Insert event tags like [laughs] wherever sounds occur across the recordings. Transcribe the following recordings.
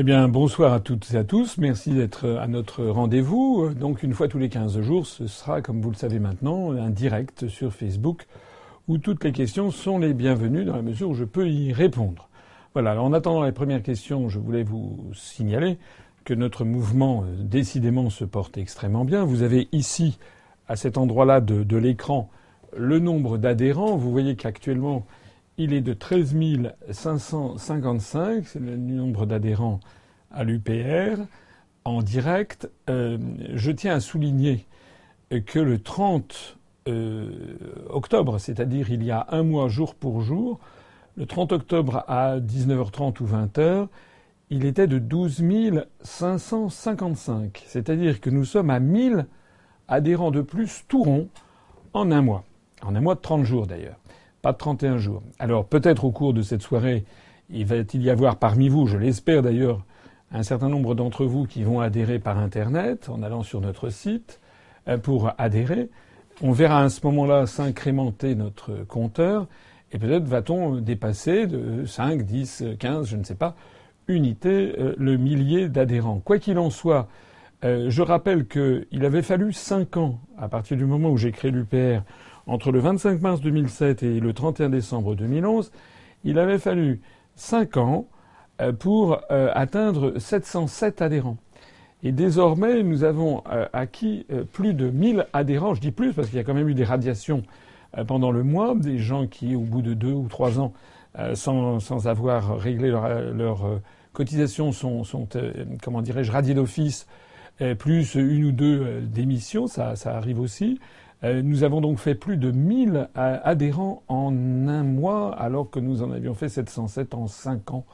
Eh bien, bonsoir à toutes et à tous. Merci d'être à notre rendez-vous. Donc, une fois tous les 15 jours, ce sera, comme vous le savez maintenant, un direct sur Facebook où toutes les questions sont les bienvenues dans la mesure où je peux y répondre. Voilà. Alors, en attendant les premières questions, je voulais vous signaler que notre mouvement, euh, décidément, se porte extrêmement bien. Vous avez ici, à cet endroit-là de, de l'écran, le nombre d'adhérents. Vous voyez qu'actuellement, il est de 13 555, c'est le nombre d'adhérents à l'UPR en direct. Euh, je tiens à souligner que le 30 euh, octobre, c'est-à-dire il y a un mois jour pour jour, le 30 octobre à 19h30 ou 20h, il était de 12 555. C'est-à-dire que nous sommes à 1000 adhérents de plus tout rond en un mois. En un mois de 30 jours d'ailleurs pas de 31 jours. Alors peut-être au cours de cette soirée, il va y avoir parmi vous, je l'espère d'ailleurs, un certain nombre d'entre vous qui vont adhérer par Internet en allant sur notre site euh, pour adhérer. On verra à ce moment-là s'incrémenter notre compteur et peut-être va-t-on dépasser de 5, 10, 15, je ne sais pas, unités euh, le millier d'adhérents. Quoi qu'il en soit, euh, je rappelle qu'il avait fallu 5 ans à partir du moment où j'ai créé l'UPR entre le 25 mars 2007 et le 31 décembre 2011, il avait fallu 5 ans pour euh, atteindre 707 adhérents. Et désormais, nous avons euh, acquis plus de 1000 adhérents. Je dis plus parce qu'il y a quand même eu des radiations pendant le mois, des gens qui, au bout de deux ou trois ans, sans, sans, avoir réglé leur, leur cotisation, sont, sont comment dirais-je, radiés d'office, plus une ou deux démissions, ça, ça arrive aussi. Euh, nous avons donc fait plus de 1000 adhérents en un mois, alors que nous en avions fait 707 en cinq ans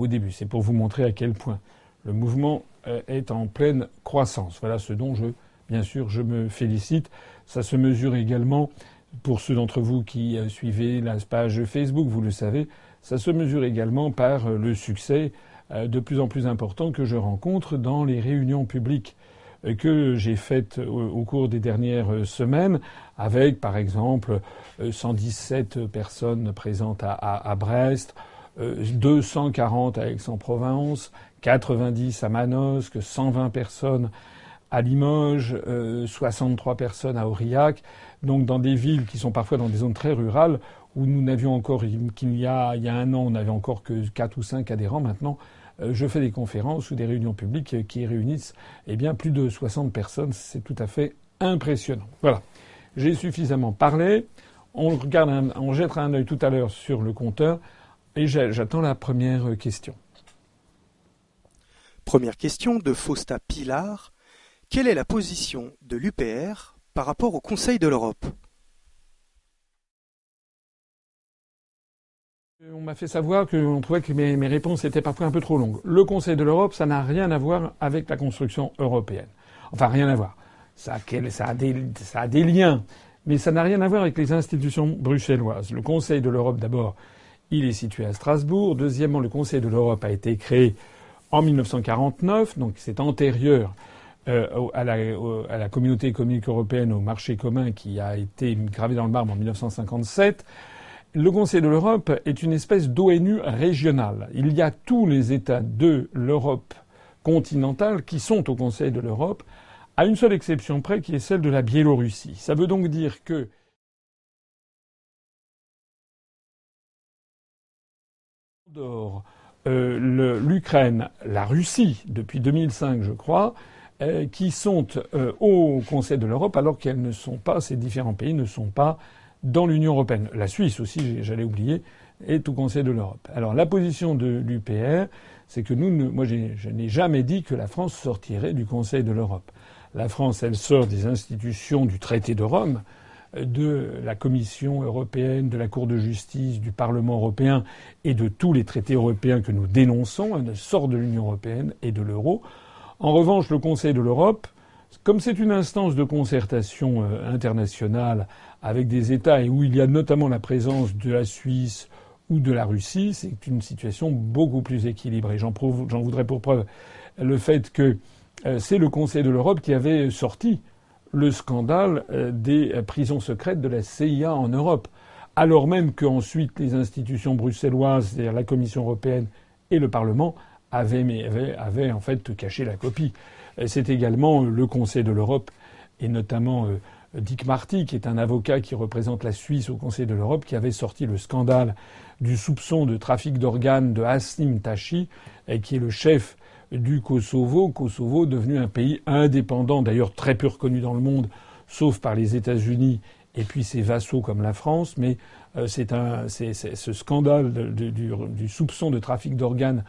au début. C'est pour vous montrer à quel point le mouvement euh, est en pleine croissance. Voilà ce dont je, bien sûr, je me félicite. Ça se mesure également, pour ceux d'entre vous qui euh, suivez la page Facebook, vous le savez, ça se mesure également par le succès de plus en plus important que je rencontre dans les réunions publiques que j'ai faites au, cours des dernières semaines, avec par exemple 117 personnes présentes à Brest, 240 à Aix-en-Provence, 90 à Manosque, 120 personnes à Limoges, 63 personnes à Aurillac, donc dans des villes qui sont parfois dans des zones très rurales où nous n'avions encore, qu'il y a, il y a un an, on n'avait encore que 4 ou 5 adhérents. Maintenant, euh, je fais des conférences ou des réunions publiques qui réunissent eh bien, plus de 60 personnes. C'est tout à fait impressionnant. Voilà. J'ai suffisamment parlé. On, regarde on jettera un œil tout à l'heure sur le compteur et j'attends la première question. Première question de Fausta Pilar. Quelle est la position de l'UPR par rapport au Conseil de l'Europe? On m'a fait savoir qu'on trouvait que mes, réponses étaient parfois un peu trop longues. Le Conseil de l'Europe, ça n'a rien à voir avec la construction européenne. Enfin, rien à voir. Ça a, ça a, des, ça a des liens, mais ça n'a rien à voir avec les institutions bruxelloises. Le Conseil de l'Europe, d'abord, il est situé à Strasbourg. Deuxièmement, le Conseil de l'Europe a été créé en 1949, donc c'est antérieur euh, à, la, à, la, communauté économique européenne, au marché commun qui a été gravé dans le marbre en 1957. Le Conseil de l'Europe est une espèce d'ONU régionale. Il y a tous les États de l'Europe continentale qui sont au Conseil de l'Europe, à une seule exception près qui est celle de la Biélorussie. Ça veut donc dire que euh, l'Ukraine, la Russie, depuis 2005 je crois, euh, qui sont euh, au Conseil de l'Europe alors qu'elles ne sont pas, ces différents pays ne sont pas dans l'Union européenne. La Suisse aussi, j'allais oublier, est au Conseil de l'Europe. Alors la position de l'UPR, c'est que nous, moi je n'ai jamais dit que la France sortirait du Conseil de l'Europe. La France, elle sort des institutions du traité de Rome, de la Commission européenne, de la Cour de justice, du Parlement européen et de tous les traités européens que nous dénonçons. Elle sort de l'Union européenne et de l'euro. En revanche, le Conseil de l'Europe, comme c'est une instance de concertation euh, internationale avec des États et où il y a notamment la présence de la Suisse ou de la Russie, c'est une situation beaucoup plus équilibrée. J'en, voudrais pour preuve le fait que euh, c'est le Conseil de l'Europe qui avait sorti le scandale euh, des prisons secrètes de la CIA en Europe, alors même qu'ensuite les institutions bruxelloises, c'est-à-dire la Commission européenne et le Parlement, avait en fait caché la copie. C'est également le Conseil de l'Europe et notamment Dick Marty, qui est un avocat qui représente la Suisse au Conseil de l'Europe, qui avait sorti le scandale du soupçon de trafic d'organes de Hassim Tachi, qui est le chef du Kosovo. Kosovo devenu un pays indépendant, d'ailleurs très peu reconnu dans le monde, sauf par les États-Unis et puis ses vassaux comme la France. Mais euh, c'est un, c'est, ce scandale du, soupçon de trafic d'organes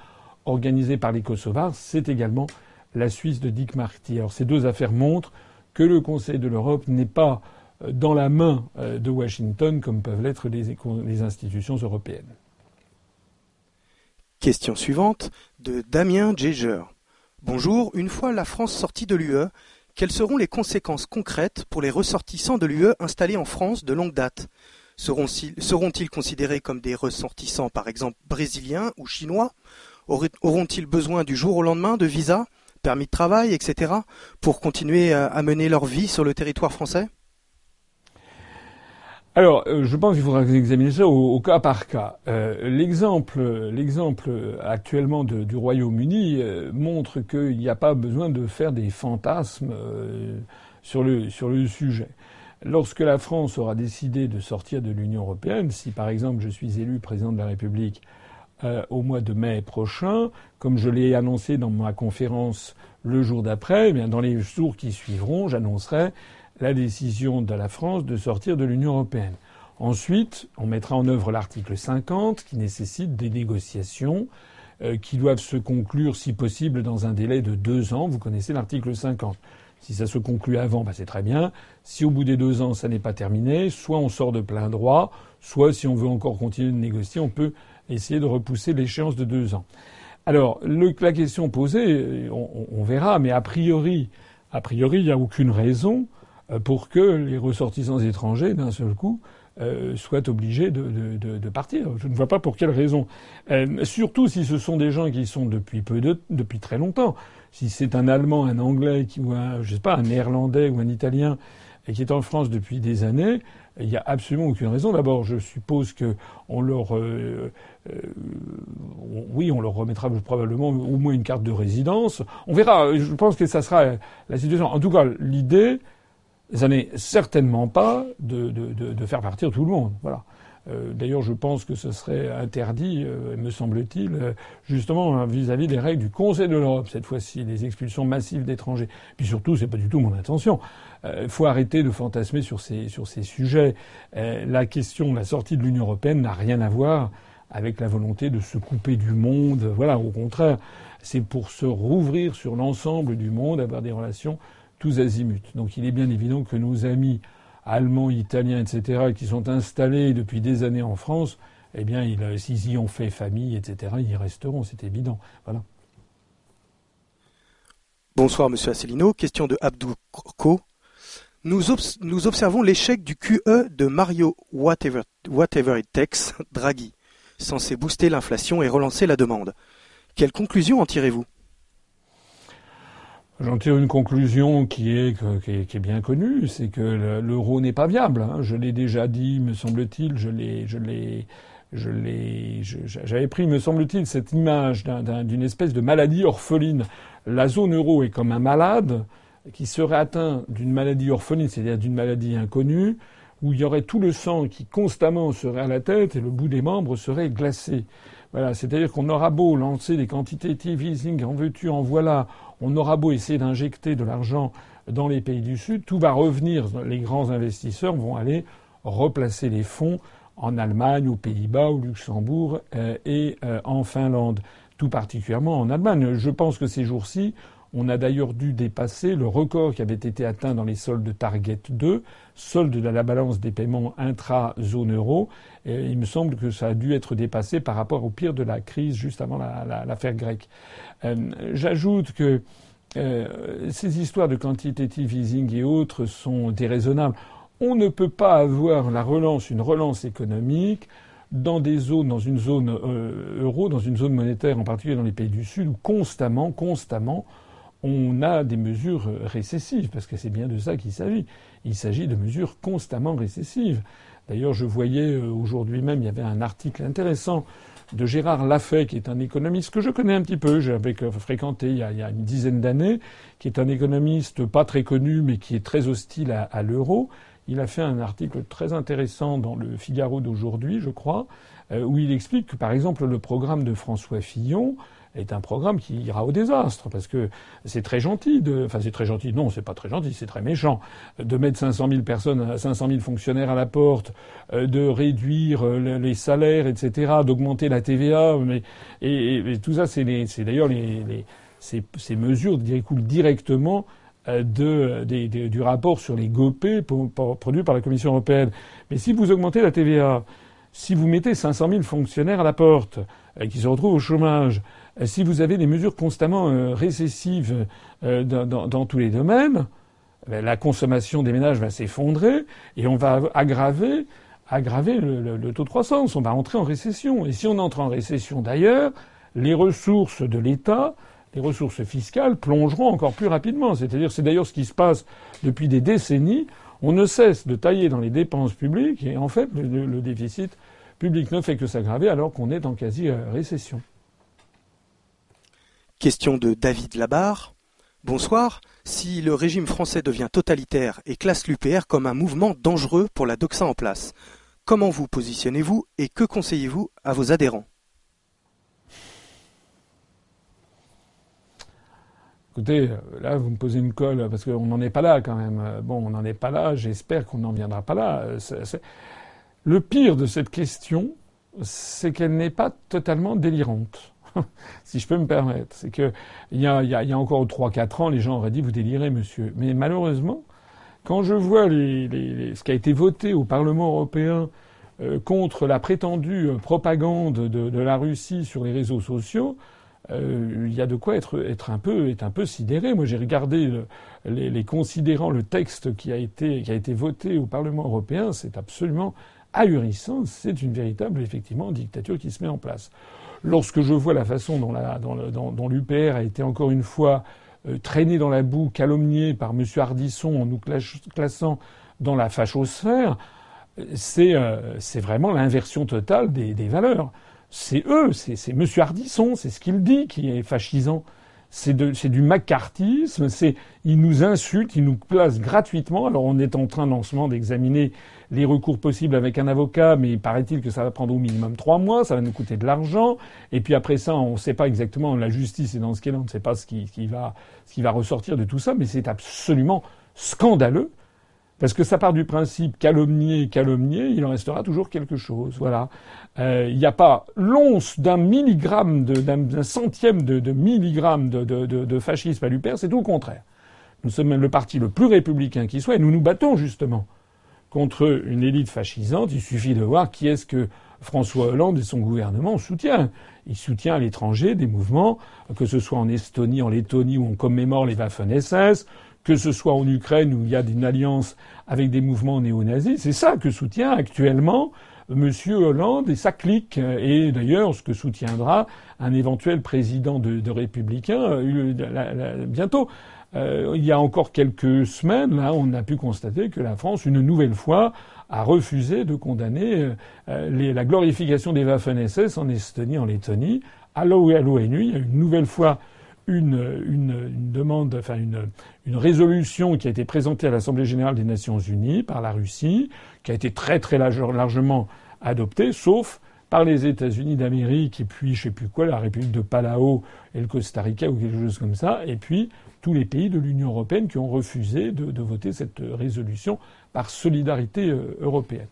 organisé par les Kosovars, c'est également la Suisse de Dick Marty. Alors ces deux affaires montrent que le Conseil de l'Europe n'est pas euh, dans la main euh, de Washington comme peuvent l'être les, institutions européennes. Question suivante de Damien Jaeger. Bonjour, une fois la France sortie de l'UE, quelles seront les conséquences concrètes pour les ressortissants de l'UE installés en France de longue date? Seront-ils considérés comme des ressortissants par exemple brésiliens ou chinois? Auront-ils besoin du jour au lendemain de visa permis de travail, etc., pour continuer à, mener leur vie sur le territoire français? Alors, euh, je pense qu'il faudra examiner ça au, cas par cas. Euh, l'exemple, l'exemple actuellement du Royaume-Uni euh, montre qu'il n'y a pas besoin de faire des fantasmes sur le sur le sujet. Lorsque la France aura décidé de sortir de l'Union européenne, si par exemple je suis élu président de la République au mois de mai prochain, comme je l'ai annoncé dans ma conférence le jour d'après, eh bien dans les jours qui suivront, j'annoncerai la décision de la France de sortir de l'Union européenne. Ensuite, on mettra en œuvre l'article 50 qui nécessite des négociations euh, qui doivent se conclure, si possible, dans un délai de deux ans. Vous connaissez l'article 50. Si ça se conclut avant, bah c'est très bien. Si au bout des deux ans, ça n'est pas terminé, soit on sort de plein droit, soit si on veut encore continuer de négocier, on peut essayer de repousser l'échéance de deux ans. Alors, la question posée, on, verra, mais a priori, a priori, il n'y a aucune raison pour que les ressortissants étrangers, d'un seul coup, euh, soient obligés de, partir. Je ne vois pas pour quelle raison. Euh, surtout si ce sont des gens qui sont depuis peu de, depuis très longtemps. Si c'est un Allemand, un Anglais, qui, ou un, je sais pas, un Néerlandais ou un Italien, et qui est en France depuis des années, il n'y a absolument aucune raison. D'abord, je suppose que on leur, euh, euh, oui, on leur remettra probablement au moins une carte de résidence. On verra. Je pense que ça sera la situation. En tout cas, l'idée, ça n'est certainement pas de, de, de, de, faire partir tout le monde. Voilà. Euh, d'ailleurs, je pense que ce serait interdit, me semble-t-il, justement hein, vis-à-vis des règles du Conseil de l'Europe cette fois-ci, les expulsions massives d'étrangers. Puis surtout, c'est pas du tout mon intention. Il euh, faut arrêter de fantasmer sur ces, sur ces sujets. Euh, la question de la sortie de l'Union européenne n'a rien à voir avec la volonté de se couper du monde. Voilà, au contraire, c'est pour se rouvrir sur l'ensemble du monde, avoir des relations tous azimuts. Donc il est bien évident que nos amis allemands, italiens, etc., qui sont installés depuis des années en France, eh bien, s'ils y ont fait famille, etc., ils y resteront, c'est évident. Voilà. Bonsoir, Monsieur Asselineau. Question de Abdou. Nous, observons l'échec du QE de Mario Whatever, It Takes, Draghi, censé booster l'inflation et relancer la demande. Quelle conclusion en tirez-vous? J'en tire une conclusion qui est, qui est, bien connue, c'est que l'euro n'est pas viable. Hein. Je l'ai déjà dit, me semble-t-il, je l'ai, je l'ai, je l'ai, j'avais pris, me semble-t-il, cette image d'une espèce de maladie orpheline. La zone euro est comme un malade qui serait atteint d'une maladie orpheline, c'est-à-dire d'une maladie inconnue, où il y aurait tout le sang qui constamment serait à la tête et le bout des membres serait glacé. Voilà, c'est-à-dire qu'on aura beau lancer des quantités easing, en veux-tu, en voilà, on aura beau essayer d'injecter de l'argent dans les pays du Sud, tout va revenir, les grands investisseurs vont aller replacer les fonds en Allemagne, aux Pays-Bas, au Luxembourg euh, et euh, en Finlande, tout particulièrement en Allemagne. Je pense que ces jours-ci, on a d'ailleurs dû dépasser le record qui avait été atteint dans les soldes Target 2, solde de la balance des paiements intra-zone euro. Il me semble que ça a dû être dépassé par rapport au pire de la crise juste avant l'affaire grecque. Euh, j'ajoute que euh, ces histoires de quantitative easing et autres sont déraisonnables. On ne peut pas avoir la relance, une relance économique dans des zones, dans une zone euh, euro, dans une zone monétaire, en particulier dans les pays du Sud, où constamment, constamment, on a des mesures récessives, parce que c'est bien de ça qu'il s'agit. Il s'agit de mesures constamment récessives. D'ailleurs, je voyais euh, aujourd'hui même, il y avait un article intéressant de Gérard Lafay, qui est un économiste que je connais un petit peu, j'avais fréquenté il y, a, une dizaine d'années, qui est un économiste pas très connu, mais qui est très hostile à, l'euro. Il a fait un article très intéressant dans le Figaro d'aujourd'hui, je crois, euh, où il explique que, par exemple, le programme de François Fillon, est un programme qui ira au désastre parce que c'est très gentil de, enfin c'est très gentil, non c'est pas très gentil, c'est très méchant de mettre 500 000 personnes, 500 000 fonctionnaires à la porte, euh, de réduire euh, les salaires, etc., d'augmenter la TVA, mais et, tout ça c'est d'ailleurs les, les ces, ces, mesures découlent directement euh, de, du rapport sur les GOPÉ produit par la Commission européenne. Mais si vous augmentez la TVA, si vous mettez 500 000 fonctionnaires à la porte, qui se retrouvent au chômage, si vous avez des mesures constamment euh, récessives euh, dans, tous les domaines, ben, la consommation des ménages va s'effondrer et on va aggraver, aggraver le, taux de croissance. On va entrer en récession. Et si on entre en récession d'ailleurs, les ressources de l'État, les ressources fiscales plongeront encore plus rapidement. C'est-à-dire, c'est d'ailleurs ce qui se passe depuis des décennies. On ne cesse de tailler dans les dépenses publiques et en fait, le déficit public ne fait que s'aggraver alors qu'on est en quasi-récession. Question de David Labarre. Bonsoir. Si le régime français devient totalitaire et classe l'UPR comme un mouvement dangereux pour la doxa en place, comment vous positionnez-vous et que conseillez-vous à vos adhérents? Écoutez, là, vous me posez une colle parce qu'on n'en est pas là quand même. Bon, on n'en est pas là. J'espère qu'on n'en viendra pas là. Le pire de cette question, c'est qu'elle n'est pas totalement délirante. [laughs] si je peux me permettre. C'est que il y a, encore 3-4 ans, les gens auraient dit vous délirez, monsieur. Mais malheureusement, quand je vois ce qui a été voté au Parlement européen euh, contre la prétendue propagande de, la Russie sur les réseaux sociaux, euh, il y a de quoi être, un peu, un peu sidéré. Moi, j'ai regardé le, les, les, considérants le texte qui a été, qui a été voté au Parlement européen. C'est absolument ahurissant. C'est une véritable, effectivement, dictature qui se met en place lorsque je vois la façon dont, l'UPR a été encore une fois euh, traîné dans la boue, calomnié par M. Hardisson en nous classant dans la fachosphère, c'est euh, vraiment l'inversion totale des, valeurs. C'est eux, c'est M. Hardisson, c'est ce qu'il dit qui est fascisant c'est du macartisme, c'est il nous insulte, il nous place gratuitement. Alors on est en train en d'examiner les recours possibles avec un avocat, mais paraît-il que ça va prendre au minimum trois mois, ça va nous coûter de l'argent. Et puis après ça, on ne sait pas exactement la justice est dans ce qu'elle est, on ne sait pas ce qui, va, ce qui va ressortir de tout ça, mais c'est absolument scandaleux parce que ça part du principe calomnier, calomnier, il en restera toujours quelque chose. Voilà. Euh, il n'y a pas l'once d'un milligramme, d'un centième de, milligramme de, fascisme à l'UPR, c'est tout le contraire. Nous sommes le parti le plus républicain qui soit, et nous nous battons justement contre une élite fascisante. Il suffit de voir qui est-ce que François Hollande et son gouvernement soutiennent. Il soutient à l'étranger des mouvements, que ce soit en Estonie, en Lettonie, où on commémore les Waffen-SS, que ce soit en Ukraine où il y a une alliance avec des mouvements néo-nazis. C'est ça que soutient actuellement M. Hollande et sa clique. Et d'ailleurs, ce que soutiendra un éventuel président de, républicain euh, bientôt. Euh, il y a encore quelques semaines, là, on a pu constater que la France, une nouvelle fois, a refusé de condamner euh, la glorification des Waffen-SS en Estonie, en Lettonie. À l'ONU, il y a une nouvelle fois une, une, demande, enfin une, une, résolution qui a été présentée à l'Assemblée générale des Nations unies par la Russie, qui a été très très largement adoptée, sauf par les États-Unis d'Amérique et puis je sais plus quoi, la République de Palau et le Costa Rica ou quelque chose comme ça, et puis tous les pays de l'Union européenne qui ont refusé de, de, voter cette résolution par solidarité euh, européenne.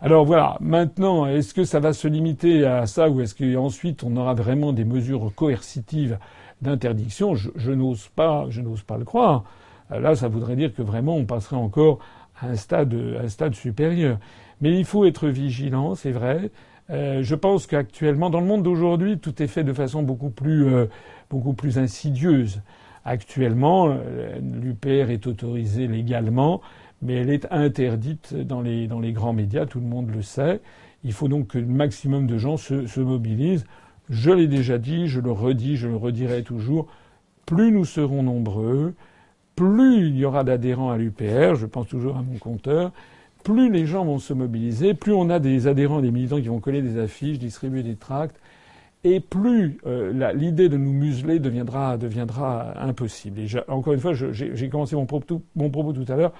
Alors voilà, maintenant, est-ce que ça va se limiter à ça ou est-ce qu'ensuite on aura vraiment des mesures coercitives d'interdiction, je, n'ose pas, je n'ose pas le croire. Euh, là, ça voudrait dire que vraiment on passerait encore à un stade, supérieur. Mais il faut être vigilant, c'est vrai. Euh, je pense qu'actuellement, dans le monde d'aujourd'hui, tout est fait de façon beaucoup plus, euh, beaucoup plus insidieuse. Actuellement, l'UPR est autorisée légalement, mais elle est interdite dans les, grands médias, tout le monde le sait. Il faut donc que le maximum de gens se mobilisent. Je l'ai déjà dit, je le redis, je le redirai toujours, plus nous serons nombreux, plus il y aura d'adhérents à l'UPR, je pense toujours à mon compteur, plus les gens vont se mobiliser, plus on a des adhérents, des militants qui vont coller des affiches, distribuer des tracts, et plus euh, l'idée de nous museler deviendra, impossible. Encore une fois, j'ai commencé mon propos tout à l'heure.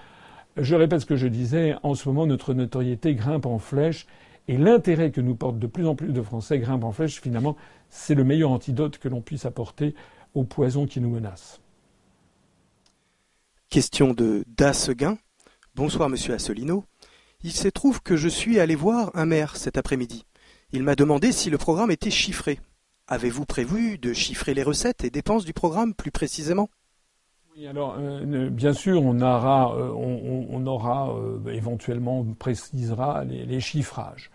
Je répète ce que je disais. En ce moment, notre notoriété grimpe en flèche et l'intérêt que nous portent de plus en plus de Français grimpe en flèche. Finalement, c'est le meilleur antidote que l'on puisse apporter au poison qui nous menace. Question de Dasseguin. Bonsoir, monsieur Assolino. Il se trouve que je suis allé voir un maire cet après-midi. Il m'a demandé si le programme était chiffré. Avez-vous prévu de chiffrer les recettes et dépenses du programme plus précisément? Oui, alors euh, bien sûr, on aura, euh, on, aura euh, éventuellement, on précisera les, chiffrages.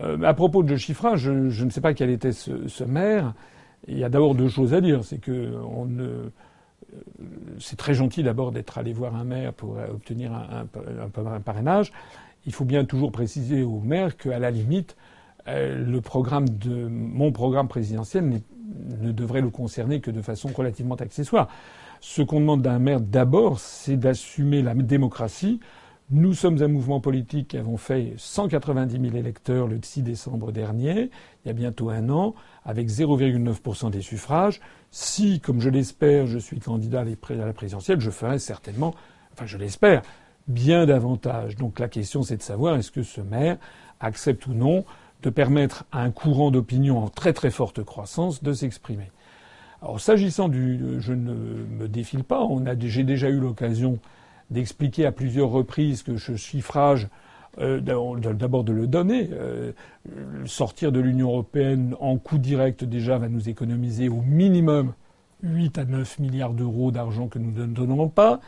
À propos de chiffrage, je, ne sais pas quel était ce, maire. Il y a d'abord deux choses à dire. C'est que on c'est très gentil d'abord d'être allé voir un maire pour obtenir un, parrainage. Il faut bien toujours préciser au maire qu'à la limite, le programme de mon programme présidentiel ne devrait le concerner que de façon relativement accessoire. Ce qu'on demande d'un maire d'abord, c'est d'assumer la démocratie. Nous sommes un mouvement politique qui avons fait 190 000 électeurs le 6 décembre dernier, il y a bientôt un an, avec 0,9% des suffrages. Si, comme je l'espère, je suis candidat à la présidentielle, je ferai certainement, enfin je l'espère, bien davantage. Donc la question c'est de savoir est-ce que ce maire accepte ou non de permettre à un courant d'opinion en très très forte croissance de s'exprimer. Alors s'agissant du, je ne me défile pas. On a, j'ai déjà eu l'occasion d'expliquer à plusieurs reprises que ce chiffrage, euh, d'abord de le donner, euh, sortir de l'Union européenne en coût direct déjà va nous économiser au minimum 8 à 9 milliards d'euros d'argent que nous ne donnerons pas.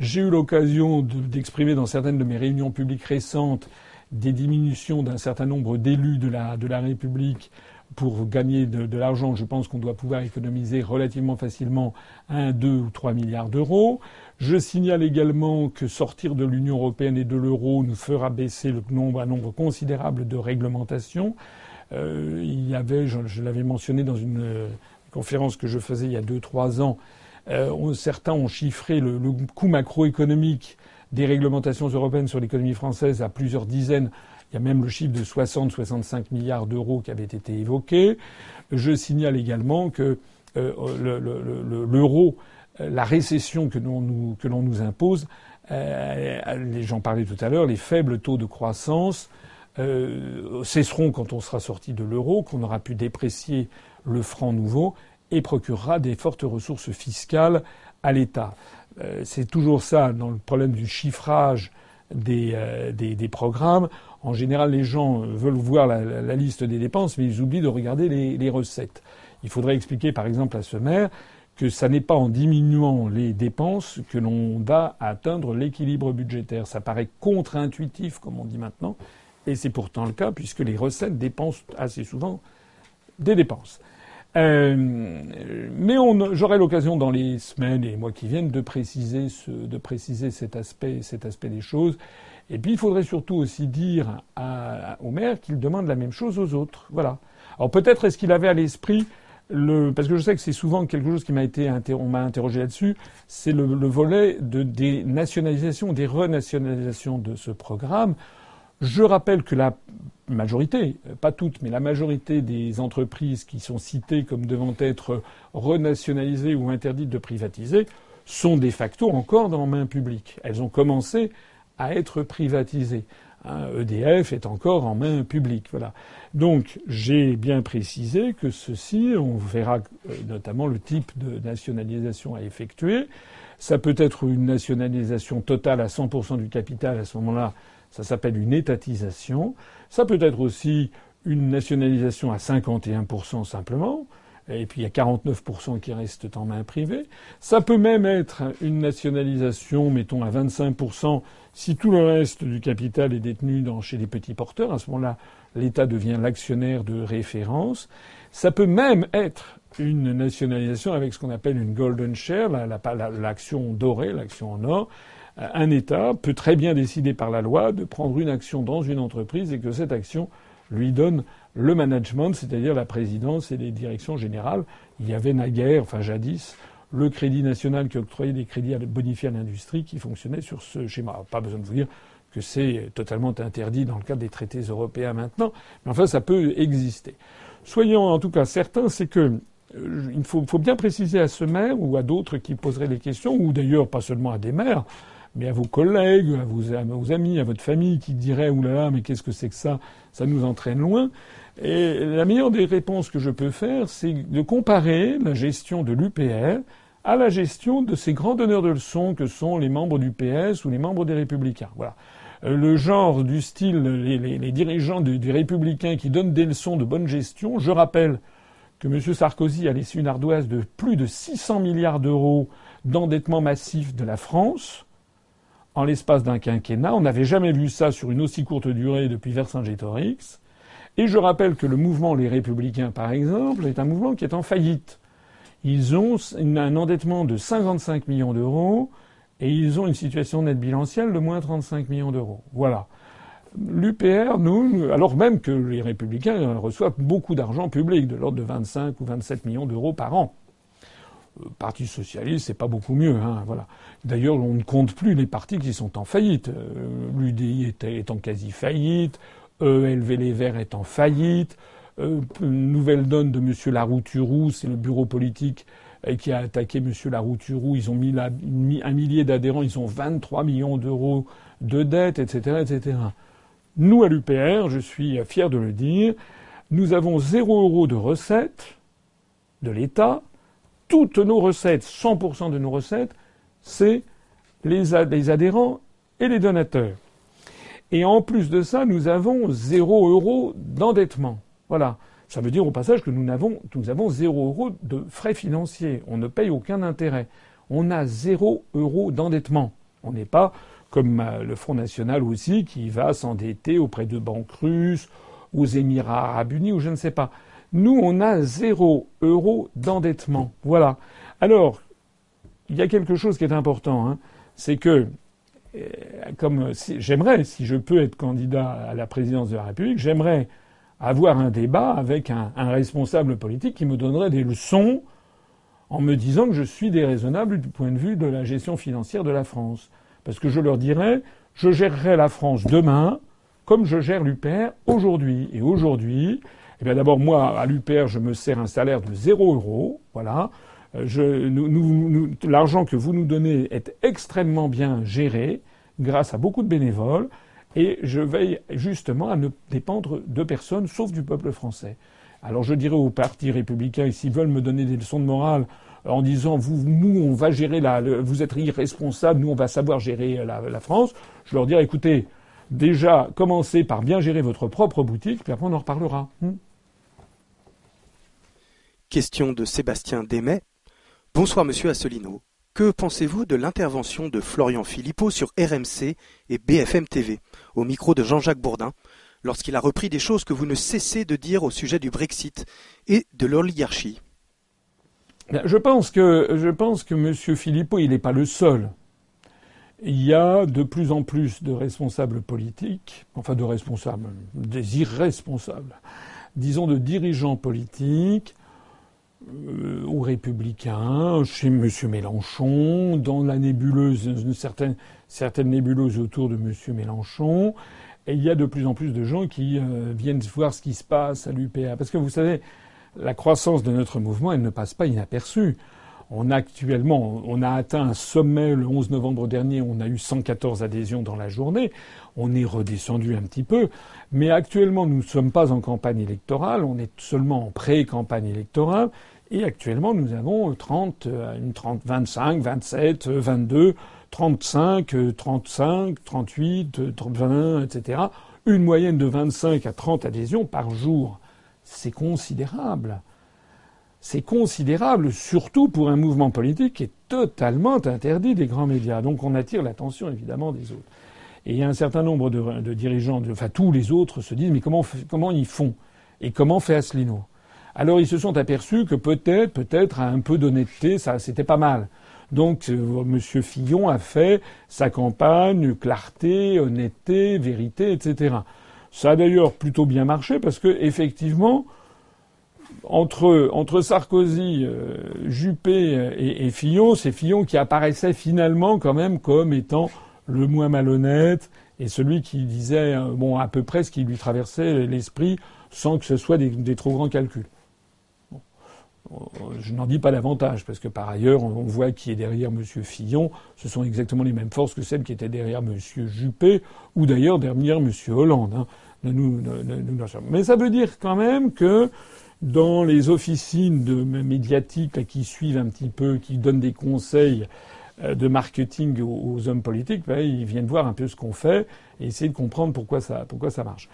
J'ai eu l'occasion d'exprimer dans certaines de mes réunions publiques récentes des diminutions d'un certain nombre d'élus de la, de la République pour gagner de, l'argent, je pense qu'on doit pouvoir économiser relativement facilement 1, 2 ou 3 milliards d'euros. Je signale également que sortir de l'Union européenne et de l'euro nous fera baisser le nombre, un nombre considérable de réglementations. Euh, il y avait, je, l'avais mentionné dans une euh, conférence que je faisais il y a 2-3 ans, euh, certains ont chiffré le, le coût macroéconomique des réglementations européennes sur l'économie française à plusieurs dizaines il y a même le chiffre de 60-65 milliards d'euros qui avait été évoqué. Je signale également que l'euro, euh, la récession que l'on nous, impose, euh, j'en parlais tout à l'heure, les faibles taux de croissance euh, cesseront quand on sera sorti de l'euro, qu'on aura pu déprécier le franc nouveau et procurera des fortes ressources fiscales à l'État. c'est toujours ça dans le problème du chiffrage des, programmes. En général, les gens veulent voir la, liste des dépenses, mais ils oublient de regarder les, recettes. Il faudrait expliquer, par exemple, à ce maire que ça n'est pas en diminuant les dépenses que l'on va atteindre l'équilibre budgétaire. Ça paraît contre-intuitif, comme on dit maintenant, et c'est pourtant le cas, puisque les recettes dépensent assez souvent des dépenses. Euh, mais j'aurai l'occasion dans les semaines et les mois qui viennent de préciser, ce, de préciser cet aspect, cet aspect des choses. Et puis il faudrait surtout aussi dire à, au maire qu'il demande la même chose aux autres. Voilà. Alors peut-être est-ce qu'il avait à l'esprit parce que je sais que c'est souvent quelque chose qui m'a été, interrogé là-dessus, c'est le, volet de, des nationalisations, des renationalisations de ce programme. Je rappelle que la majorité, pas toutes, mais la majorité des entreprises qui sont citées comme devant être renationalisées ou interdites de privatiser sont de facto encore dans main publique. Elles ont commencé à être privatisé. EDF est encore en main publique. Voilà. Donc j'ai bien précisé que ceci, on verra euh, notamment le type de nationalisation à effectuer. Ça peut être une nationalisation totale à 100% du capital. À ce moment-là, ça s'appelle une étatisation. Ça peut être aussi une nationalisation à 51% simplement et puis il y a 49% qui restent en main privée. Ça peut même être une nationalisation, mettons à 25%, si tout le reste du capital est détenu dans, chez les petits porteurs. À ce moment-là, l'État devient l'actionnaire de référence. Ça peut même être une nationalisation avec ce qu'on appelle une golden share, l'action dorée, l'action en or. Un État peut très bien décider par la loi de prendre une action dans une entreprise et que cette action lui donne le management, c'est-à-dire la présidence et les directions générales. Il y avait naguère, enfin jadis, le Crédit national qui octroyait des crédits à bonifier à l'industrie qui fonctionnait sur ce schéma. pas besoin de vous dire que c'est totalement interdit dans le cadre des traités européens maintenant, mais enfin ça peut exister. soyons en tout cas certains, c'est que euh, il faut, bien préciser à ce maire ou à d'autres qui poseraient des questions, ou d'ailleurs pas seulement à des maires, mais à vos collègues, à vos, amis, à votre famille qui diraient oulala, mais qu'est-ce que c'est que ça? Ça nous entraîne loin. Et la meilleure des réponses que je peux faire, c'est de comparer la gestion de l'UPR à la gestion de ces grands donneurs de leçons que sont les membres du PS ou les membres des Républicains. Voilà. Euh, le genre du style, les, dirigeants des Républicains qui donnent des leçons de bonne gestion. Je rappelle que M. Sarkozy a laissé une ardoise de plus de 600 milliards d'euros d'endettement massif de la France en l'espace d'un quinquennat. On n'avait jamais vu ça sur une aussi courte durée depuis Vercingétorix. Et je rappelle que le mouvement Les Républicains, par exemple, est un mouvement qui est en faillite. Ils ont un endettement de 55 millions d'euros et ils ont une situation nette bilancielle de moins 35 millions d'euros. Voilà. L'UPR, nous, alors même que les républicains reçoivent beaucoup d'argent public, de l'ordre de 25 ou 27 millions d'euros par an. Le euh, Parti socialiste, c'est pas beaucoup mieux. Hein, voilà. D'ailleurs, on ne compte plus les partis qui sont en faillite. Euh, L'UDI est, en quasi faillite, ELV Les Verts est en faillite, euh, nouvelle donne de M. Larouturou, c'est le bureau politique qui a attaqué M. Larouturou. Ils ont mis, un millier d'adhérents, ils ont 23 millions d'euros de dettes, etc., etc. Nous, à l'UPR, je suis fier de le dire, nous avons zéro euro de recettes de l'État. Toutes nos recettes, 100% de nos recettes, c'est les, adhérents et les donateurs. Et en plus de ça, nous avons zéro euro d'endettement. Voilà. Ça veut dire au passage que nous avons, nous euro de frais financiers. On ne paye aucun intérêt. On a zéro euro d'endettement. On n'est pas comme euh, le Front National aussi, qui va s'endetter auprès de banques russes, aux Émirats arabes unis, ou je ne sais pas. Nous, on a zéro euro d'endettement. Voilà. Alors, il y a quelque chose qui est important, hein. c'est que, euh, comme j'aimerais, si je peux être candidat à la présidence de la République, j'aimerais avoir un débat avec un, responsable politique qui me donnerait des leçons en me disant que je suis déraisonnable du point de vue de la gestion financière de la France. Parce que je leur dirais, je gérerai la France demain comme je gère l'UPR aujourd'hui. Et aujourd'hui, eh bien d'abord, moi, à l'UPR, je me sers un salaire de 0 euros. Voilà. Euh, l'argent que vous nous donnez est extrêmement bien géré grâce à beaucoup de bénévoles. Et je veille justement à ne dépendre de personne, sauf du peuple français. Alors je dirais aux partis républicains, s'ils veulent me donner des leçons de morale, en disant vous, nous, on va gérer la, vous êtes irresponsable, nous, on va savoir gérer la, France. Je leur dirais, écoutez, déjà, commencez par bien gérer votre propre boutique, puis après on en reparlera. Hmm. Question de Sébastien Demet. Bonsoir, monsieur Asselineau. Que pensez-vous de l'intervention de Florian Philippot sur RMC et BFM TV, au micro de Jean-Jacques Bourdin, lorsqu'il a repris des choses que vous ne cessez de dire au sujet du Brexit et de l'oligarchie? Je pense que je pense que M. Philippot, il n'est pas le seul. Il y a de plus en plus de responsables politiques, enfin de responsables, des irresponsables, disons de dirigeants politiques, euh, ou républicains, chez M. Mélenchon, dans la nébuleuse, certaines, certaines nébuleuses autour de M. Mélenchon. Et il y a de plus en plus de gens qui euh, viennent voir ce qui se passe à l'UPA. Parce que vous savez, la croissance de notre mouvement, elle ne passe pas inaperçue. On a actuellement, on a atteint un sommet le 11 novembre dernier, on a eu 114 adhésions dans la journée. On est redescendu un petit peu, mais actuellement nous ne sommes pas en campagne électorale, on est seulement en pré-campagne électorale. Et actuellement, nous avons 30, une 30, 25, 27, 22, 35, 35, 38, 20, etc. Une moyenne de 25 à 30 adhésions par jour c'est considérable. C'est considérable, surtout pour un mouvement politique qui est totalement interdit des grands médias. Donc on attire l'attention évidemment des autres. Et il y a un certain nombre de, dirigeants, enfin tous les autres se disent mais comment, comment ils font Et comment fait Asselineau? Alors ils se sont aperçus que peut-être, peut-être à un peu d'honnêteté, ça c'était pas mal. Donc euh, M. Fillon a fait sa campagne, clarté, honnêteté, vérité, etc. Ça a d'ailleurs plutôt bien marché parce que effectivement, entre, entre Sarkozy, euh, Juppé et, Fillon, c'est Fillon qui apparaissait finalement quand même comme étant le moins malhonnête et celui qui disait euh, bon à peu près ce qui lui traversait l'esprit sans que ce soit des, trop grands calculs. Je n'en dis pas davantage, parce que par ailleurs, on voit qui est derrière M. Fillon. Ce sont exactement les mêmes forces que celles qui étaient derrière M. Juppé, ou d'ailleurs derrière M. Hollande. Hein. Mais ça veut dire quand même que dans les officines médiatiques qui suivent un petit peu, qui donnent des conseils euh, de marketing aux, hommes politiques, ben, ils viennent voir un peu ce qu'on fait et essayer de comprendre pourquoi ça, pourquoi ça marche.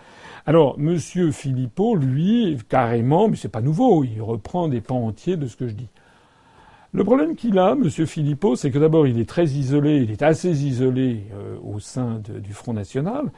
Alors, Monsieur Philippot, lui, carrément, mais c'est pas nouveau, il reprend des pans entiers de ce que je dis. Le problème qu'il a, Monsieur Philippot, c'est que d'abord, il est très isolé, il est assez isolé euh, au sein du Front National.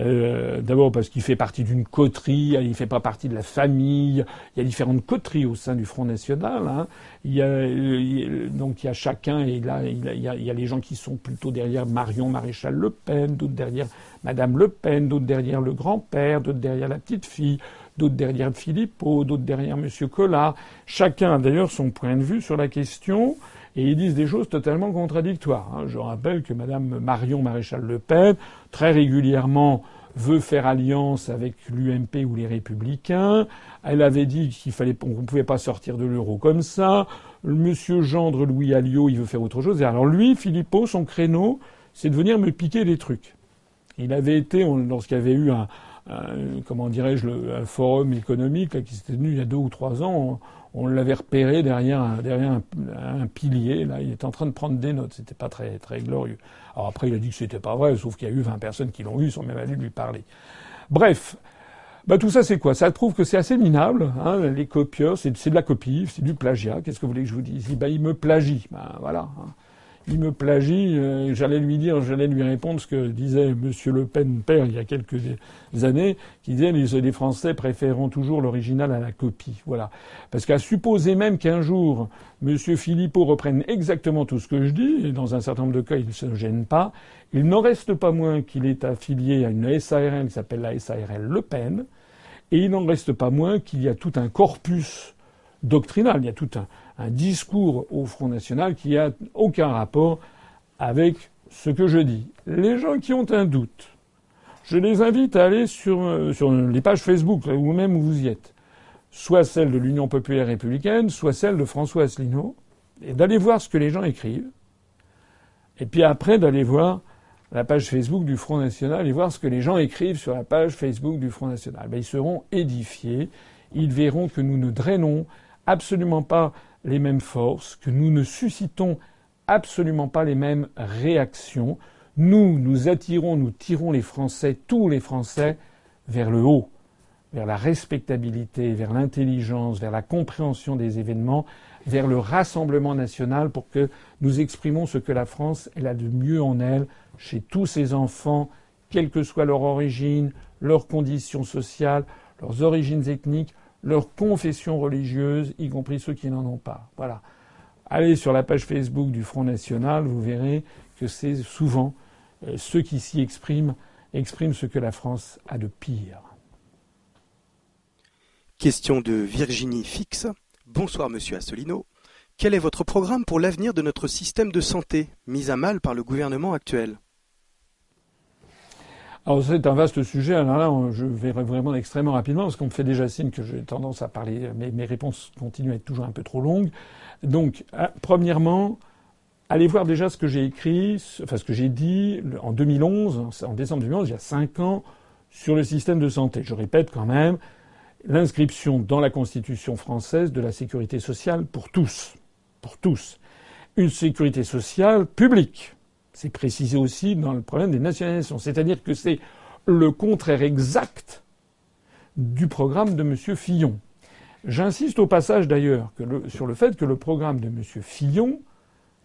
Euh, d'abord parce qu'il fait partie d'une coterie, il ne fait pas partie de la famille. Il y a différentes coteries au sein du Front National. Hein. Il, y a, donc il y a chacun, et là il, y a, il y a les gens qui sont plutôt derrière Marion Maréchal Le Pen, d'autres derrière Madame Le Pen, d'autres derrière le grand-père, d'autres derrière la petite fille, d'autres derrière Philippot, d'autres derrière Monsieur Collard. Chacun a d'ailleurs son point de vue sur la question et ils disent des choses totalement contradictoires. Hein. Je rappelle que Madame Marion Maréchal Le Pen, très régulièrement, veut faire alliance avec l'UMP ou les Républicains. Elle avait dit qu'il fallait, qu'on ne pouvait pas sortir de l'euro comme ça. Monsieur Gendre Louis Alliot, il veut faire autre chose. Et alors lui, Philippot, son créneau, c'est de venir me piquer des trucs. Il avait été, lorsqu'il y avait eu un, comment dirais-je, un forum économique qui s'était tenu il y a deux ou trois ans, on l'avait repéré derrière, un, derrière un, pilier. Là, il était en train de prendre des notes. C'était pas très, très glorieux. Alors après, il a dit que c'était pas vrai, sauf qu'il y a eu 20 personnes qui l'ont eu sans même aller lui parler. Bref. Bah, tout ça, c'est quoi? Ça prouve que c'est assez minable. Hein, les copieurs, c'est de la copie, c'est du plagiat. Qu'est-ce que vous voulez que je vous dise? Bah, Il me plagie. Bah, voilà. Hein il me plagie. Euh, j'allais lui dire, j'allais lui répondre ce que disait Monsieur Le Pen père il y a quelques années, qui disait les, les Français préféreront toujours l'original à la copie. Voilà. Parce qu'à supposer même qu'un jour Monsieur Philippot reprenne exactement tout ce que je dis, et dans un certain nombre de cas il ne se gêne pas, il n'en reste pas moins qu'il est affilié à une SARL qui s'appelle la SARL Le Pen, et il n'en reste pas moins qu'il y a tout un corpus doctrinal, il y a tout un, un discours au Front National qui n'a aucun rapport avec ce que je dis. Les gens qui ont un doute, je les invite à aller sur, euh, sur les pages Facebook, ou même où vous y êtes, soit celle de l'Union populaire républicaine, soit celle de François Asselineau, et d'aller voir ce que les gens écrivent, et puis après d'aller voir la page Facebook du Front National et voir ce que les gens écrivent sur la page Facebook du Front National. Ben, ils seront édifiés, ils verront que nous ne drainons absolument pas les mêmes forces, que nous ne suscitons absolument pas les mêmes réactions. Nous, nous attirons, nous tirons les Français, tous les Français, vers le haut, vers la respectabilité, vers l'intelligence, vers la compréhension des événements, vers le rassemblement national pour que nous exprimons ce que la France elle a de mieux en elle chez tous ses enfants, quelle que soit leur origine, leurs conditions sociales, leurs origines ethniques, leur confession religieuse, y compris ceux qui n'en ont pas. Voilà. Allez sur la page Facebook du Front National, vous verrez que c'est souvent euh, ceux qui s'y expriment expriment ce que la France a de pire. Question de Virginie Fix. Bonsoir Monsieur Assolino. Quel est votre programme pour l'avenir de notre système de santé, mis à mal par le gouvernement actuel? Alors c'est un vaste sujet. Alors là, je vais vraiment extrêmement rapidement parce qu'on me fait déjà signe que j'ai tendance à parler, mais mes réponses continuent à être toujours un peu trop longues. Donc, euh, premièrement, allez voir déjà ce que j'ai écrit, enfin ce que j'ai dit en 2011, en décembre 2011, il y a cinq ans, sur le système de santé. Je répète quand même l'inscription dans la Constitution française de la sécurité sociale pour tous, pour tous, une sécurité sociale publique c'est précisé aussi dans le problème des nationalisations. C'est-à-dire que c'est le contraire exact du programme de M. Fillon. J'insiste au passage d'ailleurs sur le fait que le programme de M. Fillon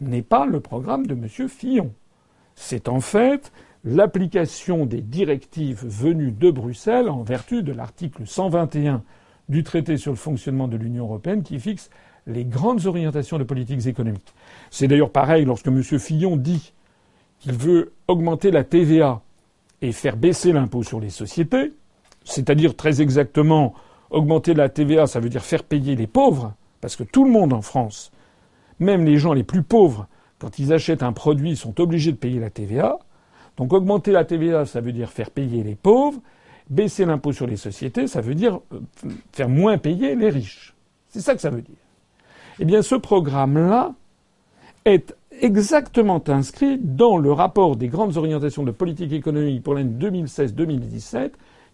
n'est pas le programme de M. Fillon. C'est en fait l'application des directives venues de Bruxelles en vertu de l'article 121 du traité sur le fonctionnement de l'Union européenne qui fixe les grandes orientations de politiques économiques. C'est d'ailleurs pareil lorsque M. Fillon dit qu'il veut augmenter la TVA et faire baisser l'impôt sur les sociétés, c'est-à-dire très exactement augmenter la TVA, ça veut dire faire payer les pauvres, parce que tout le monde en France, même les gens les plus pauvres, quand ils achètent un produit, sont obligés de payer la TVA. Donc augmenter la TVA, ça veut dire faire payer les pauvres. Baisser l'impôt sur les sociétés, ça veut dire euh, faire moins payer les riches. C'est ça que ça veut dire. Eh bien, ce programme-là est exactement inscrit dans le rapport des grandes orientations de politique économique pour l'année 2016-2017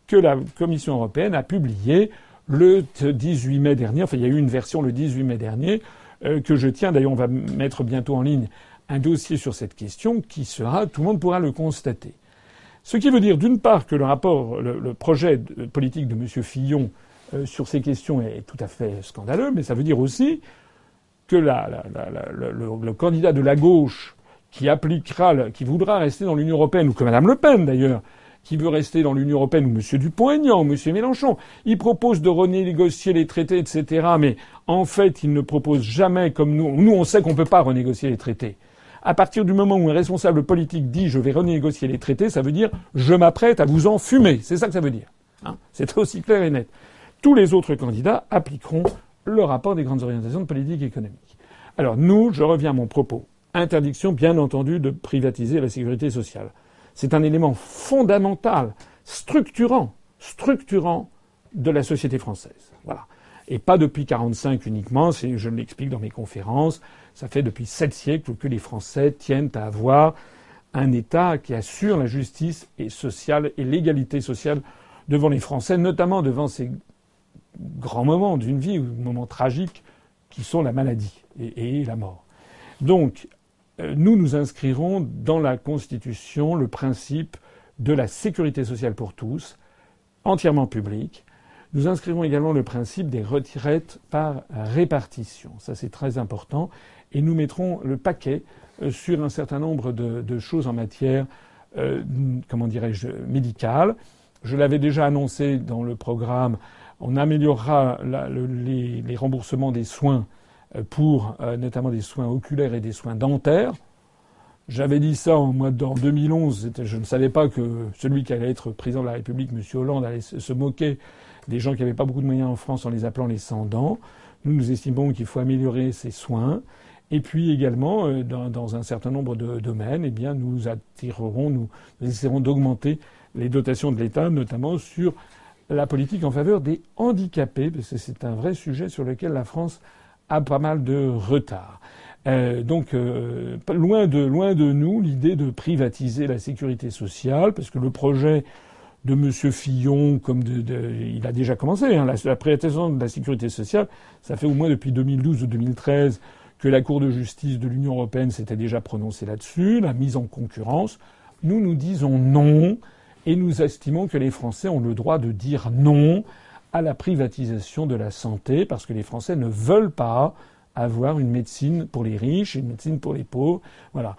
que la Commission européenne a publié le 18 mai dernier. Enfin, il y a eu une version le 18 mai dernier euh, que je tiens. D'ailleurs, on va mettre bientôt en ligne un dossier sur cette question qui sera, tout le monde pourra le constater. Ce qui veut dire, d'une part, que le rapport, le, projet politique de M. Fillon euh, sur ces questions est tout à fait scandaleux, mais ça veut dire aussi que le, candidat de la gauche qui appliquera, qui voudra rester dans l'Union européenne, ou que Mme Le Pen d'ailleurs, qui veut rester dans l'Union européenne, ou M. Dupont-Aignan, ou M. Mélenchon, il propose de renégocier les traités, etc. Mais en fait, il ne propose jamais comme nous. Nous, on sait qu'on ne peut pas renégocier les traités. À partir du moment où un responsable politique dit je vais renégocier les traités, ça veut dire je m'apprête à vous en fumer. C'est ça que ça veut dire. Hein C'est aussi clair et net. Tous les autres candidats appliqueront le rapport des grandes orientations de politique économique. Alors nous, je reviens à mon propos. Interdiction, bien entendu, de privatiser la sécurité sociale. C'est un élément fondamental, structurant, structurant de la société française. Voilà. Et pas depuis 45 uniquement, je l'explique dans mes conférences. Ça fait depuis sept siècles que les Français tiennent à avoir un État qui assure la justice et sociale et l'égalité sociale devant les Français, notamment devant ces grands moments d'une vie, ou moments tragiques, qui sont la maladie et, la mort. Donc, euh, nous nous inscrirons dans la Constitution le principe de la sécurité sociale pour tous, entièrement publique, nous inscrivons également le principe des retraites par répartition. Ça, c'est très important. Et nous mettrons le paquet euh, sur un certain nombre de, choses en matière, euh, comment dirais-je, médicale. Je l'avais déjà annoncé dans le programme. On améliorera les, remboursements des soins euh, pour notamment des soins oculaires et des soins dentaires. J'avais dit ça en, mois, en 2011. Je ne savais pas que celui qui allait être président de la République, M. Hollande, allait se moquer des gens qui n'avaient pas beaucoup de moyens en France en les appelant les sans-dents. Nous, nous estimons qu'il faut améliorer ces soins. Et puis également, euh, dans, un certain nombre de domaines, eh bien, nous attirerons, nous, essaierons d'augmenter les dotations de l'État, notamment sur la politique en faveur des handicapés, parce que c'est un vrai sujet sur lequel la France a pas mal de retard. Euh, donc euh, loin de nous l'idée de privatiser la sécurité sociale, parce que le projet de M. Fillon, comme de, il a déjà commencé. Hein, la, la de la sécurité sociale, ça fait au moins depuis 2012 ou 2013 que la Cour de justice de l'Union européenne s'était déjà prononcée là-dessus, la mise en concurrence. Nous, nous disons non, et nous estimons que les Français ont le droit de dire non à la privatisation de la santé, parce que les Français ne veulent pas avoir une médecine pour les riches une médecine pour les pauvres. Voilà.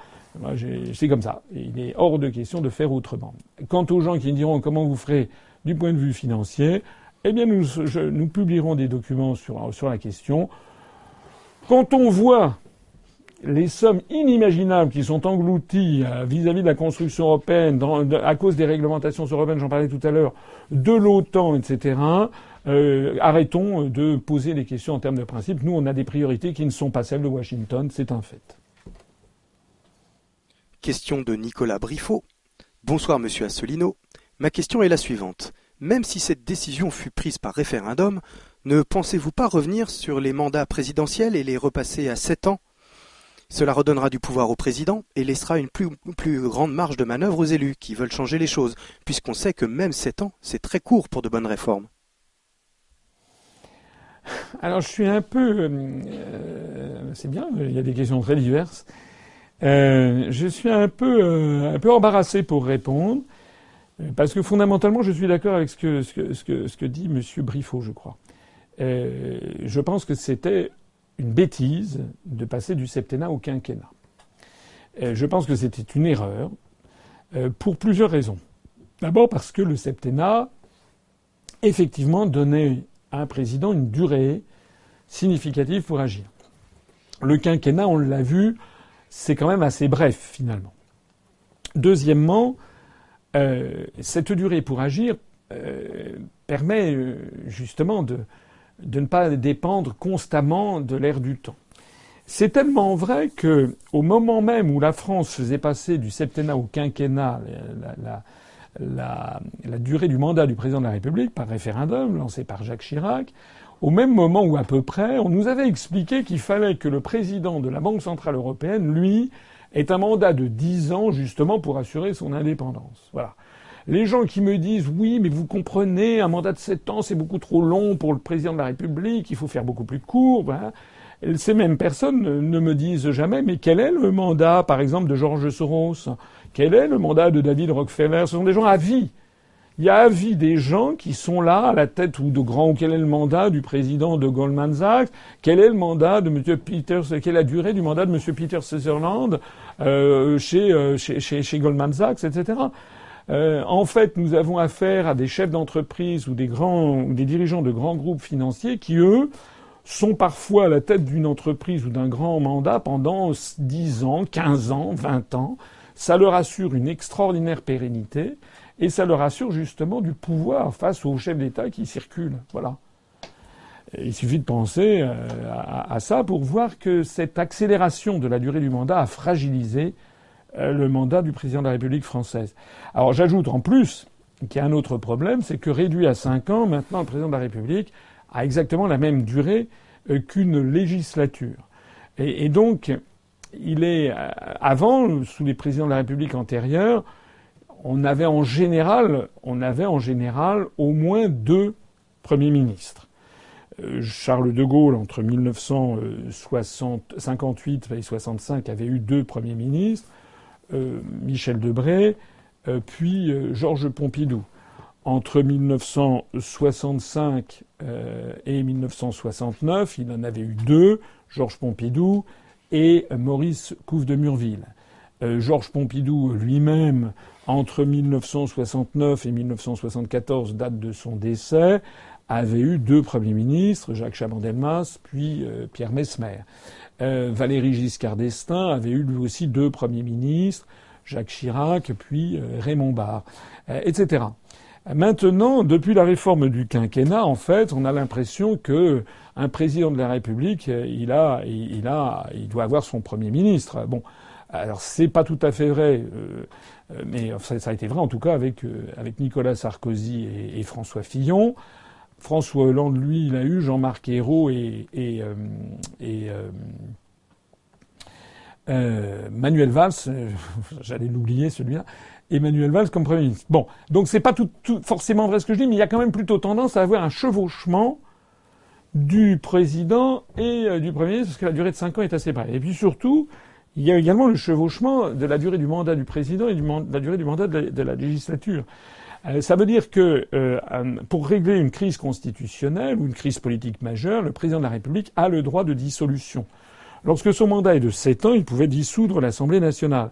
C'est comme ça. Il est hors de question de faire autrement. Quant aux gens qui diront comment vous ferez du point de vue financier, eh bien, nous, nous publierons des documents sur, sur la question. Quand on voit les sommes inimaginables qui sont englouties euh, vis-à-vis de la construction européenne, à cause des réglementations européennes, j'en parlais tout à l'heure, de l'OTAN, etc., euh, arrêtons de poser des questions en termes de principe. Nous, on a des priorités qui ne sont pas celles de Washington, c'est un fait. Question de Nicolas Briffaut. Bonsoir Monsieur Assolino. Ma question est la suivante. Même si cette décision fut prise par référendum, ne pensez-vous pas revenir sur les mandats présidentiels et les repasser à sept ans? Cela redonnera du pouvoir au président et laissera une plus, grande marge de manœuvre aux élus qui veulent changer les choses, puisqu'on sait que même sept ans, c'est très court pour de bonnes réformes. Alors je suis un peu... Euh, c'est bien, il y a des questions très diverses. Euh, je suis un peu, euh, embarrassé pour répondre, euh, parce que fondamentalement, je suis d'accord avec ce que, dit M. Briffaut, je crois. Euh, je pense que c'était une bêtise de passer du septennat au quinquennat. je pense que c'était une erreur, pour plusieurs raisons. D'abord parce que le septennat, effectivement, donnait à un président une durée significative pour agir. Le quinquennat, on l'a vu, c'est quand même assez bref finalement. Deuxièmement, euh, cette durée pour agir euh, permet euh, justement de, de, ne pas dépendre constamment de l'air du temps. C'est tellement vrai que, au moment même où la France faisait passer du septennat au quinquennat la, durée du mandat du président de la République par référendum lancé par Jacques Chirac, au même moment où à peu près on nous avait expliqué qu'il fallait que le président de la Banque centrale européenne, lui, ait un mandat de 10 ans justement pour assurer son indépendance. Voilà. Les gens qui me disent oui, mais vous comprenez, un mandat de 7 ans, c'est beaucoup trop long pour le président de la République, il faut faire beaucoup plus court. Ces mêmes personnes ne me disent jamais mais quel est le mandat, par exemple, de George Soros? Quel est le mandat de David Rockefeller? Ce sont des gens à vie. Il y a à vie des gens qui sont là à la tête ou de grand. Quel est le mandat du président de Goldman Sachs? Quel est le mandat de M. Peter Quelle est la durée du mandat de M. Peter Sutherland euh, euh, chez, chez, chez, Goldman Sachs, etc. Euh, en fait, nous avons affaire à des chefs d'entreprise ou des grands, des dirigeants de grands groupes financiers qui, eux, sont parfois à la tête d'une entreprise ou d'un grand mandat pendant 10 ans, 15 ans, 20 ans. Ça leur assure une extraordinaire pérennité. Et ça leur assure justement du pouvoir face aux chefs d'État qui circulent. Voilà. il suffit de penser euh, à, ça pour voir que cette accélération de la durée du mandat a fragilisé le mandat du président de la République française. Alors j'ajoute en plus qu'il y a un autre problème, c'est que réduit à cinq ans, maintenant le président de la République a exactement la même durée euh, qu'une législature. Et, donc, il est avant, sous les présidents de la République antérieure, on avait en général, on avait en général au moins deux premiers ministres. Euh, Charles de Gaulle, entre 1958 et 65, avait eu deux premiers ministres, euh, Michel Debré, euh, puis Georges Pompidou. Entre 1965 et 1969, il en avait eu deux, Georges Pompidou et Maurice Couve de Murville. Georges Pompidou lui-même entre 1969 et 1974, date de son décès, avait eu deux premiers ministres, Jacques Chaban-Delmas, puis euh, Pierre Mesmer. Euh, Valéry Giscard d'Estaing avait eu lui aussi deux premiers ministres, Jacques Chirac, puis euh, Raymond Barre, etc. Maintenant, depuis la réforme du quinquennat, en fait, on a l'impression que un président de la République, il a, il a, il doit avoir son premier ministre. Bon, alors c'est pas tout à fait vrai. Euh, mais ça, a été vrai en tout cas avec, euh, avec Nicolas Sarkozy et, François Fillon. François Hollande, lui, il a eu Jean-Marc Ayrault et, et, euh, Manuel Valls, [laughs] j'allais l'oublier celui-là, Emmanuel Valls comme Premier ministre. Bon, donc c'est pas tout, forcément vrai ce que je dis, mais il y a quand même plutôt tendance à avoir un chevauchement du président et du Premier ministre, parce que la durée de cinq ans est assez brève. Et puis surtout, il y a également le chevauchement de la durée du mandat du président et de la durée du mandat de la, législature. Euh, ça veut dire que euh, pour régler une crise constitutionnelle ou une crise politique majeure, le président de la République a le droit de dissolution. Lorsque son mandat est de sept ans, il pouvait dissoudre l'Assemblée nationale.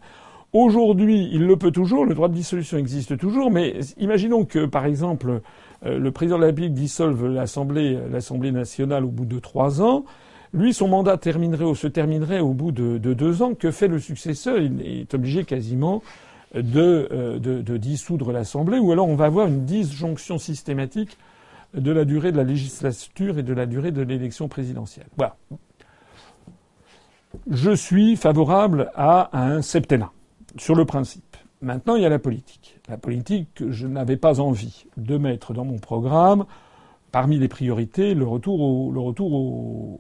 Aujourd'hui, il le peut toujours, le droit de dissolution existe toujours, mais imaginons que, par exemple, euh, le président de la République dissolve l'Assemblée, nationale au bout de trois ans. Lui, son mandat se terminerait au bout de, deux ans. Que fait le successeur? Il est obligé quasiment euh, de, dissoudre l'Assemblée, ou alors on va avoir une disjonction systématique de la durée de la législature et de la durée de l'élection présidentielle. Voilà. Je suis favorable à un septennat, sur le principe. Maintenant, il y a la politique. La politique, je n'avais pas envie de mettre dans mon programme parmi les priorités le retour au, le retour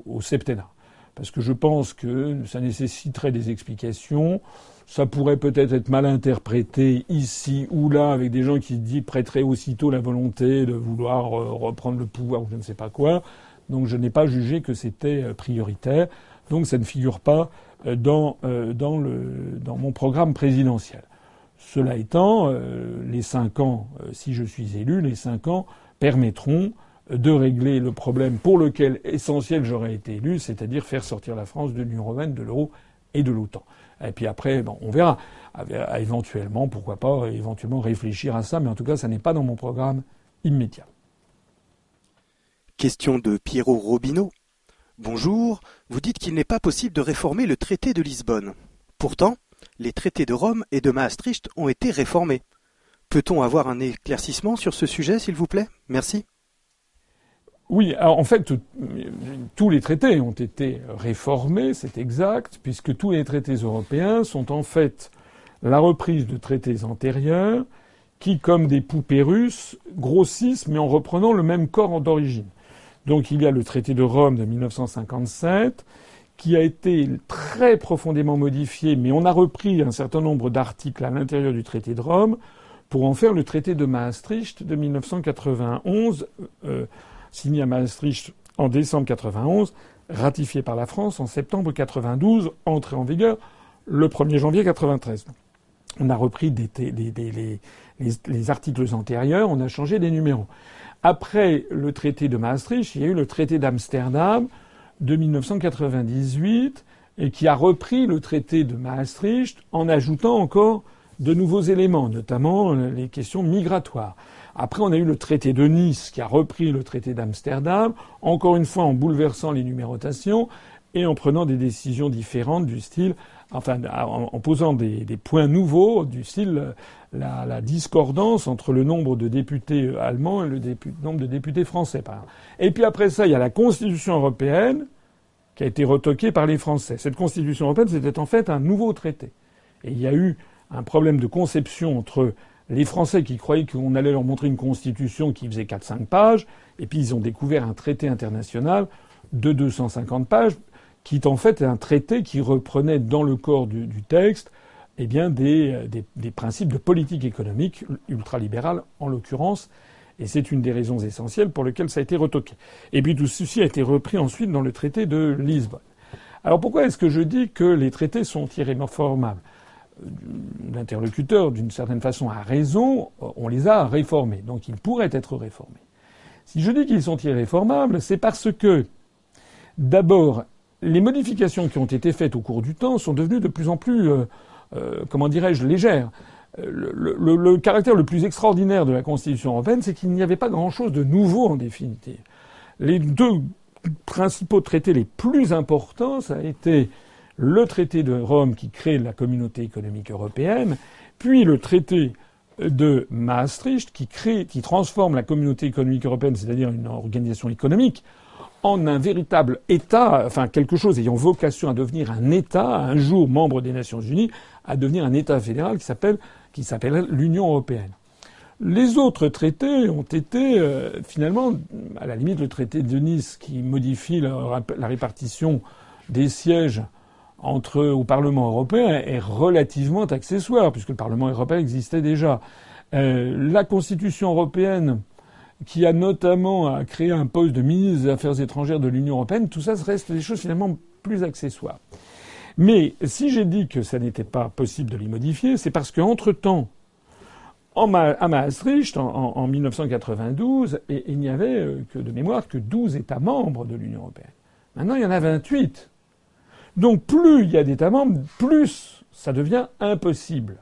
au, septennat. Parce que je pense que ça nécessiterait des explications. Ça pourrait peut-être être mal interprété ici ou là avec des gens qui disent prêteraient aussitôt la volonté de vouloir euh, reprendre le pouvoir ou je ne sais pas quoi. Donc je n'ai pas jugé que c'était euh, prioritaire. Donc ça ne figure pas euh, dans, dans, le, dans mon programme présidentiel. Cela étant, les cinq ans, si je suis élu, les cinq ans permettront de régler le problème pour lequel essentiel j'aurais été élu, c'est-à-dire faire sortir la France de l'Union européenne, de l'euro et de l'OTAN. Et puis après, on verra. Éventuellement, pourquoi pas, éventuellement réfléchir à ça, mais en tout cas, ça n'est pas dans mon programme immédiat. Question de Pierrot Robineau. Bonjour, vous dites qu'il n'est pas possible de réformer le traité de Lisbonne. Pourtant, les traités de Rome et de Maastricht ont été réformés. Peut-on avoir un éclaircissement sur ce sujet, s'il vous plaît? Merci. Oui, en fait, tous les traités ont été réformés, c'est exact, puisque tous les traités européens sont en fait la reprise de traités antérieurs qui, comme des poupées russes, grossissent mais en reprenant le même corps d'origine. Donc il y a le traité de Rome de 1957 qui a été très profondément modifié, mais on a repris un certain nombre d'articles à l'intérieur du traité de Rome pour en faire le traité de Maastricht de 1991, euh, signé à Maastricht en décembre 91, ratifié par la France en septembre 92, entré en vigueur le 1er janvier 93. On a repris des, les, les, articles antérieurs, on a changé les numéros. Après le traité de Maastricht, il y a eu le traité d'Amsterdam de 1998 et qui a repris le traité de Maastricht en ajoutant encore de nouveaux éléments, notamment les questions migratoires. Après, on a eu le traité de Nice qui a repris le traité d'Amsterdam, encore une fois en bouleversant les numérotations et en prenant des décisions différentes du style, enfin, en, posant des, points nouveaux du style la, discordance entre le nombre de députés allemands et le nombre de députés français. Par Et puis après ça, il y a la Constitution européenne qui a été retoquée par les Français. Cette Constitution européenne, c'était en fait un nouveau traité. Et il y a eu un problème de conception entre les Français qui croyaient qu'on allait leur montrer une constitution qui faisait 4-5 pages, et puis ils ont découvert un traité international de 250 pages, qui est en fait un traité qui reprenait dans le corps du, texte eh bien des, des, principes de politique économique ultralibérale en l'occurrence, et c'est une des raisons essentielles pour lesquelles ça a été retoqué. Et puis tout ceci a été repris ensuite dans le traité de Lisbonne. Alors pourquoi est-ce que je dis que les traités sont irréformables? L'interlocuteur, d'une certaine façon, a raison, on les a réformés. Donc ils pourraient être réformés. Si je dis qu'ils sont irréformables, c'est parce que, d'abord, les modifications qui ont été faites au cours du temps sont devenues de plus en plus, euh, euh, comment dirais-je, légères. Le, le, caractère le plus extraordinaire de la Constitution européenne, c'est qu'il n'y avait pas grand-chose de nouveau en définitive. Les deux principaux traités les plus importants, ça a été le traité de Rome qui crée la communauté économique européenne, puis le traité de Maastricht qui crée, qui transforme la communauté économique européenne, c'est-à-dire une organisation économique, en un véritable État, enfin quelque chose ayant vocation à devenir un État, un jour membre des Nations Unies, à devenir un État fédéral qui s'appelle l'Union européenne. Les autres traités ont été euh, finalement, à la limite, le traité de Nice qui modifie la répartition des sièges entre au Parlement européen est relativement accessoire, puisque le Parlement européen existait déjà. Euh, la Constitution européenne, qui a notamment créé un poste de ministre des Affaires étrangères de l'Union européenne, tout ça reste des choses finalement plus accessoires. Mais si j'ai dit que ça n'était pas possible de les modifier, c'est parce qu'entre-temps, à Maastricht, en, 1992, il n'y avait euh, que de mémoire que 12 États membres de l'Union européenne. Maintenant, il y en a 28. Donc plus il y a d'États membres, plus ça devient impossible.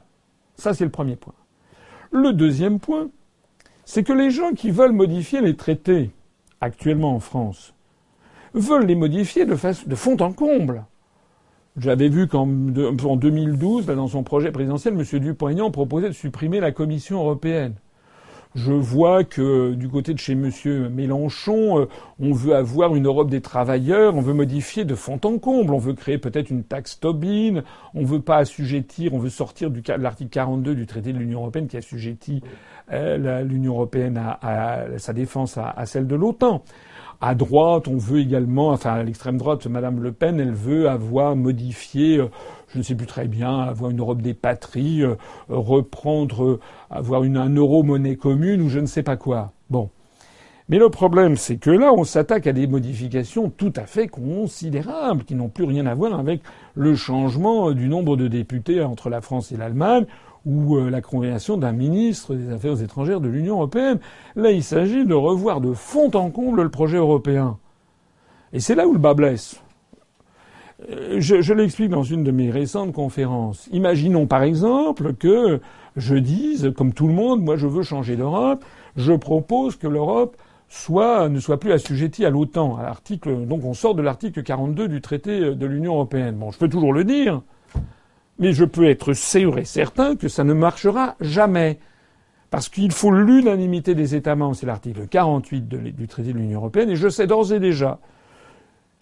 Ça, c'est le premier point. Le deuxième point, c'est que les gens qui veulent modifier les traités actuellement en France veulent les modifier de, fond en comble. J'avais vu qu'en 2012, dans son projet présidentiel, M. Dupont-Aignan proposait de supprimer la Commission européenne. Je vois que du côté de chez M. Mélenchon, euh, on veut avoir une Europe des travailleurs, on veut modifier de fond en comble, on veut créer peut-être une taxe Tobin, on veut pas assujettir, on veut sortir de l'article 42 du traité de l'Union européenne qui assujettit euh, l'Union européenne à, sa défense à celle de l'OTAN. À droite, on veut également, enfin à l'extrême droite, Madame Le Pen, elle veut avoir modifié, euh, je ne sais plus très bien, avoir une Europe des patries, euh, reprendre, euh, avoir une, un euro monnaie commune ou je ne sais pas quoi. Bon. Mais le problème, c'est que là, on s'attaque à des modifications tout à fait considérables, qui n'ont plus rien à voir avec le changement du nombre de députés entre la France et l'Allemagne, ou euh, la congrégation d'un ministre des Affaires étrangères de l'Union européenne. Là, il s'agit de revoir de fond en comble le projet européen. Et c'est là où le bas blesse. Euh, je, l'explique dans une de mes récentes conférences. Imaginons par exemple que je dise, comme tout le monde, moi je veux changer d'Europe, je propose que l'Europe soit, ne soit plus assujettie à l'OTAN, donc on sort de l'article 42 du traité de l'Union européenne. Bon, je peux toujours le dire, mais je peux être sûr et certain que ça ne marchera jamais. Parce qu'il faut l'unanimité des États membres, c'est l'article 48 du traité de l'Union européenne, et je sais d'ores et déjà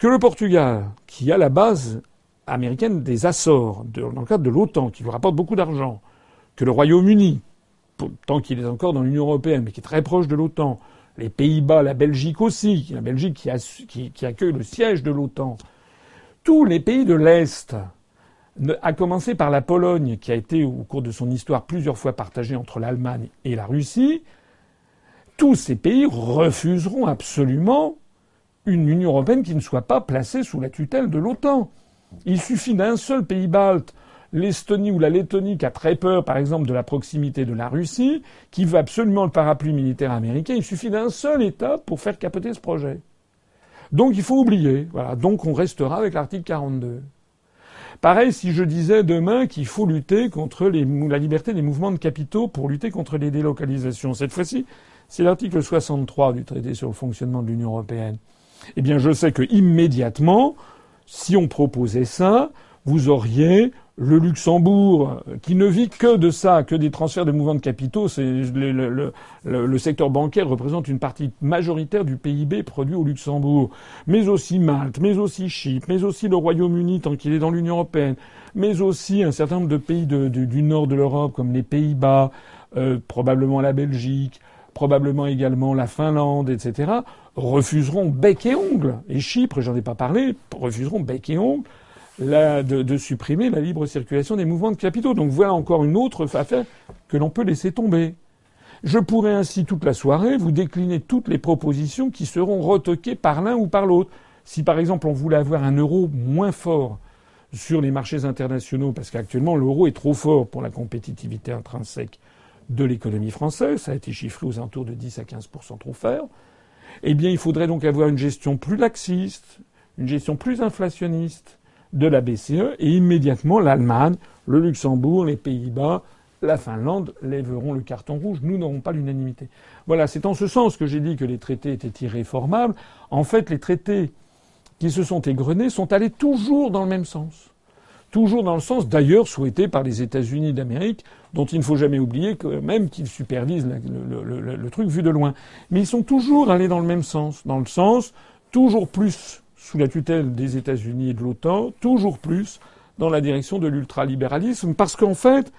que le Portugal, qui a la base américaine des Açores, dans le cadre de l'OTAN, qui lui rapporte beaucoup d'argent, que le Royaume-Uni, tant qu'il est encore dans l'Union européenne, mais qui est très proche de l'OTAN, les Pays-Bas, la Belgique aussi, la Belgique qui, accueille le siège de l'OTAN, tous les pays de l'Est, à commencer par la Pologne, qui a été au cours de son histoire plusieurs fois partagée entre l'Allemagne et la Russie, tous ces pays refuseront absolument une Union européenne qui ne soit pas placée sous la tutelle de l'OTAN. Il suffit d'un seul pays balte l'Estonie ou la Lettonie qui a très peur, par exemple, de la proximité de la Russie, qui veut absolument le parapluie militaire américain, il suffit d'un seul État pour faire capoter ce projet. Donc il faut oublier. Voilà. Donc on restera avec l'article 42. Pareil si je disais demain qu'il faut lutter contre la liberté des mouvements de capitaux pour lutter contre les délocalisations. Cette fois-ci, c'est l'article 63 du traité sur le fonctionnement de l'Union européenne. Eh bien, je sais que immédiatement, si on proposait ça, vous auriez le Luxembourg, qui ne vit que de ça, que des transferts de mouvements de capitaux, le, secteur bancaire représente une partie majoritaire du PIB produit au Luxembourg, mais aussi Malte, mais aussi Chypre, mais aussi le Royaume-Uni tant qu'il est dans l'Union européenne, mais aussi un certain nombre de pays du nord de l'Europe comme les Pays-Bas, euh, probablement la Belgique, probablement également la Finlande, etc., refuseront bec et ongle. Et Chypre, j'en ai pas parlé, refuseront bec et ongle de, supprimer la libre circulation des mouvements de capitaux. Donc voilà encore une autre affaire que l'on peut laisser tomber. Je pourrais ainsi toute la soirée vous décliner toutes les propositions qui seront retoquées par l'un ou par l'autre. Si par exemple on voulait avoir un euro moins fort sur les marchés internationaux, parce qu'actuellement l'euro est trop fort pour la compétitivité intrinsèque de l'économie française, ça a été chiffré aux alentours de 10 à 15% trop fort, eh bien il faudrait donc avoir une gestion plus laxiste, une gestion plus inflationniste, de la BCE et immédiatement l'Allemagne, le Luxembourg, les Pays-Bas, la Finlande lèveront le carton rouge. Nous n'aurons pas l'unanimité. Voilà, c'est en ce sens que j'ai dit que les traités étaient irréformables. En fait, les traités qui se sont égrenés sont allés toujours dans le même sens. Toujours dans le sens, d'ailleurs, souhaité par les États-Unis d'Amérique, dont il ne faut jamais oublier que même qu'ils supervisent le, le truc vu de loin. Mais ils sont toujours allés dans le même sens. Dans le sens, toujours plus sous la tutelle des États-Unis et de l'OTAN, toujours plus dans la direction de l'ultralibéralisme, parce qu'en fait,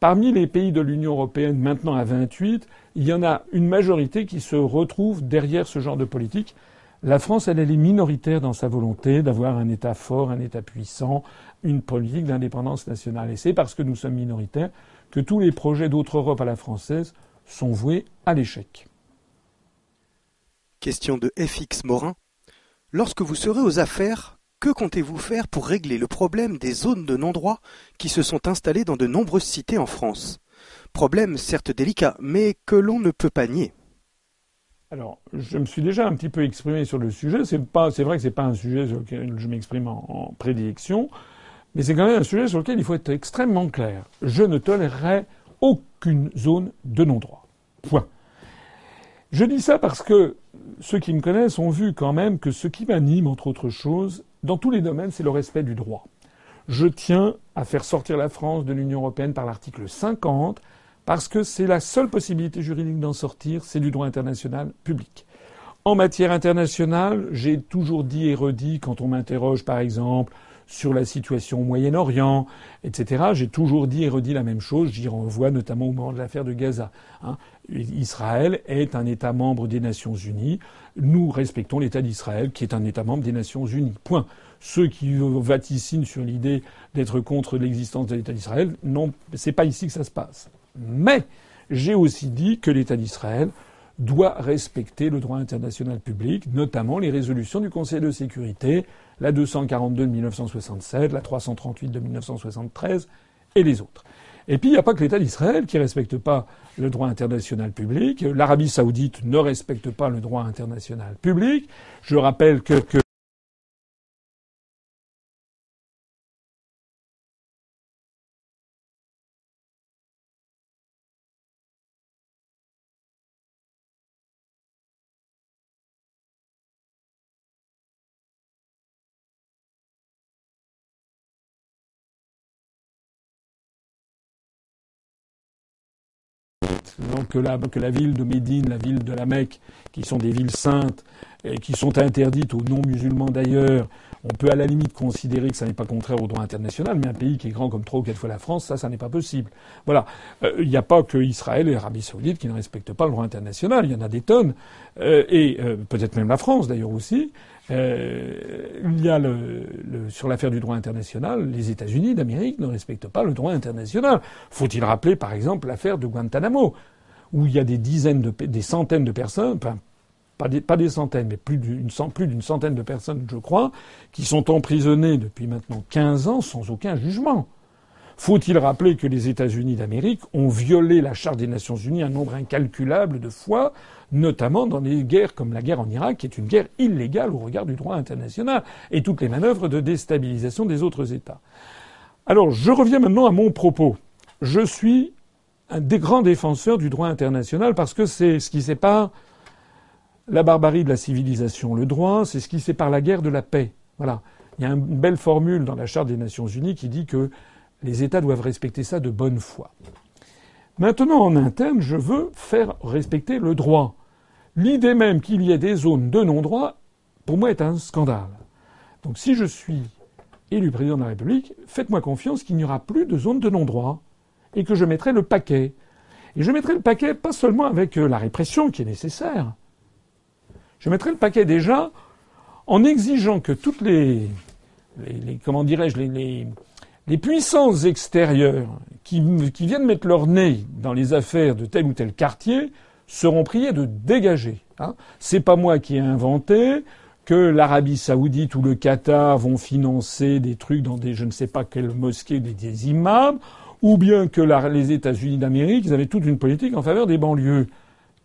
parmi les pays de l'Union européenne, maintenant à 28, il y en a une majorité qui se retrouve derrière ce genre de politique. La France, elle, elle est minoritaire dans sa volonté d'avoir un État fort, un État puissant, une politique d'indépendance nationale. Et c'est parce que nous sommes minoritaires que tous les projets d'autre Europe à la française sont voués à l'échec. Question de FX Morin. Lorsque vous serez aux affaires, que comptez-vous faire pour régler le problème des zones de non-droit qui se sont installées dans de nombreuses cités en France? Problème certes délicat, mais que l'on ne peut pas nier. Alors, je me suis déjà un petit peu exprimé sur le sujet. C'est pas, c'est vrai que c'est pas un sujet sur lequel je m'exprime en, prédilection, mais c'est quand même un sujet sur lequel il faut être extrêmement clair. Je ne tolérerai aucune zone de non-droit. Point. Je dis ça parce que ceux qui me connaissent ont vu quand même que ce qui m'anime, entre autres choses, dans tous les domaines, c'est le respect du droit. Je tiens à faire sortir la France de l'Union européenne par l'article 50, parce que c'est la seule possibilité juridique d'en sortir, c'est du droit international public. En matière internationale, j'ai toujours dit et redit, quand on m'interroge par exemple sur la situation au Moyen-Orient, etc., j'ai toujours dit et redit la même chose, j'y renvoie notamment au moment de l'affaire de Gaza. Hein. Israël est un État membre des Nations Unies. Nous respectons l'État d'Israël, qui est un État membre des Nations Unies. Point. Ceux qui vaticinent sur l'idée d'être contre l'existence de l'État d'Israël, non, c'est pas ici que ça se passe. Mais j'ai aussi dit que l'État d'Israël doit respecter le droit international public, notamment les résolutions du Conseil de sécurité, la 242 de 1967, la 338 de 1973 et les autres. Et puis il n'y a pas que l'État d'Israël qui ne respecte pas le droit international public. L'Arabie saoudite ne respecte pas le droit international public. Je rappelle que, que donc que la, que la ville de Médine, la ville de la Mecque, qui sont des villes saintes, qui sont interdites aux non-musulmans d'ailleurs, on peut à la limite considérer que ça n'est pas contraire au droit international, mais un pays qui est grand comme trois ou quatre fois la France, ça, ça n'est pas possible. Voilà. Euh, il n'y a pas que Israël et l'Arabie Saoudite qui ne respectent pas le droit international. Il y en a des tonnes, euh, et euh, peut-être même la France d'ailleurs aussi. Il y a le, le, sur l'affaire du droit international, les États-Unis d'Amérique ne respectent pas le droit international. Faut-il rappeler, par exemple, l'affaire de Guantanamo, où il y a des dizaines de, des centaines de personnes, enfin, pas des, centaines, mais plus d'une, plus d'une centaine de personnes, je crois, qui sont emprisonnées depuis maintenant 15 ans sans aucun jugement. Faut-il rappeler que les États-Unis d'Amérique ont violé la Charte des Nations Unies un nombre incalculable de fois, notamment dans des guerres comme la guerre en Irak, qui est une guerre illégale au regard du droit international, et toutes les manœuvres de déstabilisation des autres États. Alors, je reviens maintenant à mon propos. Je suis un des grands défenseurs du droit international parce que c'est ce qui sépare la barbarie de la civilisation, le droit, c'est ce qui sépare la guerre de la paix. Voilà. Il y a une belle formule dans la Charte des Nations Unies qui dit que les États doivent respecter ça de bonne foi. Maintenant, en interne, je veux faire respecter le droit. L'idée même qu'il y ait des zones de non-droit, pour moi, est un scandale. Donc si je suis élu président de la République, faites-moi confiance qu'il n'y aura plus de zones de non-droit et que je mettrai le paquet. Et je mettrai le paquet pas seulement avec euh, la répression qui est nécessaire, je mettrai le paquet déjà en exigeant que toutes les, les, comment dirais-je, les, puissances extérieures qui viennent mettre leur nez dans les affaires de tel ou tel quartier seront priées de dégager. Hein. C'est pas moi qui ai inventé que l'Arabie Saoudite ou le Qatar vont financer des trucs dans des je ne sais pas quelles mosquées, des, des imams, ou bien que les États-Unis d'Amérique, ils avaient toute une politique en faveur des banlieues.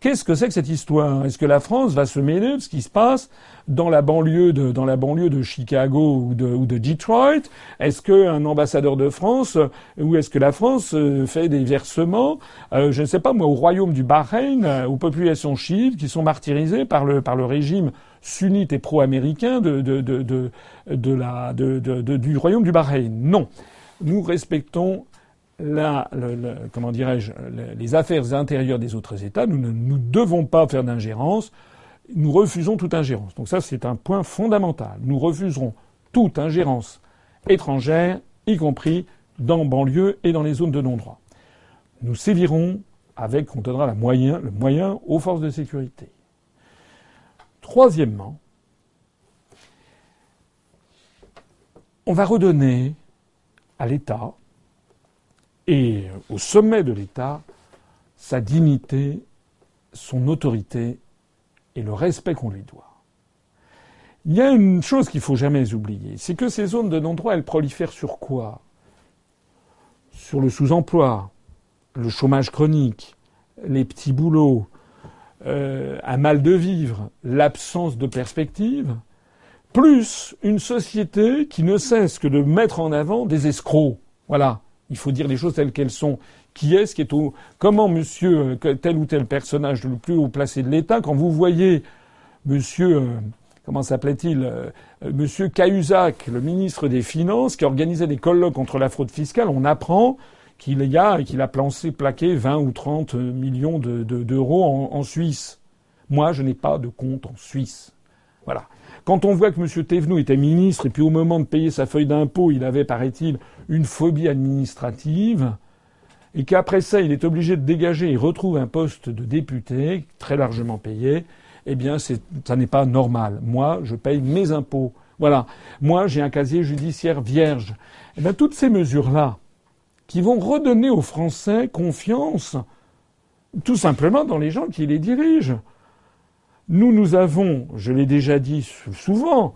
Qu'est-ce que c'est que cette histoire? Est-ce que la France va se mêler de ce qui se passe dans la banlieue de, dans la banlieue de Chicago ou de, ou de Detroit? Est-ce qu'un ambassadeur de France ou est-ce que la France euh, fait des versements, euh, je ne sais pas moi, au royaume du Bahreïn, euh, aux populations chiites qui sont martyrisées par le, par le régime sunnite et pro-américain de, de, de, de, de la, du royaume du Bahreïn. Non. Nous respectons comment dirais-je, les affaires intérieures des autres États. Nous ne devons pas faire d'ingérence. Nous refusons toute ingérence. Donc ça, c'est un point fondamental. Nous refuserons toute ingérence étrangère, y compris dans banlieue et dans les zones de non-droit. Nous sévirons avec, on donnera le moyen aux forces de sécurité. Troisièmement, on va redonner à l'État et au sommet de l'État sa dignité, son autorité et le respect qu'on lui doit. Il y a une chose qu'il faut jamais oublier, c'est que ces zones de non-droit, elles prolifèrent sur quoi? Sur le sous-emploi, le chômage chronique, les petits boulots, euh, un mal de vivre, l'absence de perspective, plus une société qui ne cesse que de mettre en avant des escrocs. Voilà. Il faut dire les choses telles qu'elles sont. Qui est-ce qui est au comment monsieur euh, tel ou tel personnage le plus haut placé de l'État quand vous voyez monsieur euh, comment s'appelait-il euh, monsieur Cahuzac, le ministre des Finances qui organisait des colloques contre la fraude fiscale, on apprend qu'il y a qu'il a plancé, plaqué 20 ou 30 millions d'euros en, en Suisse. Moi, je n'ai pas de compte en Suisse. Voilà. Quand on voit que M. Thévenoud était ministre et puis au moment de payer sa feuille d'impôt, il avait, paraît-il, une phobie administrative, et qu'après ça, il est obligé de dégager et retrouve un poste de député très largement payé, eh bien, ça n'est pas normal. Moi, je paye mes impôts. Voilà. Moi, j'ai un casier judiciaire vierge. Eh bien, toutes ces mesures-là, qui vont redonner aux Français confiance, tout simplement dans les gens qui les dirigent. Nous, nous avons, je l'ai déjà dit souvent,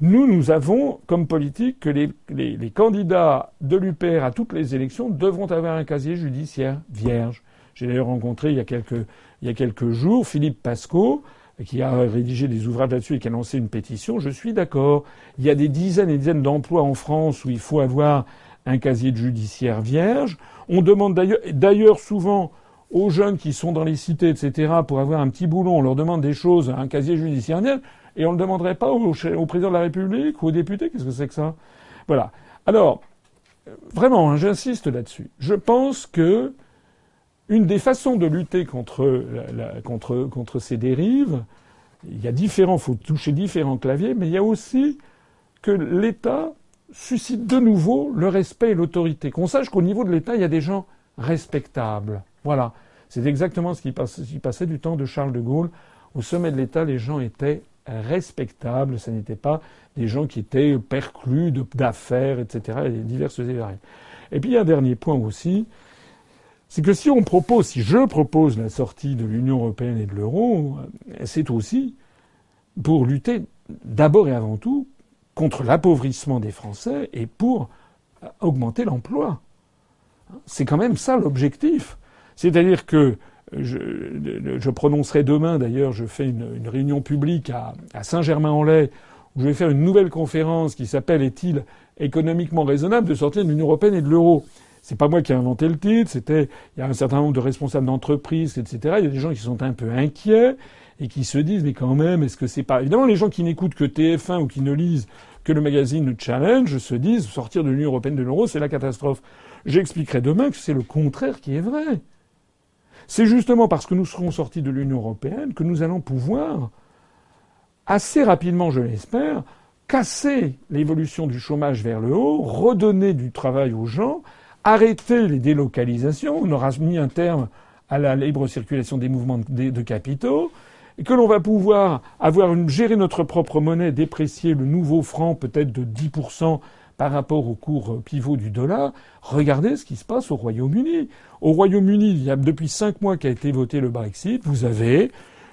nous, nous avons comme politique que les, candidats de l'UPR à toutes les élections devront avoir un casier judiciaire vierge. J'ai d'ailleurs rencontré il y, a quelques, jours Philippe Pasco, qui a rédigé des ouvrages là-dessus et qui a lancé une pétition. Je suis d'accord. Il y a des dizaines et des dizaines d'emplois en France où il faut avoir un casier judiciaire vierge. On demande d'ailleurs souvent, aux jeunes qui sont dans les cités, etc., pour avoir un petit boulon, on leur demande des choses, un casier judiciaire, et on ne le demanderait pas au, président de la République ou aux députés Qu'est-ce que c'est que ça? Voilà. Alors, vraiment, hein, j'insiste là-dessus. Je pense que une des façons de lutter contre, contre, contre ces dérives, il y a différents, faut toucher différents claviers, mais il y a aussi que l'État suscite de nouveau le respect et l'autorité. Qu'on sache qu'au niveau de l'État, il y a des gens respectables. Voilà. C'est exactement ce qui, passait du temps de Charles de Gaulle. Au sommet de l'État, les gens étaient respectables. Ce n'étaient pas des gens qui étaient perclus d'affaires, etc. et diverses et Et puis, un dernier point aussi. C'est que si on propose, si je propose la sortie de l'Union européenne et de l'euro, c'est aussi pour lutter d'abord et avant tout contre l'appauvrissement des Français et pour augmenter l'emploi. C'est quand même ça l'objectif. C'est-à-dire que je, prononcerai demain, d'ailleurs, je fais une, réunion publique à, Saint-Germain-en-Laye, où je vais faire une nouvelle conférence qui s'appelle Est-il économiquement raisonnable de sortir de l'Union européenne et de l'euro? C'est pas moi qui ai inventé le titre, c'était il y a un certain nombre de responsables d'entreprises, etc. Il y a des gens qui sont un peu inquiets et qui se disent mais quand même, est-ce que c'est pas évidemment les gens qui n'écoutent que TF1 ou qui ne lisent que le magazine Challenge se disent sortir de l'Union européenne de l'euro, c'est la catastrophe. J'expliquerai demain que c'est le contraire qui est vrai. C'est justement parce que nous serons sortis de l'Union européenne que nous allons pouvoir, assez rapidement, je l'espère, casser l'évolution du chômage vers le haut, redonner du travail aux gens, arrêter les délocalisations. On aura mis un terme à la libre circulation des mouvements de capitaux, et que l'on va pouvoir avoir une, gérer notre propre monnaie, déprécier le nouveau franc peut-être de 10% par rapport au cours pivot du dollar, regardez ce qui se passe au Royaume-Uni. Au Royaume-Uni, il y a depuis cinq mois qu'a été voté le Brexit, vous avez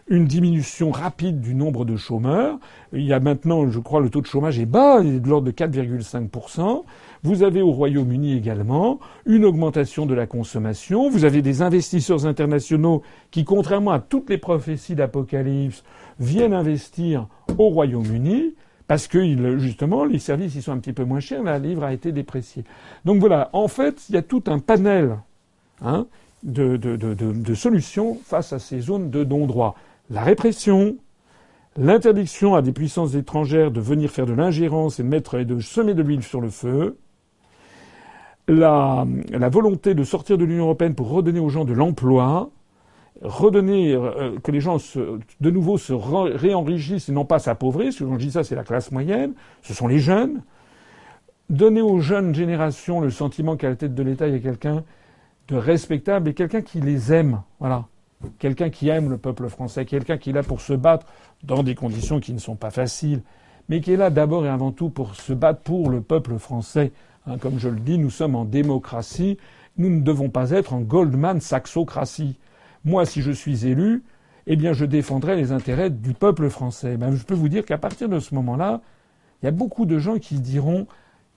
une diminution rapide du nombre de chômeurs. Il y a maintenant, je crois, le taux de chômage est bas, il est de l'ordre de 4,5%. Vous avez au Royaume-Uni également une augmentation de la consommation. Vous avez des investisseurs internationaux qui, contrairement à toutes les prophéties d'Apocalypse, viennent investir au Royaume-Uni parce que justement les services ils sont un petit peu moins chers, la livre a été dépréciée. Donc voilà, en fait, il y a tout un panel hein, de, solutions face à ces zones de non-droit. La répression, l'interdiction à des puissances étrangères de venir faire de l'ingérence et de mettre et de semer de l'huile sur le feu, la volonté de sortir de l'Union européenne pour redonner aux gens de l'emploi, redonner, euh, que les gens de nouveau se réenrichissent et non pas s'appauvrissent. Quand je dis ça, c'est la classe moyenne. Ce sont les jeunes. Donner aux jeunes générations le sentiment qu'à la tête de l'État, il y a quelqu'un de respectable et quelqu'un qui les aime. Voilà. Quelqu'un qui aime le peuple français, quelqu'un qui est là pour se battre dans des conditions qui ne sont pas faciles, mais qui est là d'abord et avant tout pour se battre pour le peuple français. Hein, comme je le dis, nous sommes en démocratie. Nous ne devons pas être en Goldman Saxocratie. Moi, si je suis élu, eh bien, je défendrai les intérêts du peuple français. Ben, je peux vous dire qu'à partir de ce moment-là, il y a beaucoup de gens qui diront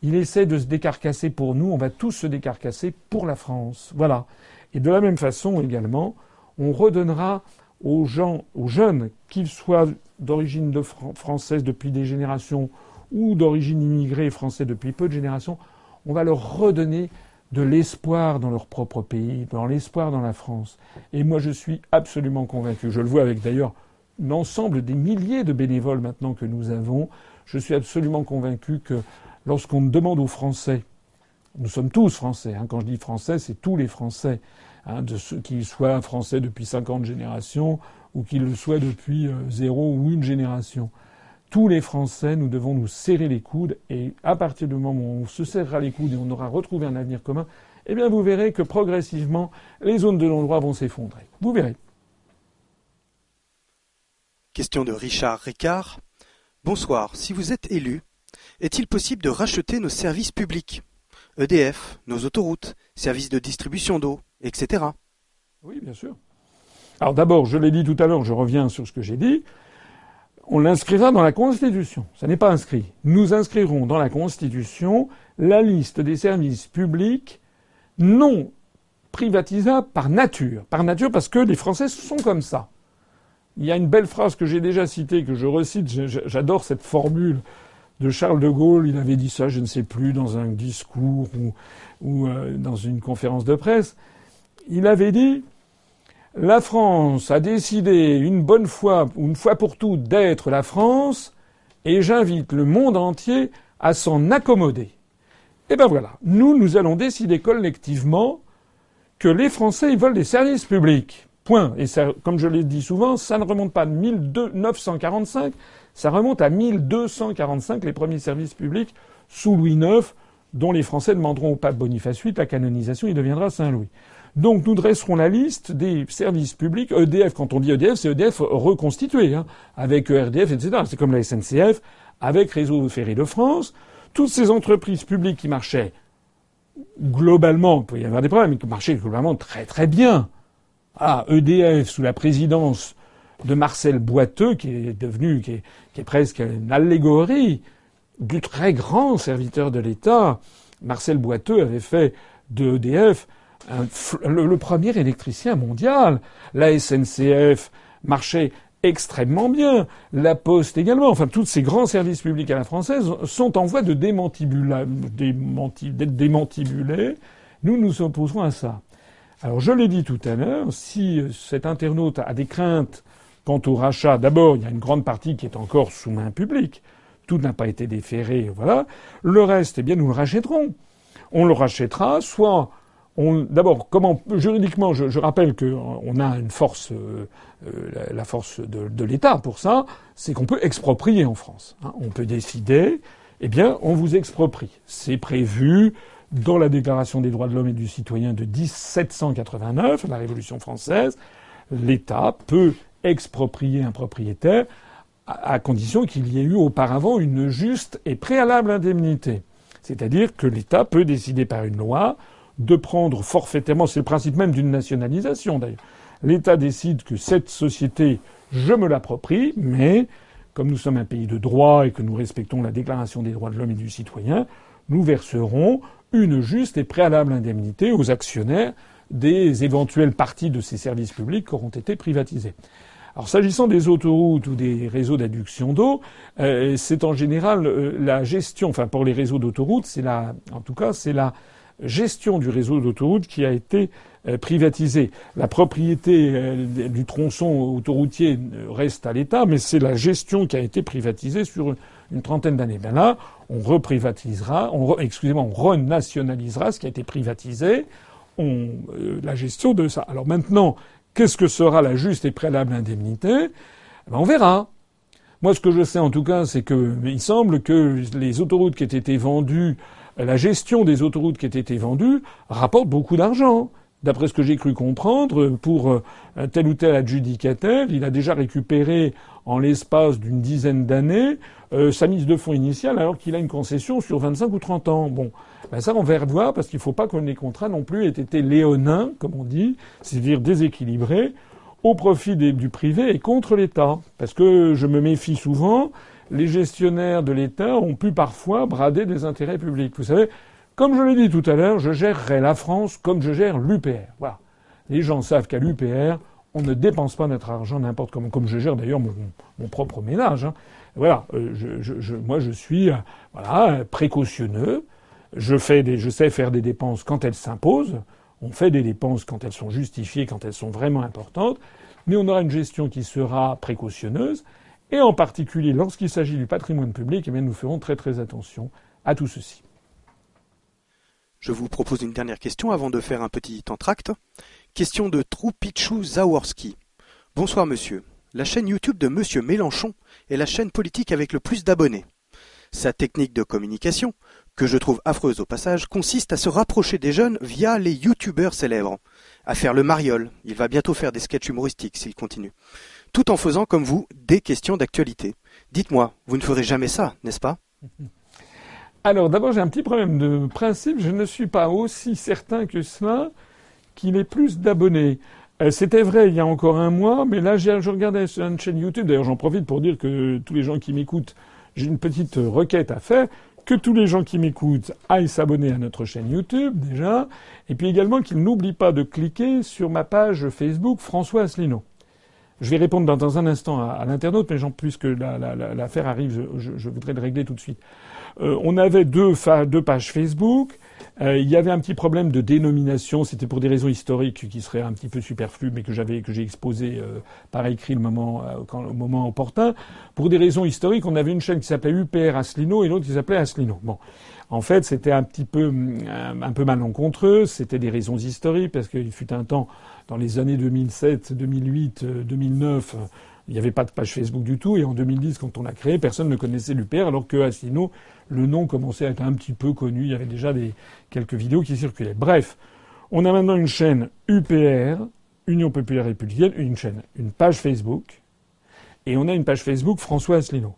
il essaie de se décarcasser pour nous, on va tous se décarcasser pour la France. Voilà. Et de la même façon également, on redonnera aux gens, aux jeunes, qu'ils soient d'origine française depuis des générations ou d'origine immigrée française depuis peu de générations, on va leur redonner de l'espoir dans leur propre pays, dans l'espoir dans la France. Et moi, je suis absolument convaincu. Je le vois avec d'ailleurs l'ensemble des milliers de bénévoles maintenant que nous avons. Je suis absolument convaincu que lorsqu'on demande aux Français, nous sommes tous Français, hein, quand je dis Français, c'est tous les Français, hein, de ceux qui soient Français depuis 50 générations ou qu'ils le soient depuis euh, zéro ou une génération tous les Français, nous devons nous serrer les coudes et à partir du moment où on se serrera les coudes et on aura retrouvé un avenir commun, eh bien vous verrez que progressivement les zones de non-droit vont s'effondrer. Vous verrez. Question de Richard Ricard. Bonsoir. Si vous êtes élu, est-il possible de racheter nos services publics? EDF, nos autoroutes, services de distribution d'eau, etc. Oui, bien sûr. Alors d'abord, je l'ai dit tout à l'heure, je reviens sur ce que j'ai dit on l'inscrira dans la Constitution. Ça n'est pas inscrit. Nous inscrirons dans la Constitution la liste des services publics non privatisables par nature. Par nature parce que les Français sont comme ça. Il y a une belle phrase que j'ai déjà citée, que je recite, j'adore cette formule de Charles de Gaulle. Il avait dit ça, je ne sais plus, dans un discours ou, euh, dans une conférence de presse. Il avait dit la France a décidé une bonne fois, une fois pour toutes, d'être la France, et j'invite le monde entier à s'en accommoder. Et ben voilà, nous, nous allons décider collectivement que les Français, ils veulent des services publics. Point. Et ça, comme je l'ai dit souvent, ça ne remonte pas de 1945, ça remonte à 1245, les premiers services publics sous Louis IX, dont les Français demanderont au pape Boniface VIII la canonisation, il deviendra Saint-Louis. Donc nous dresserons la liste des services publics. EDF, quand on dit EDF, c'est EDF reconstitué, hein, avec ERDF, etc. C'est comme la SNCF, avec Réseau Ferré de France. Toutes ces entreprises publiques qui marchaient globalement, il peut y avoir des problèmes, mais qui marchaient globalement très très bien. Ah, EDF, sous la présidence de Marcel Boiteux, qui est devenu, qui est, qui est presque une allégorie du très grand serviteur de l'État. Marcel Boiteux avait fait de EDF le, premier électricien mondial. La SNCF marchait extrêmement bien. La Poste également. Enfin, tous ces grands services publics à la française sont en voie de d'être démantibulés. Nous nous opposerons à ça. Alors, je l'ai dit tout à l'heure, si cet internaute a des craintes quant au rachat, d'abord, il y a une grande partie qui est encore sous main publique. Tout n'a pas été déféré, voilà. Le reste, eh bien, nous le rachèterons. On le rachètera, soit D'abord, comment juridiquement, je, rappelle qu'on a une force, euh, euh, la, force de, l'État pour ça, c'est qu'on peut exproprier en France. Hein. On peut décider, eh bien, on vous exproprie. C'est prévu dans la Déclaration des droits de l'homme et du citoyen de 1789, la Révolution française. L'État peut exproprier un propriétaire à condition qu'il y ait eu auparavant une juste et préalable indemnité. C'est-à-dire que l'État peut décider par une loi de prendre forfaitairement, c'est le principe même d'une nationalisation d'ailleurs. L'État décide que cette société, je me l'approprie, mais comme nous sommes un pays de droit et que nous respectons la Déclaration des droits de l'homme et du citoyen, nous verserons une juste et préalable indemnité aux actionnaires des éventuelles parties de ces services publics qui auront été privatisés. Alors s'agissant des autoroutes ou des réseaux d'adduction d'eau, euh, c'est en général euh, la gestion, enfin pour les réseaux d'autoroutes, c'est la, en tout cas, c'est la gestion du réseau d'autoroutes qui a été euh, privatisé. La propriété euh, du tronçon autoroutier reste à l'État, mais c'est la gestion qui a été privatisée sur une trentaine d'années. Ben là, on reprivatisera, on excusez-moi, on renationalisera ce qui a été privatisé, on, euh, la gestion de ça. Alors maintenant, qu'est-ce que sera la juste et préalable indemnité? Ben On verra. Moi, ce que je sais en tout cas, c'est que il semble que les autoroutes qui aient été vendues la gestion des autoroutes qui étaient vendues rapporte beaucoup d'argent. D'après ce que j'ai cru comprendre, pour euh, tel ou tel adjudicataire, il a déjà récupéré en l'espace d'une dizaine d'années euh, sa mise de fonds initiale alors qu'il a une concession sur 25 ou 30 ans. Bon, ben ça on va revoir parce qu'il ne faut pas que les contrats non plus aient été léonins, comme on dit, c'est-à-dire déséquilibrés, au profit du privé et contre l'État. Parce que je me méfie souvent les gestionnaires de l'État ont pu parfois brader des intérêts publics. Vous savez, comme je l'ai dit tout à l'heure, je gérerai la France comme je gère l'UPR. Voilà. Les gens savent qu'à l'UPR, on ne dépense pas notre argent n'importe comment, comme je gère d'ailleurs mon, propre ménage. Hein. Voilà, euh, moi je suis euh, voilà précautionneux. Je fais des, je sais faire des dépenses quand elles s'imposent. On fait des dépenses quand elles sont justifiées, quand elles sont vraiment importantes. Mais on aura une gestion qui sera précautionneuse et en particulier, lorsqu'il s'agit du patrimoine public, eh bien, nous ferons très très attention à tout ceci. Je vous propose une dernière question avant de faire un petit entracte. Question de Troupichou Zaworski. Bonsoir monsieur. La chaîne YouTube de monsieur Mélenchon est la chaîne politique avec le plus d'abonnés. Sa technique de communication, que je trouve affreuse au passage, consiste à se rapprocher des jeunes via les youtubeurs célèbres. À faire le mariole. Il va bientôt faire des sketchs humoristiques s'il continue tout en faisant comme vous des questions d'actualité. Dites-moi, vous ne ferez jamais ça, n'est-ce pas? Alors d'abord j'ai un petit problème de principe, je ne suis pas aussi certain que cela qu'il ait plus d'abonnés. Euh, c'était vrai il y a encore un mois, mais là je regardais sur une chaîne YouTube, d'ailleurs j'en profite pour dire que tous les gens qui m'écoutent, j'ai une petite requête à faire, que tous les gens qui m'écoutent aillent s'abonner à notre chaîne YouTube déjà, et puis également qu'ils n'oublient pas de cliquer sur ma page Facebook François Asselineau. Je vais répondre dans, un instant à, l'internaute, mais j'en puisque l'affaire arrive, je, voudrais le régler tout de suite. Euh, on avait deux, pages Facebook. Euh, il y avait un petit problème de dénomination. C'était pour des raisons historiques qui seraient un petit peu superflues, mais que j'avais que j'ai exposé euh, par écrit le moment quand, au moment opportun. Pour des raisons historiques, on avait une chaîne qui s'appelait UPR Aslino et l'autre qui s'appelait Aslino. Bon. En fait, c'était un petit peu, un peu malencontreux. C'était des raisons historiques parce qu'il fut un temps, dans les années 2007, 2008, 2009, il n'y avait pas de page Facebook du tout. Et en 2010, quand on l'a créé, personne ne connaissait l'UPR, alors que Asselineau, le nom commençait à être un petit peu connu. Il y avait déjà des, quelques vidéos qui circulaient. Bref, on a maintenant une chaîne UPR, Union Populaire Républicaine, une chaîne, une page Facebook, et on a une page Facebook François Asselineau.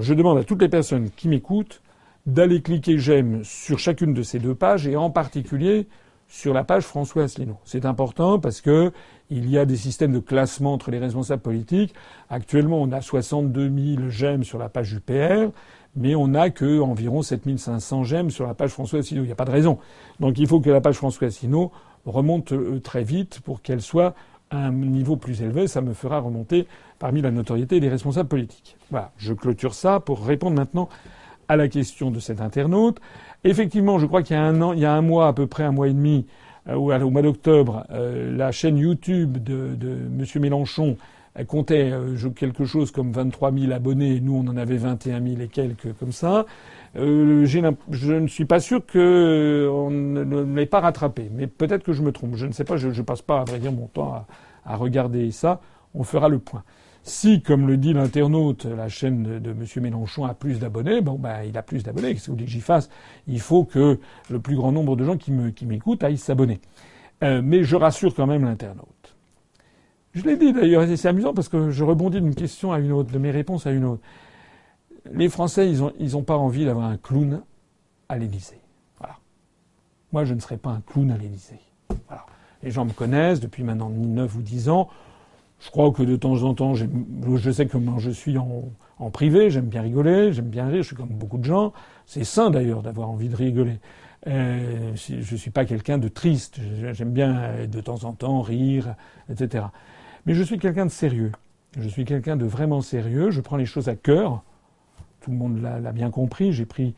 Je demande à toutes les personnes qui m'écoutent d'aller cliquer j'aime sur chacune de ces deux pages et en particulier sur la page François Asselineau. C'est important parce que il y a des systèmes de classement entre les responsables politiques. Actuellement, on a 62 000 j'aime sur la page UPR, mais on n'a que environ 7500 j'aime sur la page François Asselineau. Il n'y a pas de raison. Donc il faut que la page François Asselineau remonte euh, très vite pour qu'elle soit à un niveau plus élevé. Ça me fera remonter parmi la notoriété des responsables politiques. Voilà, je clôture ça pour répondre maintenant à la question de cet internaute. Effectivement, je crois qu'il y a un an, il y a un mois à peu près, un mois et demi, euh, au mois d'octobre, euh, la chaîne YouTube de, de M. Mélenchon comptait euh, quelque chose comme 23 000 abonnés. Nous, on en avait 21 000 et quelques comme ça. Je ne suis pas sûr qu'on ne l'ait pas rattrapé. Mais peut-être que je me trompe. Je ne sais pas. Je ne passe pas, à vrai dire, mon temps à, regarder ça. On fera le point. Si, comme le dit l'internaute, la chaîne de, M. Mélenchon a plus d'abonnés, bon, ben, il a plus d'abonnés. Qu'est-ce que vous voulez que j'y fasse? Il faut que le plus grand nombre de gens qui m'écoutent qui aillent s'abonner. Euh, mais je rassure quand même l'internaute. Je l'ai dit d'ailleurs, et c'est amusant parce que je rebondis d'une question à une autre, de mes réponses à une autre. Les Français, ils n'ont ont pas envie d'avoir un clown à l'Élysée. Voilà. Moi, je ne serai pas un clown à l'Élysée. Voilà. Les gens me connaissent depuis maintenant 9 ou 10 ans. Je crois que de temps en temps, je sais comment je suis en, privé, j'aime bien rigoler, j'aime bien rire, je suis comme beaucoup de gens. C'est sain d'ailleurs d'avoir envie de rigoler. Euh, je ne suis pas quelqu'un de triste, j'aime bien de temps en temps rire, etc. Mais je suis quelqu'un de sérieux. Je suis quelqu'un de vraiment sérieux. Je prends les choses à cœur. Tout le monde l'a bien compris. J'ai pris,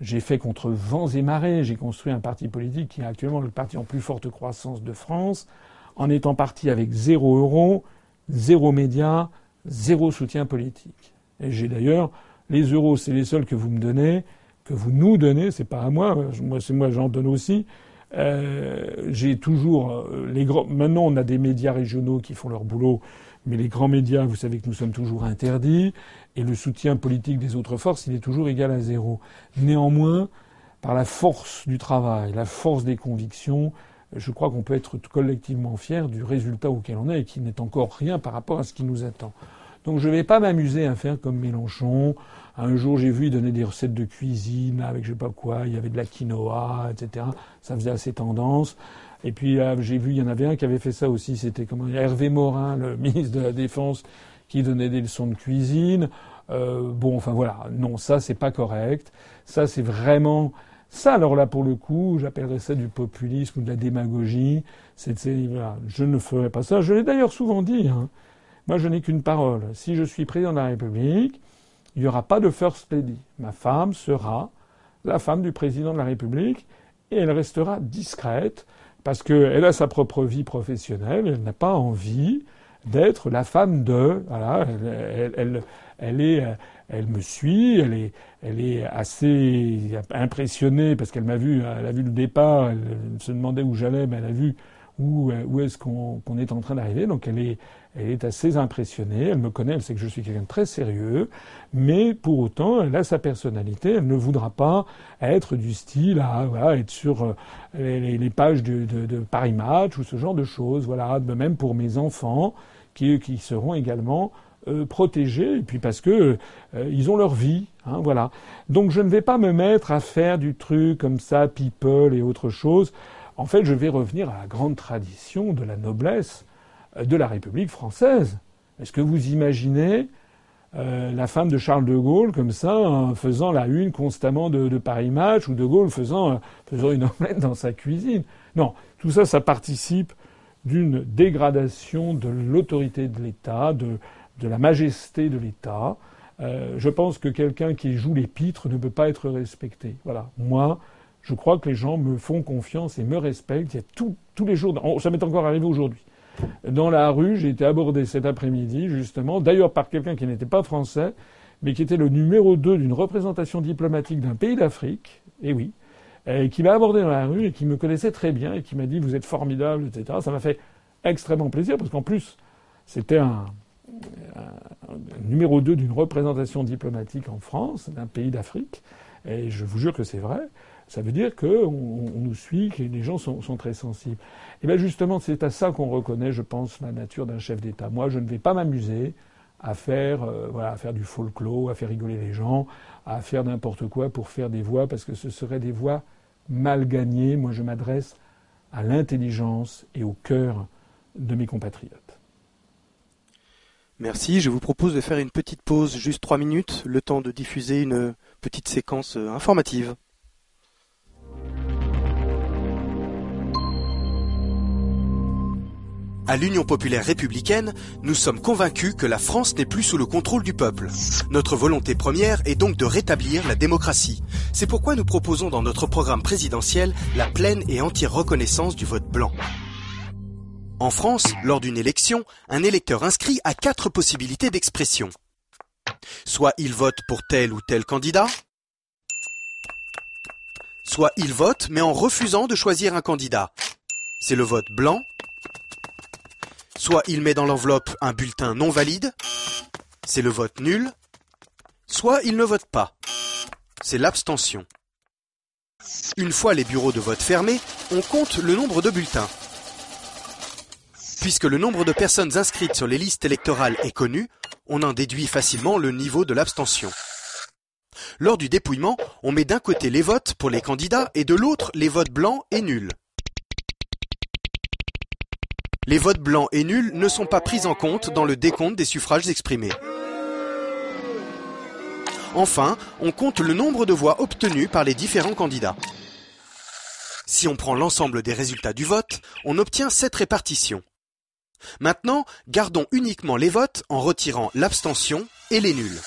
j'ai fait contre vents et marées. J'ai construit un parti politique qui est actuellement le parti en plus forte croissance de France, en étant parti avec zéro euro, zéro média, zéro soutien politique. Et j'ai d'ailleurs les euros, c'est les seuls que vous me donnez, que vous nous donnez. C'est pas à moi. Moi, c'est moi, j'en donne aussi. Euh, j'ai toujours euh, les grands. Maintenant, on a des médias régionaux qui font leur boulot, mais les grands médias, vous savez que nous sommes toujours interdits, et le soutien politique des autres forces, il est toujours égal à zéro. Néanmoins, par la force du travail, la force des convictions, je crois qu'on peut être collectivement fier du résultat auquel on est et qui n'est encore rien par rapport à ce qui nous attend. Donc je ne vais pas m'amuser à faire comme Mélenchon. Un jour, j'ai vu, il donnait des recettes de cuisine avec je sais pas quoi. Il y avait de la quinoa, etc. Ça faisait assez tendance. Et puis j'ai vu, il y en avait un qui avait fait ça aussi. C'était comment Hervé Morin, le [laughs] ministre de la Défense, qui donnait des leçons de cuisine. Euh, bon, enfin voilà. Non, ça c'est pas correct. Ça c'est vraiment ça. Alors là, pour le coup, j'appellerais ça du populisme ou de la démagogie. C'est, voilà, je ne ferai pas ça. Je l'ai d'ailleurs souvent dit. Hein. Moi, je n'ai qu'une parole. Si je suis président de la République, il n'y aura pas de First Lady. Ma femme sera la femme du président de la République et elle restera discrète parce qu'elle a sa propre vie professionnelle, elle n'a pas envie d'être la femme de. Voilà, elle, elle, elle, est, elle me suit, elle est, elle est assez impressionnée parce qu'elle m'a vu, elle a vu le départ, elle se demandait où j'allais, mais elle a vu où, où est-ce qu'on est en train d'arriver. Donc elle est, elle est assez impressionnée, elle me connaît, elle sait que je suis quelqu'un de très sérieux, mais pour autant, elle a sa personnalité, elle ne voudra pas être du style à voilà, être sur euh, les, pages de, de, Paris Match ou ce genre de choses. Voilà, même pour mes enfants qui, seront également euh, protégés, et puis parce que euh, ils ont leur vie, hein, voilà. Donc je ne vais pas me mettre à faire du truc comme ça, people et autre chose. En fait, je vais revenir à la grande tradition de la noblesse de la République française. Est-ce que vous imaginez euh, la femme de Charles de Gaulle comme ça, faisant la une constamment de, Paris Match, ou de Gaulle faisant, euh, faisant une omelette dans sa cuisine? Non, tout ça, ça participe d'une dégradation de l'autorité de l'État, de, de, la majesté de l'État. Euh, je pense que quelqu'un qui joue les pitres ne peut pas être respecté. Voilà. Moi, je crois que les gens me font confiance et me respectent. Il y a tous les jours, ça m'est encore arrivé aujourd'hui dans la rue. J'ai été abordé cet après-midi, justement, d'ailleurs par quelqu'un qui n'était pas français, mais qui était le numéro 2 d'une représentation diplomatique d'un pays d'Afrique, et oui, et qui m'a abordé dans la rue et qui me connaissait très bien et qui m'a dit vous êtes formidable, etc. Ça m'a fait extrêmement plaisir parce qu'en plus, c'était un, numéro 2 d'une représentation diplomatique en France, d'un pays d'Afrique. Et je vous jure que c'est vrai. Ça veut dire qu'on nous suit, que les gens sont, très sensibles. Et bien justement, c'est à ça qu'on reconnaît, je pense, la nature d'un chef d'État. Moi, je ne vais pas m'amuser à faire, euh, voilà, à faire du folklore, à faire rigoler les gens, à faire n'importe quoi pour faire des voix, parce que ce seraient des voix mal gagnées. Moi, je m'adresse à l'intelligence et au cœur de mes compatriotes. Merci. Je vous propose de faire une petite pause, juste trois minutes, le temps de diffuser une petite séquence euh, informative. À l'Union populaire républicaine, nous sommes convaincus que la France n'est plus sous le contrôle du peuple. Notre volonté première est donc de rétablir la démocratie. C'est pourquoi nous proposons dans notre programme présidentiel la pleine et entière reconnaissance du vote blanc. En France, lors d'une élection, un électeur inscrit a quatre possibilités d'expression. Soit il vote pour tel ou tel candidat, soit il vote mais en refusant de choisir un candidat. C'est le vote blanc. Soit il met dans l'enveloppe un bulletin non valide. C'est le vote nul. Soit il ne vote pas. C'est l'abstention. Une fois les bureaux de vote fermés, on compte le nombre de bulletins. Puisque le nombre de personnes inscrites sur les listes électorales est connu, on en déduit facilement le niveau de l'abstention. Lors du dépouillement, on met d'un côté les votes pour les candidats et de l'autre les votes blancs et nuls. Les votes blancs et nuls ne sont pas pris en compte dans le décompte des suffrages exprimés. Enfin, on compte le nombre de voix obtenues par les différents candidats. Si on prend l'ensemble des résultats du vote, on obtient cette répartition. Maintenant, gardons uniquement les votes en retirant l'abstention et les nuls.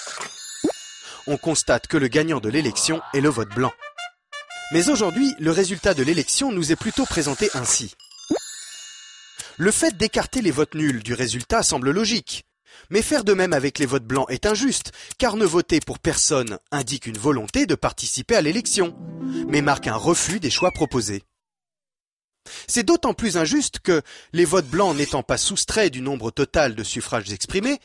On constate que le gagnant de l'élection est le vote blanc. Mais aujourd'hui, le résultat de l'élection nous est plutôt présenté ainsi. Le fait d'écarter les votes nuls du résultat semble logique. Mais faire de même avec les votes blancs est injuste, car ne voter pour personne indique une volonté de participer à l'élection, mais marque un refus des choix proposés. C'est d'autant plus injuste que, les votes blancs n'étant pas soustraits du nombre total de suffrages exprimés,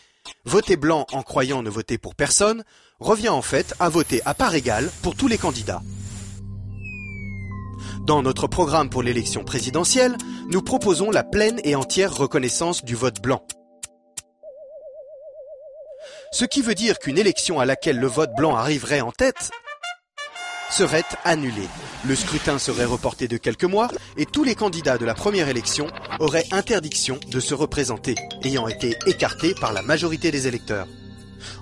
voter blanc en croyant ne voter pour personne revient en fait à voter à part égale pour tous les candidats. Dans notre programme pour l'élection présidentielle, nous proposons la pleine et entière reconnaissance du vote blanc. Ce qui veut dire qu'une élection à laquelle le vote blanc arriverait en tête serait annulé. Le scrutin serait reporté de quelques mois et tous les candidats de la première élection auraient interdiction de se représenter, ayant été écartés par la majorité des électeurs.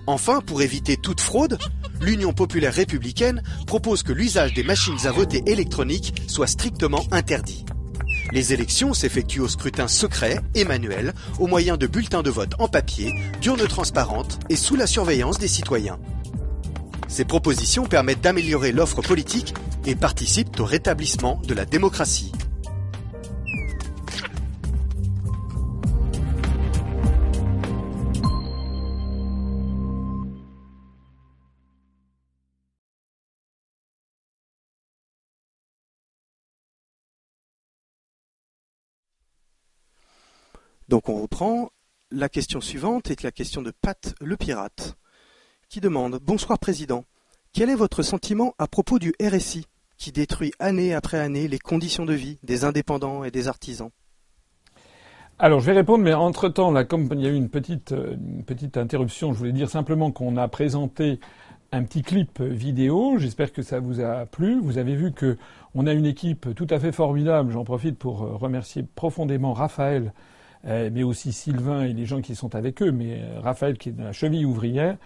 Enfin, pour éviter toute fraude, l'Union populaire républicaine propose que l'usage des machines à voter électroniques soit strictement interdit. Les élections s'effectuent au scrutin secret et manuel, au moyen de bulletins de vote en papier, d'urnes transparentes et sous la surveillance des citoyens. Ces propositions permettent d'améliorer l'offre politique et participent au rétablissement de la démocratie. Donc on reprend. La question suivante est la question de Pat le pirate qui demande Bonsoir Président. Quel est votre sentiment à propos du RSI, qui détruit année après année les conditions de vie des indépendants et des artisans? Alors je vais répondre, mais entre-temps, là, comme il y a eu une petite, une petite interruption, je voulais dire simplement qu'on a présenté un petit clip vidéo. J'espère que ça vous a plu. Vous avez vu que on a une équipe tout à fait formidable. J'en profite pour remercier profondément Raphaël, mais aussi Sylvain et les gens qui sont avec eux. Mais euh, Raphaël qui est de la cheville ouvrière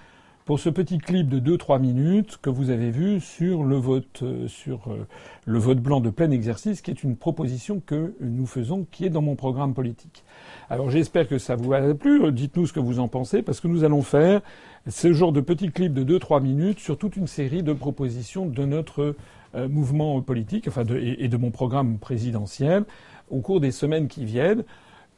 pour ce petit clip de 2-3 minutes que vous avez vu sur le vote euh, sur euh, le vote blanc de plein exercice, qui est une proposition que nous faisons, qui est dans mon programme politique. Alors j'espère que ça vous a plu. Dites-nous ce que vous en pensez, parce que nous allons faire ce genre de petit clip de 2-3 minutes sur toute une série de propositions de notre euh, mouvement politique, enfin de, et de mon programme présidentiel au cours des semaines qui viennent.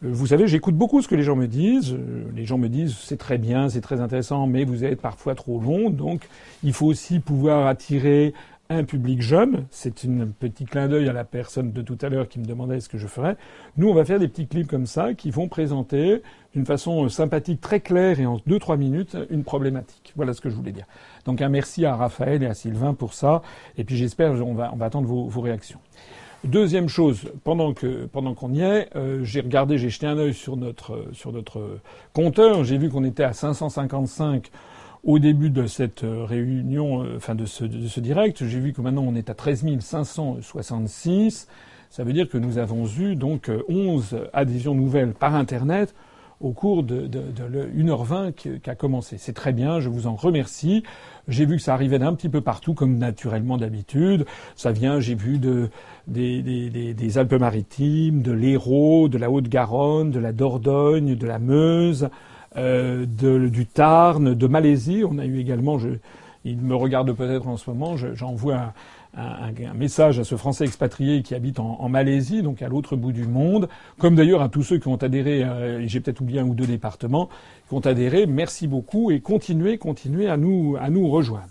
Vous savez, j'écoute beaucoup ce que les gens me disent. Les gens me disent c'est très bien, c'est très intéressant, mais vous êtes parfois trop long. Donc, il faut aussi pouvoir attirer un public jeune. C'est un petit clin d'œil à la personne de tout à l'heure qui me demandait ce que je ferais. Nous, on va faire des petits clips comme ça qui vont présenter d'une façon sympathique, très claire et en deux trois minutes une problématique. Voilà ce que je voulais dire. Donc un merci à Raphaël et à Sylvain pour ça. Et puis j'espère on va on va attendre vos, réactions. Deuxième chose, pendant que pendant qu'on y est, euh, j'ai regardé, j'ai jeté un œil sur notre sur notre compteur. J'ai vu qu'on était à 555 au début de cette euh, réunion, euh, enfin de ce, de ce direct, j'ai vu que maintenant on est à 13 566. Ça veut dire que nous avons eu donc 11 euh, adhésions nouvelles par Internet au cours de, de, de 1h20 qui a commencé. C'est très bien, je vous en remercie. J'ai vu que ça arrivait d'un petit peu partout, comme naturellement d'habitude. Ça vient, j'ai vu de, des, des, des Alpes-Maritimes, de l'Hérault, de la Haute-Garonne, de la Dordogne, de la Meuse, euh, de, du Tarn, de Malaisie. On a eu également, je, il me regarde peut-être en ce moment, j'envoie un, un, un, message à ce Français expatrié qui habite en, en Malaisie, donc à l'autre bout du monde, comme d'ailleurs à tous ceux qui ont adhéré, euh, j'ai peut-être oublié un ou deux départements, qui ont adhéré, merci beaucoup et continuez, continuez à nous, à nous rejoindre.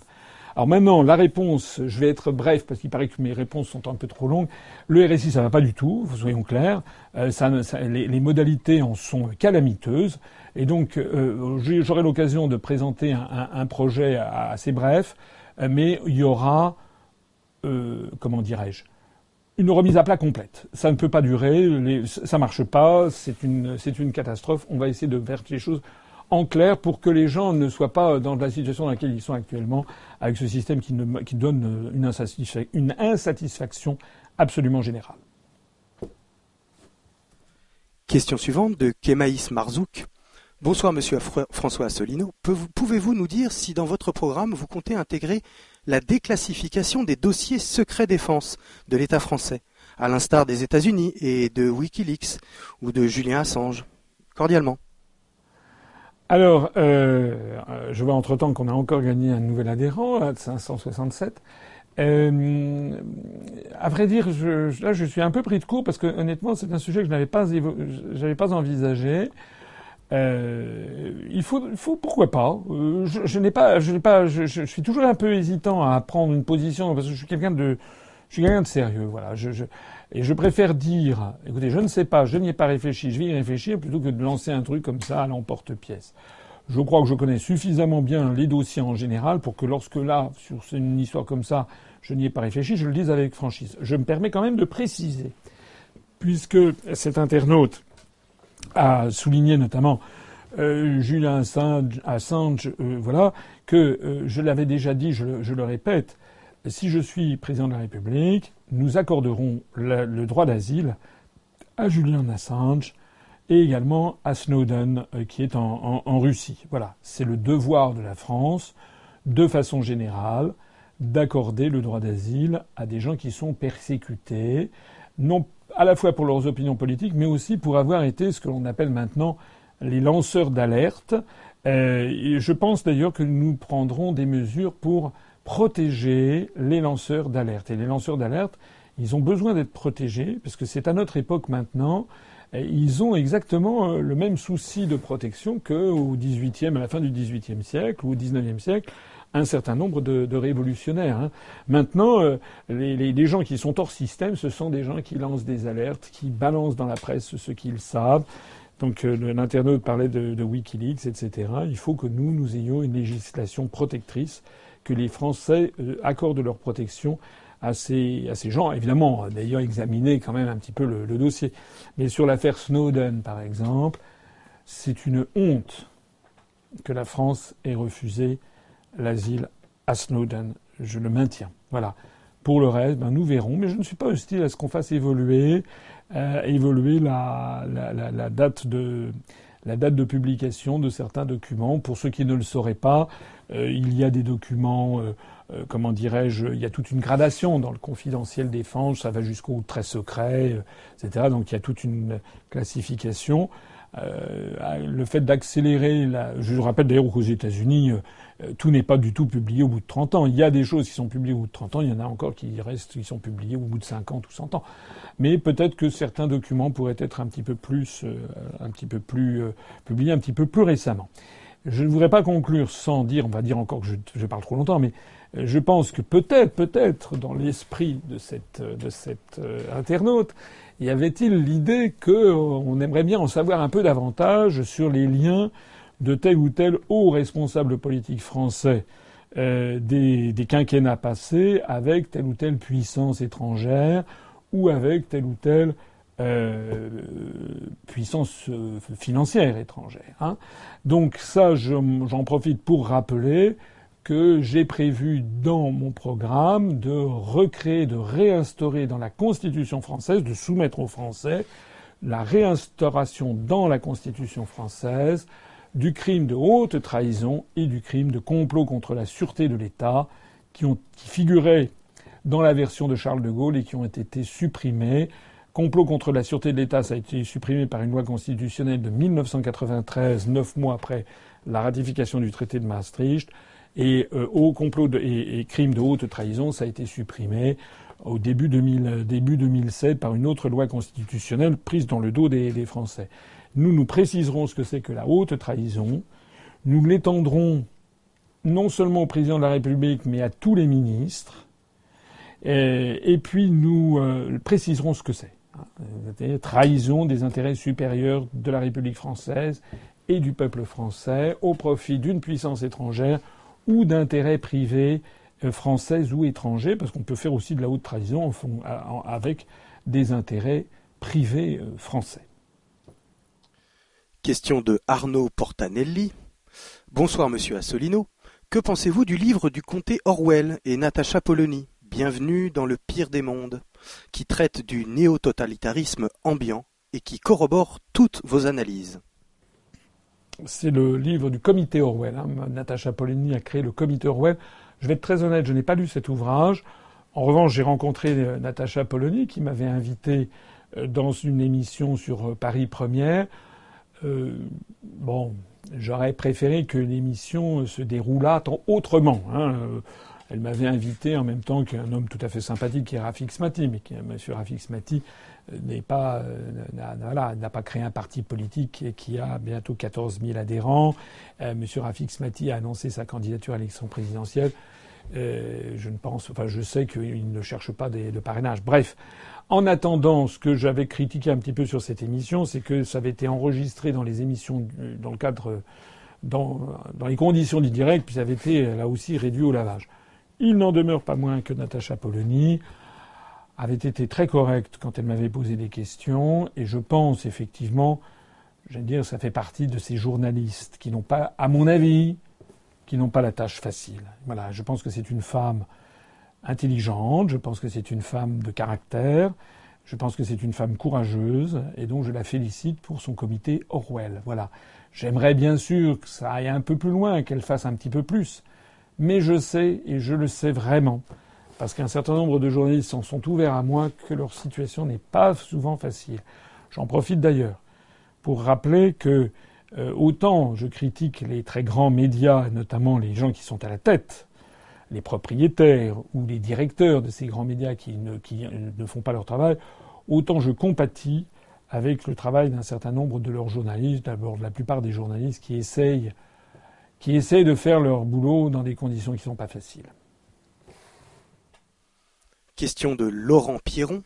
Alors maintenant, la réponse, je vais être bref parce qu'il paraît que mes réponses sont un peu trop longues. Le RSI, ça va pas du tout, soyons clairs. Euh, ça, ça, les, les, modalités en sont calamiteuses. Et donc, euh, j'aurai l'occasion de présenter un, un, un, projet assez bref, mais il y aura, euh, comment dirais-je, une remise à plat complète. Ça ne peut pas durer, les, ça marche pas, c'est une, catastrophe. On va essayer de faire les choses en clair pour que les gens ne soient pas dans la situation dans laquelle ils sont actuellement avec ce système qui, ne, qui donne une, une insatisfaction absolument générale. Question suivante de Kemaïs Marzouk. Bonsoir Monsieur François Asselineau. Pouvez-vous nous dire si dans votre programme vous comptez intégrer la déclassification des dossiers secrets défense de l'État français, à l'instar des États-Unis et de Wikileaks ou de Julien Assange Cordialement. Alors, euh, je vois entre-temps qu'on a encore gagné un nouvel adhérent, à 567. Euh, à vrai dire, je, là, je suis un peu pris de court parce que honnêtement, c'est un sujet que je n'avais pas envisagé. Euh, il faut, faut, pourquoi pas. Euh, je, je n'ai pas, je n'ai pas, je, je, suis toujours un peu hésitant à prendre une position parce que je suis quelqu'un de, je suis quelqu'un de sérieux, voilà. Je, et je préfère dire, écoutez, je ne sais pas, je n'y ai pas réfléchi, je vais y réfléchir plutôt que de lancer un truc comme ça à l'emporte-pièce. Je crois que je connais suffisamment bien les dossiers en général pour que lorsque là, sur une histoire comme ça, je n'y ai pas réfléchi, je le dise avec franchise. Je me permets quand même de préciser, puisque cet internaute a souligné notamment euh, Julien Assange, euh, voilà, que euh, je l'avais déjà dit, je, le répète, si je suis président de la République, nous accorderons le, droit d'asile à Julian Assange et également à Snowden euh, qui est en, en, en Russie. Voilà, c'est le devoir de la France, de façon générale, d'accorder le droit d'asile à des gens qui sont persécutés, non à la fois pour leurs opinions politiques, mais aussi pour avoir été ce que l'on appelle maintenant les lanceurs d'alerte. Euh, je pense d'ailleurs que nous prendrons des mesures pour protéger les lanceurs d'alerte. Et les lanceurs d'alerte, ils ont besoin d'être protégés, parce que c'est à notre époque maintenant, ils ont exactement euh, le même souci de protection qu'au XVIIIe, à la fin du XVIIIe siècle ou au XIXe siècle, un certain nombre de, révolutionnaires. Hein. Maintenant, euh, les, gens qui sont hors système, ce sont des gens qui lancent des alertes, qui balancent dans la presse ce qu'ils savent. Donc euh, l'internaute parlait de, de, Wikileaks, etc. Il faut que nous, nous ayons une législation protectrice que les Français euh, accordent leur protection à ces, à ces gens. Évidemment, d'ailleurs, examiner quand même un petit peu le, le dossier. Mais sur l'affaire Snowden, par exemple, c'est une honte que la France ait refusé l'asile à Snowden. Je le maintiens. Voilà. Pour le reste, ben, nous verrons. Mais je ne suis pas hostile à ce qu'on fasse évoluer, euh, évoluer la, la, la, date de la date de publication de certains documents. Pour ceux qui ne le sauraient pas, euh, il y a des documents, euh, comment dirais-je, il y a toute une gradation dans le confidentiel défense, ça va jusqu'au très secret, etc. Donc il y a toute une classification. Le fait d'accélérer. La... Je rappelle d'ailleurs qu'aux États-Unis, tout n'est pas du tout publié au bout de 30 ans. Il y a des choses qui sont publiées au bout de 30 ans, il y en a encore qui restent, qui sont publiées au bout de 50 ou 100 ans. Mais peut-être que certains documents pourraient être un petit peu plus, un petit peu plus publiés un petit peu plus récemment. Je ne voudrais pas conclure sans dire, on va dire encore que je, je parle trop longtemps, mais je pense que peut-être, peut-être, dans l'esprit de cette, de cette euh, internaute, y avait-il l'idée qu'on aimerait bien en savoir un peu davantage sur les liens de tel ou tel haut responsable politique français euh, des, quinquennats passés avec telle ou telle puissance étrangère ou avec telle ou telle euh, puissance euh, financière étrangère. Hein? Donc ça, j'en profite pour rappeler que j'ai prévu dans mon programme de recréer, de réinstaurer dans la Constitution française, de soumettre aux Français la réinstauration dans la Constitution française du crime de haute trahison et du crime de complot contre la sûreté de l'État qui, figuraient dans la version de Charles de Gaulle et qui ont été supprimés. Complot contre la sûreté de l'État, ça a été supprimé par une loi constitutionnelle de 1993, neuf mois après la ratification du traité de Maastricht. Et euh, au complot et, crime de haute trahison, ça a été supprimé au début, 2000, début 2007 par une autre loi constitutionnelle prise dans le dos des, Français. Nous nous préciserons ce que c'est que la haute trahison. Nous l'étendrons non seulement au président de la République, mais à tous les ministres. Et, puis nous euh, préciserons ce que c'est. Trahison des intérêts supérieurs de la République française et du peuple français au profit d'une puissance étrangère ou d'intérêts privés euh, français ou étrangers, parce qu'on peut faire aussi de la haute trahison avec des intérêts privés euh, français. Question de Arnaud Portanelli. Bonsoir Monsieur Assolino. Que pensez-vous du livre du comté Orwell et Natacha Polony Bienvenue dans le pire des mondes, qui traite du néo-totalitarisme ambiant et qui corrobore toutes vos analyses? C'est le livre du comité Orwell. Hein. Natacha Polony a créé le comité Orwell. Je vais être très honnête, je n'ai pas lu cet ouvrage. En revanche, j'ai rencontré euh, Natacha Polony qui m'avait invité euh, dans une émission sur euh, Paris Première. bon, j'aurais préféré que l'émission se déroulât autrement. Hein. Elle m'avait invité en même temps qu'un homme tout à fait sympathique qui est Rafik Smati, mais qui, M. Rafik Smati n'est pas, euh, n'a pas créé un parti politique qui a bientôt 14 000 adhérents. Euh, Monsieur Rafik Smati a annoncé sa candidature à l'élection présidentielle. Euh, je ne pense, enfin, je sais qu'il ne cherche pas de parrainage. Bref, en attendant, ce que j'avais critiqué un petit peu sur cette émission, c'est que ça avait été enregistré dans les émissions, dans le cadre, dans, dans les conditions du direct, puis ça avait été là aussi réduit au lavage. Il n'en demeure pas moins que Natacha Polony avait été très correcte quand elle m'avait posé des questions, et je pense effectivement, je vais dire, ça fait partie de ces journalistes qui n'ont pas, à mon avis, qui n'ont pas la tâche facile. Voilà, je pense que c'est une femme intelligente, je pense que c'est une femme de caractère, je pense que c'est une femme courageuse, et donc je la félicite pour son comité Orwell. Voilà. J'aimerais bien sûr que ça aille un peu plus loin, qu'elle fasse un petit peu plus, mais je sais, et je le sais vraiment, parce qu'un certain nombre de journalistes en sont ouverts à moi que leur situation n'est pas souvent facile. J'en profite d'ailleurs pour rappeler que euh, autant je critique les très grands médias, notamment les gens qui sont à la tête, les propriétaires ou les directeurs de ces grands médias qui ne, qui ne font pas leur travail, autant je compatis avec le travail d'un certain nombre de leurs journalistes, d'abord de la plupart des journalistes qui essayent, qui essayent de faire leur boulot dans des conditions qui ne sont pas faciles. Question de Laurent Pierron.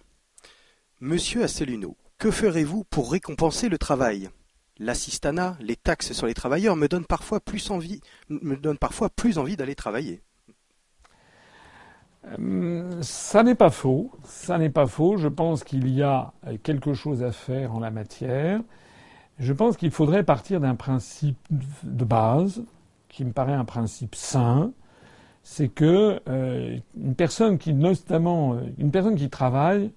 Monsieur Asselineau, que ferez-vous pour récompenser le travail? L'assistanat, les taxes sur les travailleurs me donnent parfois plus envie, d'aller travailler. Euh, ça n'est pas faux. Ça n'est pas faux. Je pense qu'il y a quelque chose à faire en la matière. Je pense qu'il faudrait partir d'un principe de base qui me paraît un principe sain, c'est que euh, une personne qui notamment euh, une personne qui travaille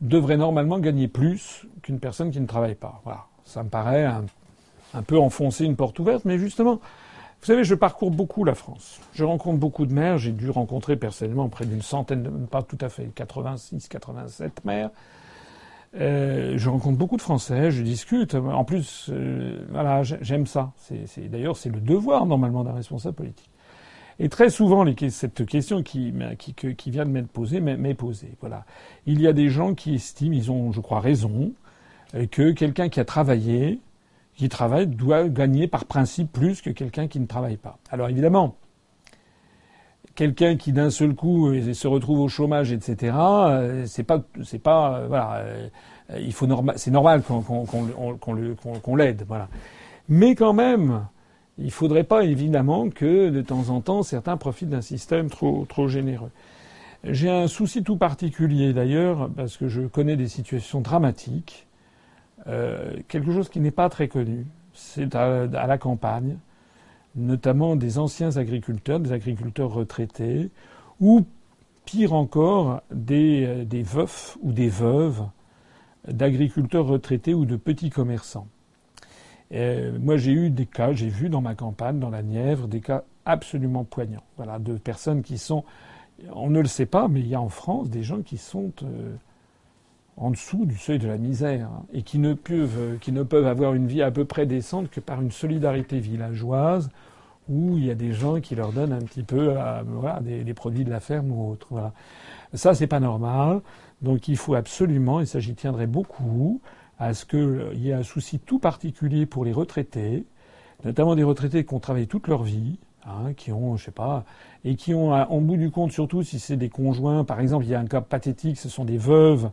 devrait normalement gagner plus qu'une personne qui ne travaille pas. Voilà, ça me paraît un, peu enfoncer une porte ouverte, mais justement, vous savez, je parcours beaucoup la France. Je rencontre beaucoup de maires. J'ai dû rencontrer personnellement près d'une centaine, de, pas tout à fait, 86, 87 maires. Je rencontre beaucoup de Français, je discute. En plus, euh, voilà, j'aime ça. D'ailleurs, c'est le devoir normalement d'un responsable politique. Et très souvent, cette question qui, qui, vient de m'être posée m'est posée. Voilà. Il y a des gens qui estiment, ils ont, je crois, raison, euh, que quelqu'un qui a travaillé, qui travaille, doit gagner par principe plus que quelqu'un qui ne travaille pas. Alors évidemment, quelqu'un qui d'un seul coup euh, se retrouve au chômage, etc. Euh, c'est pas, c'est pas, il faut normal, c'est normal qu'on, l'aide, voilà. Mais quand même, il faudrait pas évidemment que de temps en temps certains profitent d'un système trop, trop généreux. J'ai un souci tout particulier d'ailleurs parce que je connais des situations dramatiques. quelque chose qui n'est pas très connu, c'est à la campagne notamment des anciens agriculteurs, des agriculteurs retraités, ou pire encore, des, euh, des veufs ou des veuves d'agriculteurs retraités ou de petits commerçants. Euh, moi, j'ai eu des cas, j'ai vu dans ma campagne, dans la Nièvre, des cas absolument poignants. Voilà, de personnes qui sont, on ne le sait pas, mais il y a en France des gens qui sont euh, en dessous du seuil de la misère hein, et qui ne peuvent, qui ne peuvent avoir une vie à peu près décente que par une solidarité villageoise où il y a des gens qui leur donnent un petit peu euh, voilà, des, produits de la ferme ou autre. Voilà. Ça, c'est pas normal. Donc il faut absolument, et ça j'y tiendrai beaucoup, à ce qu'il y ait un souci tout particulier pour les retraités, notamment des retraités qui ont travaillé toute leur vie, hein, qui ont, je sais pas, et qui ont, en bout du compte, surtout si c'est des conjoints, par exemple, il y a un cas pathétique, ce sont des veuves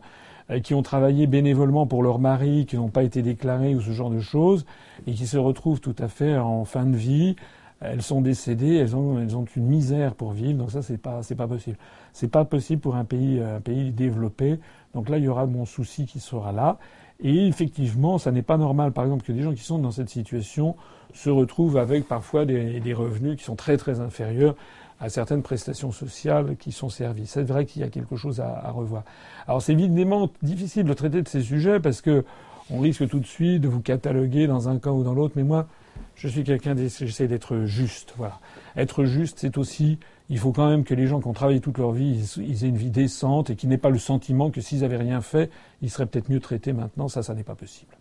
euh, qui ont travaillé bénévolement pour leur mari, qui n'ont pas été déclarés ou ce genre de choses, et qui se retrouvent tout à fait en fin de vie elles sont décédées, elles ont, elles ont une misère pour vivre, donc ça c'est pas, c'est pas possible. C'est pas possible pour un pays, un pays développé. Donc là, il y aura mon souci qui sera là. Et effectivement, ça n'est pas normal, par exemple, que des gens qui sont dans cette situation se retrouvent avec parfois des, des revenus qui sont très très inférieurs à certaines prestations sociales qui sont servies. C'est vrai qu'il y a quelque chose à, revoir. Alors c'est évidemment difficile de traiter de ces sujets parce que on risque tout de suite de vous cataloguer dans un camp ou dans l'autre, mais moi, je suis quelqu'un, j'essaie d'être juste. Voilà. Être juste, c'est aussi, il faut quand même que les gens qui ont travaillé toute leur vie, ils, aient une vie décente et qu'ils n'aient pas le sentiment que s'ils avaient rien fait, ils seraient peut-être mieux traités maintenant. Ça, ça n'est pas possible.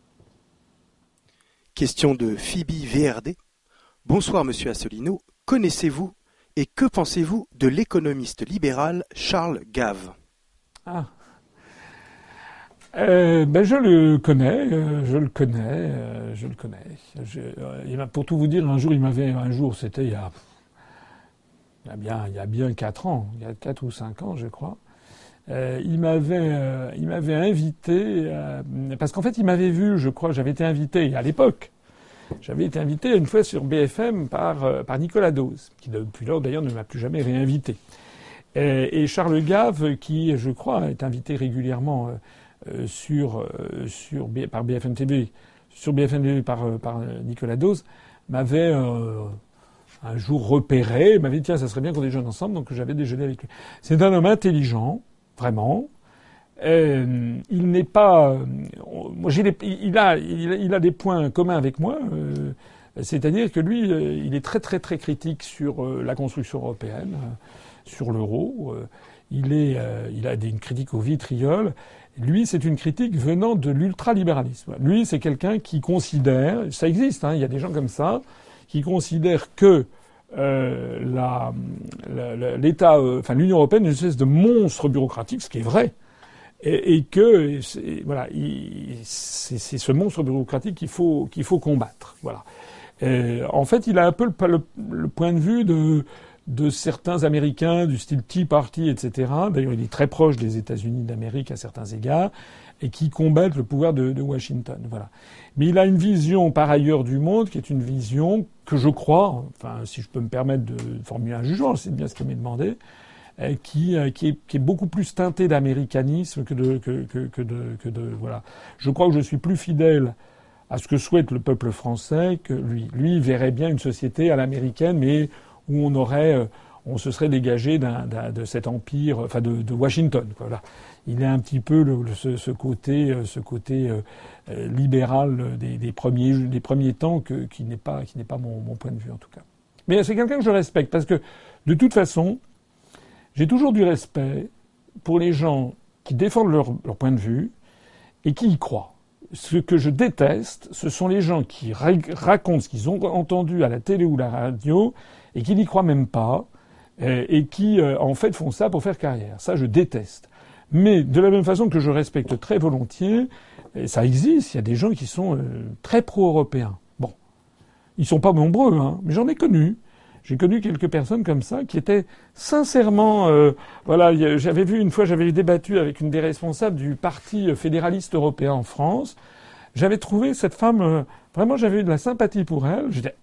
Question de Phoebe VRD. Bonsoir, monsieur Assolino. Connaissez-vous et que pensez-vous de l'économiste libéral Charles Gave? Ah, euh, ben je le connais, euh, je le connais, euh, je le connais. Je, pour tout vous dire, un jour il m'avait, un jour c'était il y a, il y a bien, il y a bien quatre ans, il y a quatre ou cinq ans, je crois. il m'avait, il m'avait invité parce qu'en fait il m'avait vu, je crois, j'avais été invité à l'époque. J'avais été invité une fois sur BFM par Nicolas Dose, qui depuis lors d'ailleurs ne m'a plus jamais réinvité. Et, Charles Gave, qui je crois est invité régulièrement euh, sur, euh, par BFM TV, sur BFM TV par, euh, par Nicolas Dose, m'avait un jour repéré, m'avait dit tiens, ça serait bien qu'on déjeune ensemble, donc j'avais déjeuné avec lui. C'est un homme intelligent, vraiment. Euh, il n'est pas, moi, j'ai il, a, il, a, des points communs avec moi, euh, c'est-à-dire que lui, il est très très très critique sur la construction européenne, sur l'euro. il il a une critique au vitriol lui, c'est une critique venant de l'ultralibéralisme. Lui, c'est quelqu'un qui considère, ça existe, hein, il y a des gens comme ça, qui considèrent que euh, l'État, euh, enfin l'Union européenne est une espèce de monstre bureaucratique, ce qui est vrai, et, que voilà, c'est ce monstre bureaucratique qu'il faut qu'il faut combattre. Voilà. en fait, il a un peu le, le point de vue de de certains Américains du style Tea Party, etc. D'ailleurs, il est très proche des États-Unis d'Amérique à certains égards, et qui combattent le pouvoir de, Washington. Voilà. Mais il a une vision par ailleurs du monde qui est une vision que je crois, enfin, si je peux me permettre de formuler un jugement, c'est bien ce qui m'est demandé, euh, qui, euh, qui, est, qui, est, beaucoup plus teinté d'américanisme que de, que, que, que, de, que de. Voilà. Je crois que je suis plus fidèle à ce que souhaite le peuple français que lui. Lui verrait bien une société à l'américaine, mais où on aurait, euh, on se serait dégagé de cet empire, enfin de, Washington. Voilà. Il est un petit peu ce, côté, côté euh, euh, libéral des, premiers, temps qui n'est pas, mon, point de vue en tout cas. Mais c'est quelqu'un que je respecte parce que de toute façon, j'ai toujours du respect pour les gens qui défendent leur, leur point de vue et qui y croient. Ce que je déteste, ce sont les gens qui racontent ce qu'ils ont entendu à la télé ou la radio et qui n'y croient même pas euh, et qui euh, en fait font ça pour faire carrière. Ça, je déteste. Mais de la même façon que je respecte très volontiers, et ça existe, il y a des gens qui sont euh, très pro-européens. Bon, ils sont pas nombreux, hein, mais j'en ai connu. J'ai connu quelques personnes comme ça qui étaient sincèrement, voilà, j'avais vu une fois, j'avais débattu avec une des responsables du Parti fédéraliste européen en France. J'avais trouvé cette femme, vraiment, j'avais eu de la sympathie pour elle. J'étais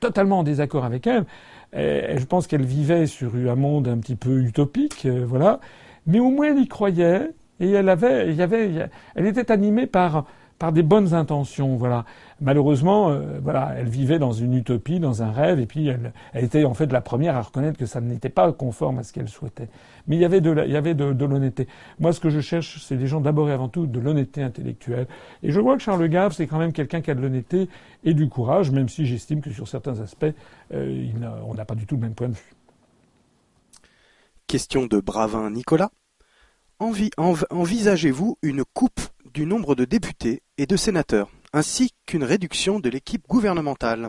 totalement en désaccord avec elle. Je pense qu'elle vivait sur un monde un petit peu utopique, euh, voilà. Mais au moins elle y croyait et elle avait, il y avait, elle était animée par par des bonnes intentions, voilà. Malheureusement, euh, voilà, elle vivait dans une utopie, dans un rêve, et puis elle, elle, était en fait la première à reconnaître que ça n'était pas conforme à ce qu'elle souhaitait. Mais il y avait de, il y avait de, de l'honnêteté. Moi, ce que je cherche, c'est des gens d'abord et avant tout de l'honnêteté intellectuelle. Et je vois que Charles Gave, c'est quand même quelqu'un qui a de l'honnêteté et du courage, même si j'estime que sur certains aspects, euh, on n'a pas du tout le même point de vue. Question de Bravin Nicolas. envisagez-vous une coupe du nombre de députés et de sénateurs, ainsi qu'une réduction de l'équipe gouvernementale?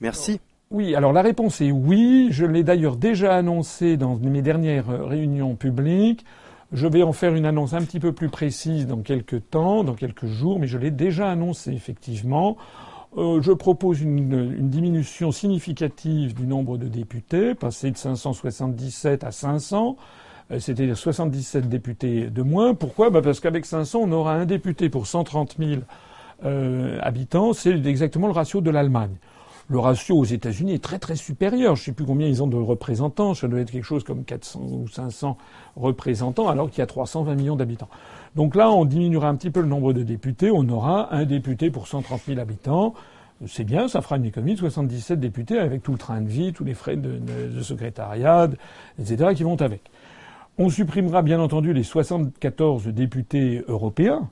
Merci. Oui, alors la réponse est oui. Je l'ai d'ailleurs déjà annoncé dans mes dernières réunions publiques. Je vais en faire une annonce un petit peu plus précise dans quelques temps, dans quelques jours, mais je l'ai déjà annoncé effectivement. Euh, je propose une, diminution significative du nombre de députés, passer de 577 à 500. Euh, c'était 77 députés de moins. Pourquoi? Bah Parce qu'avec 500, on aura un député pour 130 000 euh, habitants. C'est exactement le ratio de l'Allemagne. Le ratio aux États-Unis est très très supérieur. Je ne sais plus combien ils ont de représentants. Ça doit être quelque chose comme 400 ou 500 représentants, alors qu'il y a 320 millions d'habitants. Donc là, on diminuera un petit peu le nombre de députés. On aura un député pour 130 000 habitants. C'est bien, ça fera une économie de 77 députés avec tout le train de vie, tous les frais de, secrétariat, etc. qui vont avec. On supprimera bien entendu les 74 députés européens,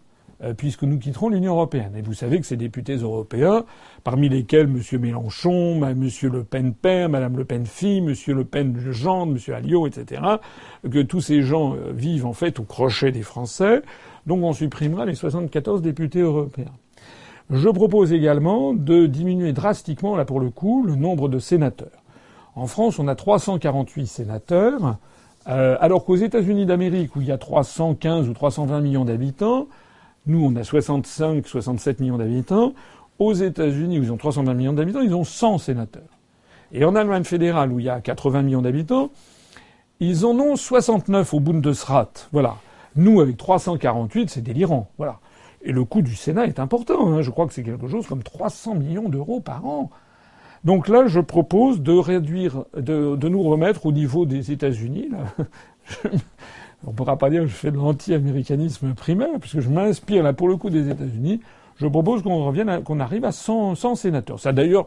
puisque nous quitterons l'Union européenne. Et vous savez que ces députés européens, parmi lesquels M. Mélenchon, M. Le Pen père, Mme Le Pen fille, M. Le Pen gendre, M. Alliot, etc., que tous ces gens euh, vivent en fait au crochet des Français. Donc on supprimera les 74 députés européens. Je propose également de diminuer drastiquement, là pour le coup, le nombre de sénateurs. En France, on a 348 sénateurs. Euh, alors qu'aux États-Unis d'Amérique, où il y a 315 ou 320 millions d'habitants, nous, on a 65, 67 millions d'habitants. Aux États-Unis, où ils ont 320 millions d'habitants, ils ont 100 sénateurs. Et en Allemagne fédérale, où il y a 80 millions d'habitants, ils en ont 69 au Bundesrat. Voilà. Nous, avec 348, c'est délirant. Voilà. Et le coût du Sénat est important. Hein. Je crois que c'est quelque chose comme 300 millions d'euros par an. Donc là, je propose de réduire, de, nous remettre au niveau des États-Unis. [laughs] On ne pourra pas dire que je fais de l'anti-américanisme primaire, puisque je m'inspire là pour le coup des États-Unis. Je propose qu'on revienne, qu'on arrive à 100, 100 sénateurs. Ça d'ailleurs,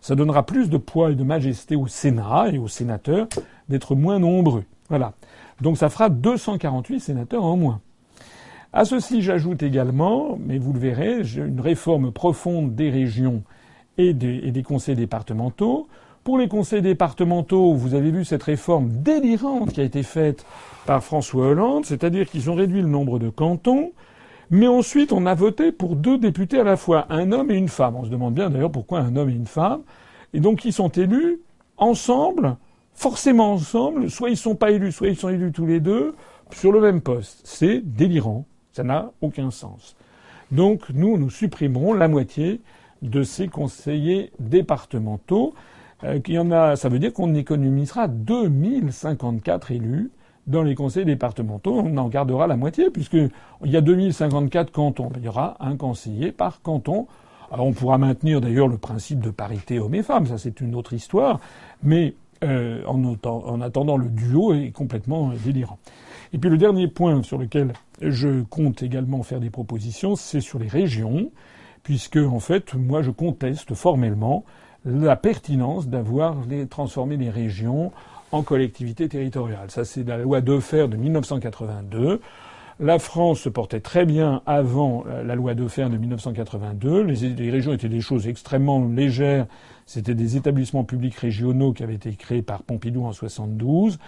ça donnera plus de poids et de majesté au Sénat et aux sénateurs d'être moins nombreux. Voilà. Donc ça fera 248 sénateurs en moins. À ceci, j'ajoute également, mais vous le verrez, une réforme profonde des régions et des, conseils départementaux. Pour les conseils départementaux, vous avez vu cette réforme délirante qui a été faite par François Hollande, c'est-à-dire qu'ils ont réduit le nombre de cantons, mais ensuite on a voté pour deux députés à la fois, un homme et une femme. On se demande bien d'ailleurs pourquoi un homme et une femme. Et donc ils sont élus ensemble, forcément ensemble, soit ils sont pas élus, soit ils sont élus tous les deux, sur le même poste. C'est délirant. Ça n'a aucun sens. Donc nous, nous supprimerons la moitié de ces conseillers départementaux. Euh, en a, ça veut dire qu'on économisera 2054 élus dans les conseils départementaux. On en gardera la moitié puisqu'il y a 2054 cantons. Il y aura un conseiller par canton. Alors on pourra maintenir d'ailleurs le principe de parité hommes et femmes, ça c'est une autre histoire, mais euh, en, en, attendant le duo est complètement délirant. Et puis le dernier point sur lequel je compte également faire des propositions, c'est sur les régions puisque en fait, moi, je conteste formellement la pertinence d'avoir transformé les régions en collectivités territoriales. Ça, c'est la loi Defer de 1982. La France se portait très bien avant la loi Defer de 1982. Les, les, régions étaient des choses extrêmement légères. C'était des établissements publics régionaux qui avaient été créés par Pompidou en 72.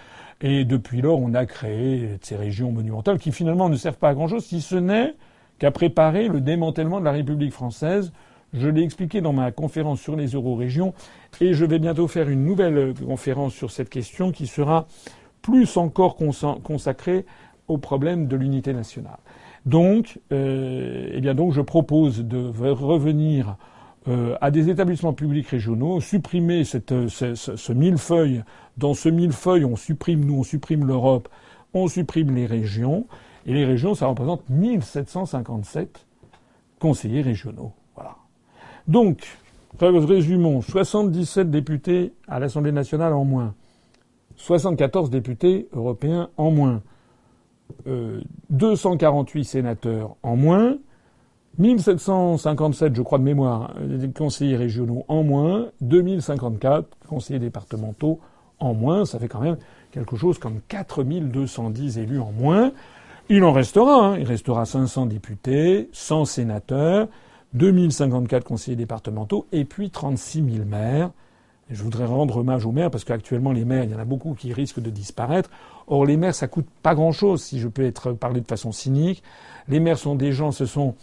Et depuis lors, on a créé ces régions monumentales qui finalement ne servent pas à grand chose, si ce n'est qu'à préparer le démantèlement de la République française. Je l'ai expliqué dans ma conférence sur les euro-régions et je vais bientôt faire une nouvelle conférence sur cette question qui sera plus encore consacrée au problème de l'unité nationale. Donc, euh, eh bien donc, je propose de revenir euh, à des établissements publics régionaux, supprimer cette, ce, ce, millefeuille. Dans ce millefeuille, on supprime, nous, on supprime l'Europe, on supprime les régions. Et les régions, ça représente 1757 conseillers régionaux. Donc, résumons, 77 députés à l'Assemblée nationale en moins, 74 députés européens en moins, euh, 248 sénateurs en moins, 1757, je crois de mémoire, des conseillers régionaux en moins, 2054 conseillers départementaux en moins, ça fait quand même quelque chose comme 4210 élus en moins. Il en restera, hein. il restera 500 députés, 100 sénateurs, 2054 conseillers départementaux et puis 36 000 maires. je voudrais rendre hommage aux maires parce qu'actuellement les maires, il y en a beaucoup qui risquent de disparaître. Or les maires, ça coûte pas grand-chose si je peux être parler de façon cynique. Les maires sont des gens, ce sont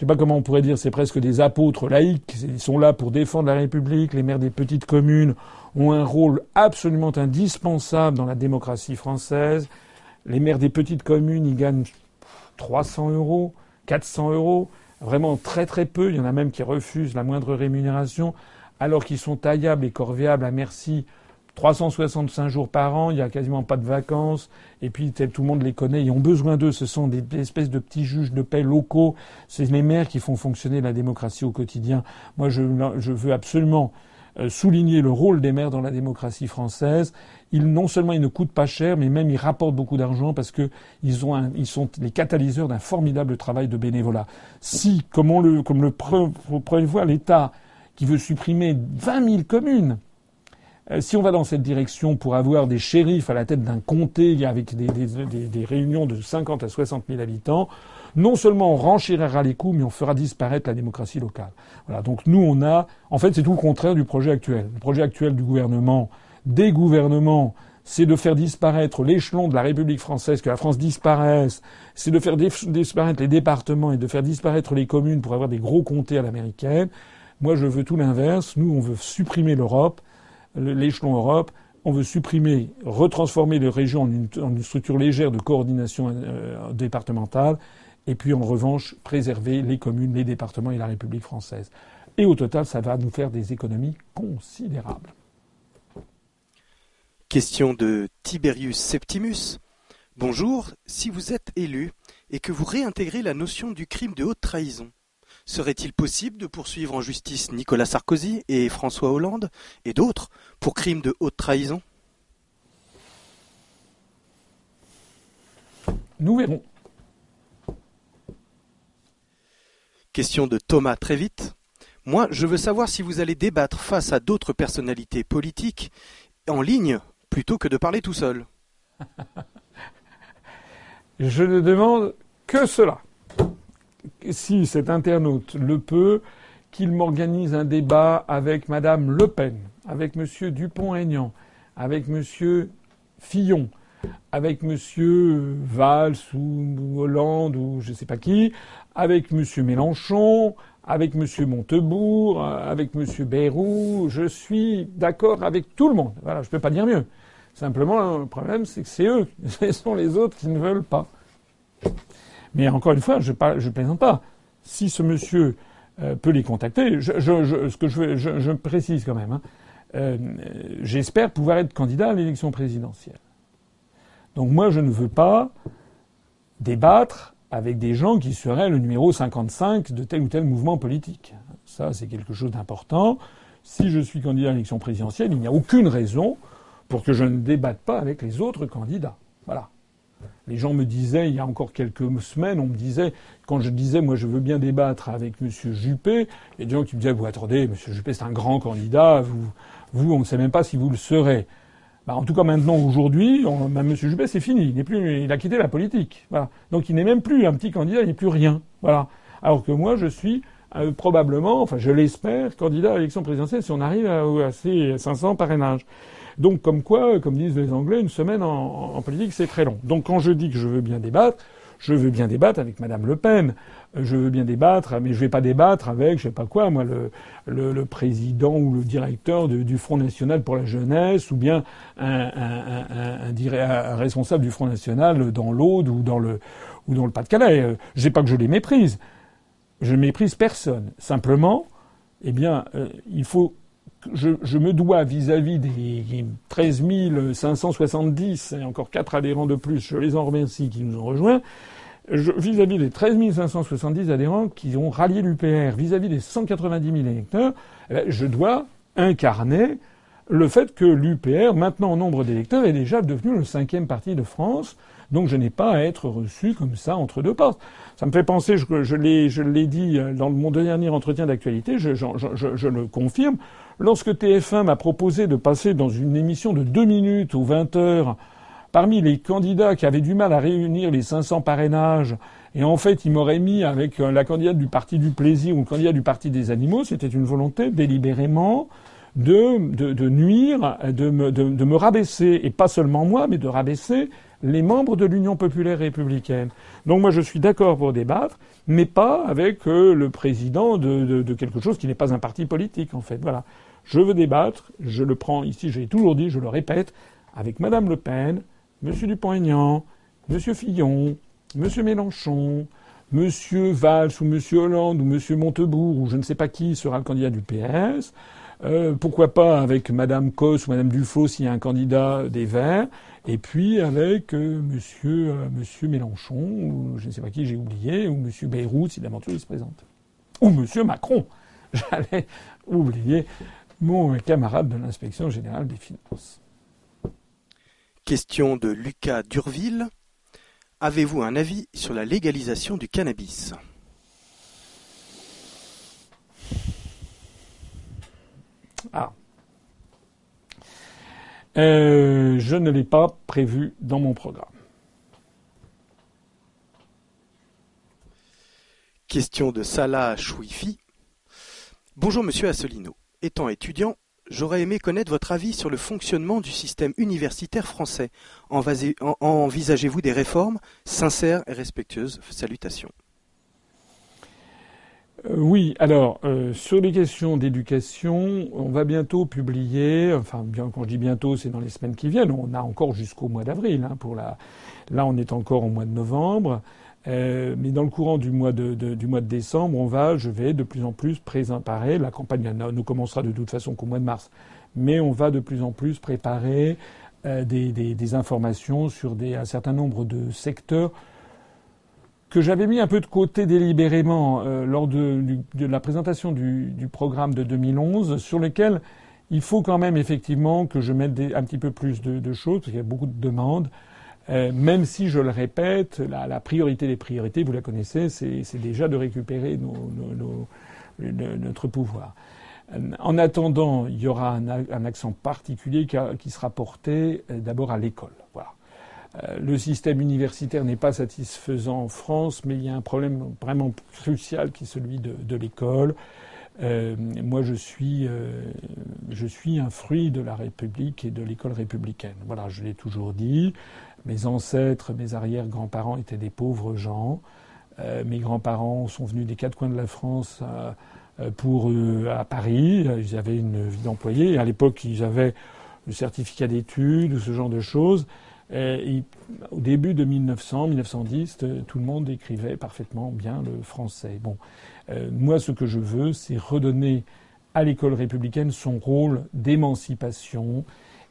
je sais pas comment on pourrait dire, c'est presque des apôtres laïcs. Ils sont là pour défendre la République. Les maires des petites communes ont un rôle absolument indispensable dans la démocratie française. Les maires des petites communes, ils gagnent 300 euros, 400 euros, vraiment très très peu. Il y en a même qui refusent la moindre rémunération, alors qu'ils sont taillables et corvéables à merci 365 jours par an, il n'y a quasiment pas de vacances, et puis tout le monde les connaît, ils ont besoin d'eux, ce sont des espèces de petits juges de paix locaux, c'est les maires qui font fonctionner la démocratie au quotidien. Moi, je, veux absolument euh, souligner le rôle des maires dans la démocratie française. Non seulement ils ne coûtent pas cher, mais même ils rapportent beaucoup d'argent parce que ils, sont les catalyseurs d'un formidable travail de bénévolat. Si, comme, on le, comme le prévoit l'État, qui veut supprimer 20 000 communes, euh, si on va dans cette direction pour avoir des shérifs à la tête d'un comté avec des, des, des, réunions de 50 à 60 000 habitants, non seulement on renchérira les coûts, mais on fera disparaître la démocratie locale. Voilà. Donc nous, on a, en fait, c'est tout le contraire du projet actuel. Le projet actuel du gouvernement, des gouvernements, c'est de faire disparaître l'échelon de la République française, que la France disparaisse, c'est de faire disparaître les départements et de faire disparaître les communes pour avoir des gros comtés à l'américaine. Moi, je veux tout l'inverse. Nous, on veut supprimer l'Europe l'échelon Europe. On veut supprimer, retransformer les régions en une, structure légère de coordination euh, départementale, et puis en revanche préserver les communes, les départements et la République française. Et au total, ça va nous faire des économies considérables. Question de Tiberius Septimus. Bonjour, si vous êtes élu et que vous réintégrez la notion du crime de haute trahison, Serait-il possible de poursuivre en justice Nicolas Sarkozy et François Hollande et d'autres pour crimes de haute trahison? Nous verrons. Question de Thomas très vite. Moi, je veux savoir si vous allez débattre face à d'autres personnalités politiques en ligne plutôt que de parler tout seul. [laughs] je ne demande que cela si cet internaute le peut, qu'il m'organise un débat avec Madame Le Pen, avec Monsieur Dupont-Aignan, avec Monsieur Fillon, avec Monsieur Valls ou Hollande ou je ne sais pas qui, avec Monsieur Mélenchon, avec Monsieur Montebourg, avec Monsieur Bayrou. Je suis d'accord avec tout le monde. Voilà, je ne peux pas dire mieux. Simplement, le problème, c'est que c'est eux, [laughs] ce sont les autres qui ne veulent pas. Mais encore une fois, je ne plaisante pas. Si ce monsieur euh, peut les contacter, je, ce que je, précise quand même, hein, euh, j'espère pouvoir être candidat à l'élection présidentielle. Donc moi, je ne veux pas débattre avec des gens qui seraient le numéro 55 de tel ou tel mouvement politique. Ça, c'est quelque chose d'important. Si je suis candidat à l'élection présidentielle, il n'y a aucune raison pour que je ne débatte pas avec les autres candidats. Voilà. Les gens me disaient, il y a encore quelques semaines, on me disait, quand je disais, moi, je veux bien débattre avec M. Juppé, il y a des gens qui me disaient, vous attendez, M. Juppé, c'est un grand candidat, vous, vous, on ne sait même pas si vous le serez. Bah, en tout cas, maintenant, aujourd'hui, bah, M. Juppé, c'est fini. Il n'est plus, il a quitté la politique. Voilà. Donc, il n'est même plus un petit candidat, il n'est plus rien. Voilà. Alors que moi, je suis euh, probablement, enfin, je l'espère, candidat à l'élection présidentielle si on arrive à, à ces 500 parrainages. Donc, comme quoi, comme disent les Anglais, une semaine en, politique, c'est très long. Donc, quand je dis que je veux bien débattre, Je veux bien débattre avec Madame Le Pen. Je veux bien débattre, mais je vais pas débattre avec, je sais pas quoi, moi, le, le, président ou le directeur du Front National pour la jeunesse, ou bien un, un, un, un responsable du Front National dans l'Aude ou dans le ou dans le Pas-de-Calais. Euh, je sais pas que je les méprise. Je ne méprise personne. Simplement, eh bien, euh, il faut je, je, me dois vis-à-vis des 13 570 et encore quatre adhérents de plus, je les en remercie, qui nous ont rejoints, vis-à-vis des 13 570 adhérents qui ont rallié l'UPR, vis-à-vis des 190 000 électeurs, eh je dois incarner le fait que l'UPR, maintenant en nombre d'électeurs, est déjà devenu le cinquième parti de France. Donc je n'ai pas à être reçu comme ça entre deux postes. Ça me fait penser, je, je l'ai dit dans mon dernier entretien d'actualité, je, je, je, le confirme, lorsque TF1 m'a proposé de passer dans une émission de deux minutes ou 20 heures parmi les candidats qui avaient du mal à réunir les 500 parrainages, et en fait, il m'aurait mis avec euh, la candidate du Parti du plaisir ou le candidat du Parti des animaux, c'était une volonté délibérément de, de, nuire, de me, de, de me rabaisser, et pas seulement moi, mais de rabaisser les membres de l'Union populaire républicaine. Donc moi je suis d'accord pour débattre, mais pas avec euh, le président de, de, de, quelque chose qui n'est pas un parti politique en fait. Voilà. Je veux débattre, je le prends ici, j'ai toujours dit, je le répète, avec Madame Le Pen, Monsieur Dupont-Aignan, Monsieur Fillon, Monsieur Mélenchon, Monsieur Valls ou Monsieur Hollande ou Monsieur Montebourg ou je ne sais pas qui sera le candidat du PS. Euh, pourquoi pas avec Madame Cos ou Madame Dufaux s'il y a un candidat des Verts, et puis avec euh, Monsieur euh, Mélenchon ou je ne sais pas qui j'ai oublié ou Monsieur Bayrou si l'aventure se présente, ou Monsieur Macron. [laughs] J'allais oublier mon camarade de l'inspection générale des finances. Question de Lucas Durville. Avez-vous un avis sur la légalisation du cannabis? Ah. Euh, je ne l'ai pas prévu dans mon programme. Question de Salah Chouifi. Bonjour Monsieur Asselineau. Étant étudiant, j'aurais aimé connaître votre avis sur le fonctionnement du système universitaire français. Envisagez-vous des réformes sincères et respectueuses? Salutations. Euh, oui, alors euh, sur les questions d'éducation, on va bientôt publier, enfin bien quand je dis bientôt, c'est dans les semaines qui viennent. On a encore jusqu'au mois d'avril hein. Là, on est encore au mois de novembre, euh, mais dans le courant du mois de, décembre, on va, je vais de plus en plus préparer. La campagne ne commencera de toute façon qu'au mois de mars, mais on va de plus en plus préparer des, des, informations sur un certain nombre de secteurs que j'avais mis un peu de côté délibérément euh, lors de, la présentation du, programme de 2011, sur lequel il faut quand même effectivement que je mette un petit peu plus de, choses, parce qu'il y a beaucoup de demandes. Euh, même si, je le répète, la, priorité des priorités, vous la connaissez, c'est déjà de récupérer notre pouvoir. En attendant, il y aura un, accent particulier qui, sera porté euh, d'abord à l'école. Voilà. Euh, le système universitaire n'est pas satisfaisant en France, mais il y a un problème vraiment crucial qui est celui de, l'école. Euh, moi, euh, je suis un fruit de la République et de l'école républicaine. Voilà, je l'ai toujours dit. Mes ancêtres, mes arrière-grands-parents étaient des pauvres gens. mes grands-parents sont venus des quatre coins de la France pour à Paris. Ils avaient une vie d'employé. À l'époque, ils avaient le certificat d'études ou ce genre de choses. Au début de 1900, 1910, euh, tout le monde écrivait parfaitement bien le français. Bon, euh, moi, ce que je veux, c'est redonner à l'école républicaine son rôle d'émancipation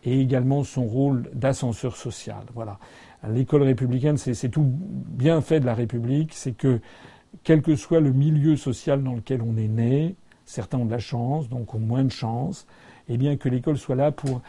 et également son rôle d'ascenseur social. Voilà. L'école républicaine, c'est tout bien fait de la République, c'est que quel que soit le milieu social dans lequel on est né, certains ont de la chance, donc ont moins de chance, eh bien que l'école soit là pour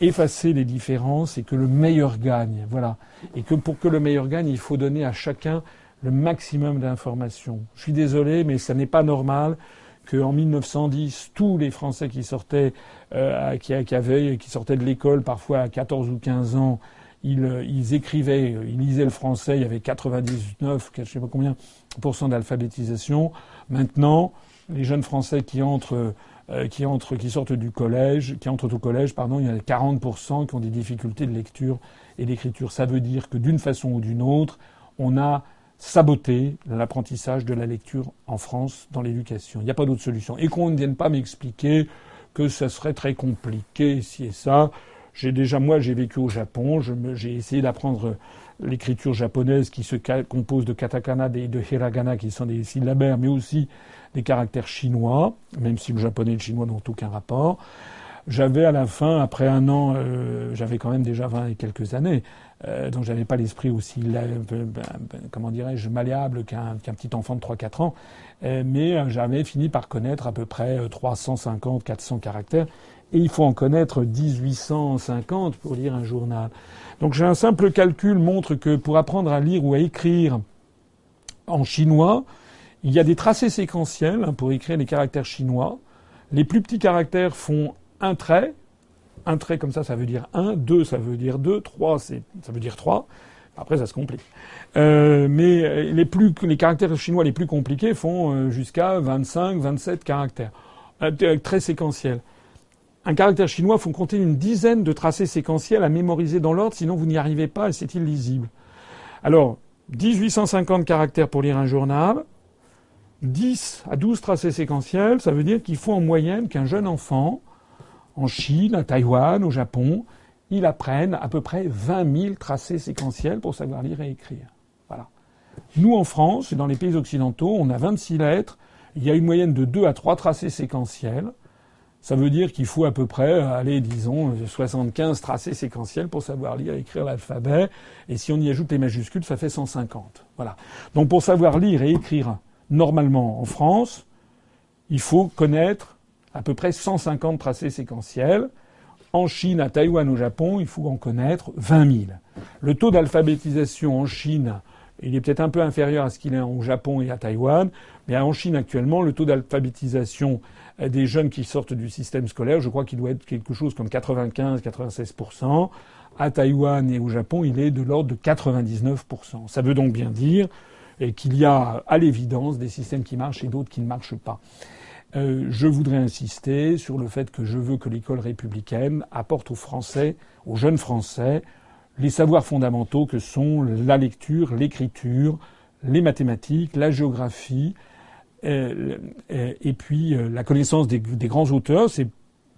effacer les différences et que le meilleur gagne. Voilà. Et que pour que le meilleur gagne, il faut donner à chacun le maximum d'informations. Je suis désolé, mais ça n'est pas normal qu'en 1910, tous les Français qui sortaient, euh, qui, sortaient de l'école, parfois à 14 ou 15 ans, ils, ils, écrivaient, ils lisaient le français, il y avait 99, je sais pas combien, pourcent d'alphabétisation. Maintenant, les jeunes Français qui entrent euh, qui, entrent, qui sortent du collège, qui entrent au collège, pardon, il y en a 40% qui ont des difficultés de lecture et d'écriture. Ça veut dire que d'une façon ou d'une autre, on a saboter l'apprentissage de la lecture en France dans l'éducation. Il n'y a pas d'autre solution. Et qu'on ne vienne pas m'expliquer que ça serait très compliqué, si et ça. J'ai déjà, moi, j'ai vécu au Japon, j'ai essayé d'apprendre l'écriture japonaise qui se compose de katakana et de hiragana qui sont des syllabaires, mais aussi des caractères chinois, même si le japonais et le chinois n'ont aucun rapport. J'avais à la fin, après un an, euh, j'avais quand même déjà 20 et quelques années, euh, donc j'avais pas l'esprit aussi, ben, ben, comment dirais-je, malléable qu'un petit enfant de 3-4 ans, euh, mais euh, j'avais fini par connaître à peu près 350-400 caractères, et il faut en connaître 1850 pour lire un journal. Donc j'ai un simple calcul montre que pour apprendre à lire ou à écrire en chinois, il y a des tracés séquentiels hein, pour écrire les caractères chinois. Les plus petits caractères font un trait, un trait comme ça, ça veut dire un. Deux, ça veut dire deux. Trois, ça veut dire trois. Après, ça se complique. Euh, mais les, plus, les caractères chinois les plus compliqués font euh, jusqu'à 25, 27 caractères. Euh, très séquentiels. Un caractère chinois, il faut compter une dizaine de tracés séquentiels à mémoriser dans l'ordre, sinon vous n'y arrivez pas et c'est illisible. Alors, 1850 caractères pour lire un journal, 10 à 12 tracés séquentiels, ça veut dire qu'il faut en moyenne qu'un jeune enfant en Chine, à Taïwan, au Japon, ils apprennent à peu près 20 000 tracés séquentiels pour savoir lire et écrire. Voilà. Nous, en France et dans les pays occidentaux, on a 26 lettres. Il y a une moyenne de 2 à 3 tracés séquentiels. Ça veut dire qu'il faut à peu près, aller, disons, 75 tracés séquentiels pour savoir lire et écrire l'alphabet. Et si on y ajoute les majuscules, ça fait 150. Voilà. Donc pour savoir lire et écrire normalement en France, il faut connaître à peu près 150 tracés séquentiels. En Chine, à Taïwan, au Japon, il faut en connaître 20 000. Le taux d'alphabétisation en Chine, il est peut-être un peu inférieur à ce qu'il est au Japon et à Taïwan, mais en Chine actuellement, le taux d'alphabétisation des jeunes qui sortent du système scolaire, je crois qu'il doit être quelque chose comme 95-96%. À Taïwan et au Japon, il est de l'ordre de 99%. Ça veut donc bien dire qu'il y a à l'évidence des systèmes qui marchent et d'autres qui ne marchent pas. Euh, je voudrais insister sur le fait que je veux que l'école républicaine apporte aux Français, aux jeunes Français, les savoirs fondamentaux que sont la lecture, l'écriture, les mathématiques, la géographie, euh, euh, et puis la connaissance des, des grands auteurs. C'est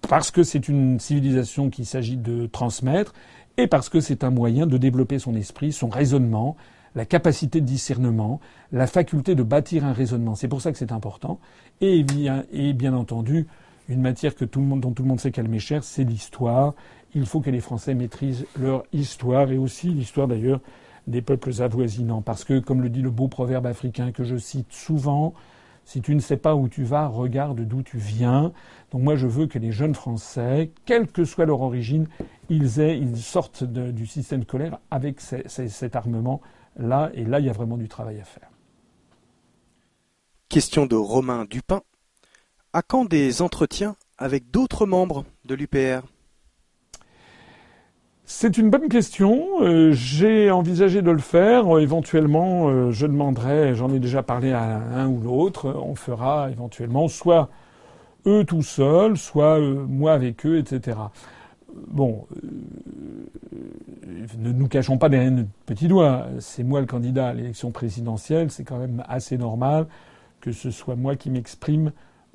parce que c'est une civilisation qu'il s'agit de transmettre, et parce que c'est un moyen de développer son esprit, son raisonnement, la capacité de discernement, la faculté de bâtir un raisonnement. C'est pour ça que c'est important. Et bien, entendu, une matière que tout le monde, dont tout le monde sait qu'elle m'est chère, c'est l'histoire. Il faut que les Français maîtrisent leur histoire et aussi l'histoire d'ailleurs des peuples avoisinants. Parce que, comme le dit le beau proverbe africain que je cite souvent, si tu ne sais pas où tu vas, regarde d'où tu viens. Donc moi, je veux que les jeunes Français, quelle que soit leur origine, ils aient, ils sortent du système scolaire avec cet armement là. Et là, il y a vraiment du travail à faire. Question de Romain Dupin. À quand des entretiens avec d'autres membres de l'UPR c'est une bonne question. Euh, j'ai envisagé de le faire. Euh, éventuellement, euh, je demanderai, j'en ai déjà parlé à un ou l'autre, on fera éventuellement soit eux tout seuls, soit moi avec eux, etc. Bon, ne nous cachons pas derrière notre petit doigt. C'est moi le candidat à l'élection présidentielle, c'est quand même assez normal que ce soit moi qui m'exprime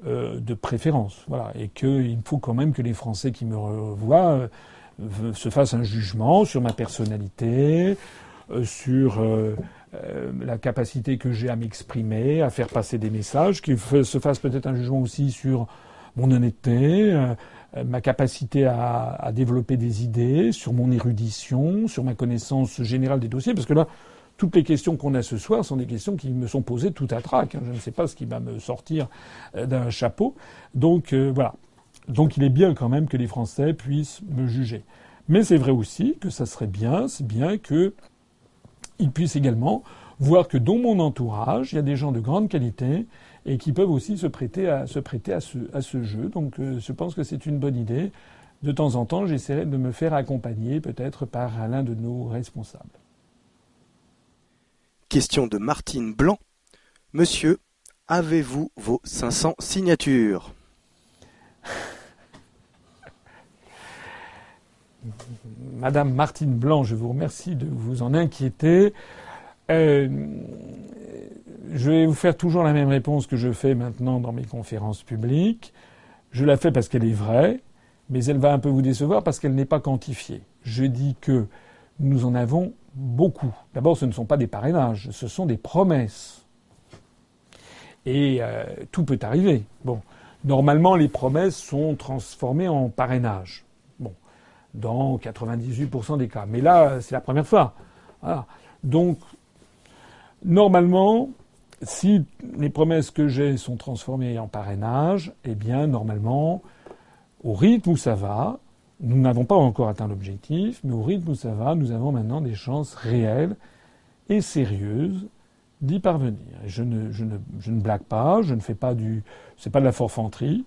euh, de préférence. Voilà. Et qu'il faut quand même que les Français qui me revoient euh, se fassent un jugement sur ma personnalité, euh, sur la capacité que j'ai à m'exprimer, à faire passer des messages, qu'ils se fassent peut-être un jugement aussi sur mon honnêteté, ma capacité à, à, développer des idées, sur mon érudition, sur ma connaissance générale des dossiers, parce que là, toutes les questions qu'on a ce soir sont des questions qui me sont posées tout à trac. Hein. Je ne sais pas ce qui va me sortir euh, d'un chapeau. Donc euh, voilà. Donc il est bien quand même que les Français puissent me juger. Mais c'est vrai aussi que ça serait bien, c'est bien qu'ils puissent également voir que dans mon entourage, il y a des gens de grande qualité et qui peuvent aussi se prêter à, se prêter à, ce, à ce jeu. Donc euh, je pense que c'est une bonne idée. De temps en temps, j'essaierai de me faire accompagner peut-être par l'un de nos responsables. Question de Martine Blanc. Monsieur, avez-vous vos 500 signatures? [laughs] Madame Martine Blanc, je vous remercie de vous en inquiéter. Euh, je vais vous faire toujours la même réponse que je fais maintenant dans mes conférences publiques. Je la fais parce qu'elle est vraie, mais elle va un peu vous décevoir parce qu'elle n'est pas quantifiée. Je dis que nous en avons beaucoup. D'abord, ce ne sont pas des parrainages, ce sont des promesses. Et euh, tout peut arriver. Bon, normalement, les promesses sont transformées en parrainage. Bon, dans 98% des cas. Mais là, c'est la première fois. Donc, normalement, si les promesses que j'ai sont transformées en parrainage, eh bien, normalement, au rythme où ça va, nous n'avons pas encore atteint l'objectif, mais au rythme où ça va, nous avons maintenant des chances réelles et sérieuses d'y parvenir. Je ne, blague pas, je ne fais pas du, c'est pas de la forfanterie.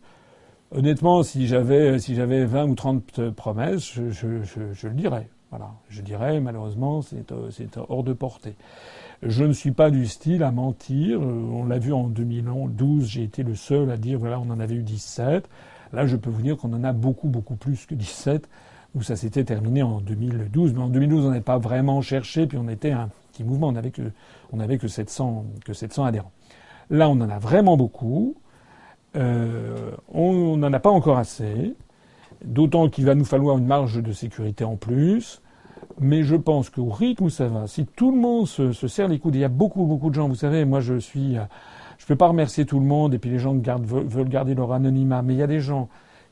Honnêtement, si j'avais, si j'avais 20 ou 30 promesses, je, je, le dirais. Voilà. Je dirais, malheureusement, c'est hors de portée. Je ne suis pas du style à mentir. On l'a vu en 2012, j'ai été le seul à dire, voilà, on en avait eu 17. Là, je peux vous dire qu'on en a beaucoup, beaucoup plus que 17, où ça s'était terminé en 2012. Mais en 2012, on n'avait pas vraiment cherché, puis on était un petit mouvement, on n'avait que, on que 700, que 700 adhérents. Là, on en a vraiment beaucoup. Euh, on n'en a pas encore assez, d'autant qu'il va nous falloir une marge de sécurité en plus. Mais je pense qu'au rythme où ça va, si tout le monde se, se serre les coudes, il y a beaucoup, beaucoup de gens, vous savez, moi je suis je ne peux pas remercier tout le monde et puis les gens veulent garder leur anonymat, mais il y a des gens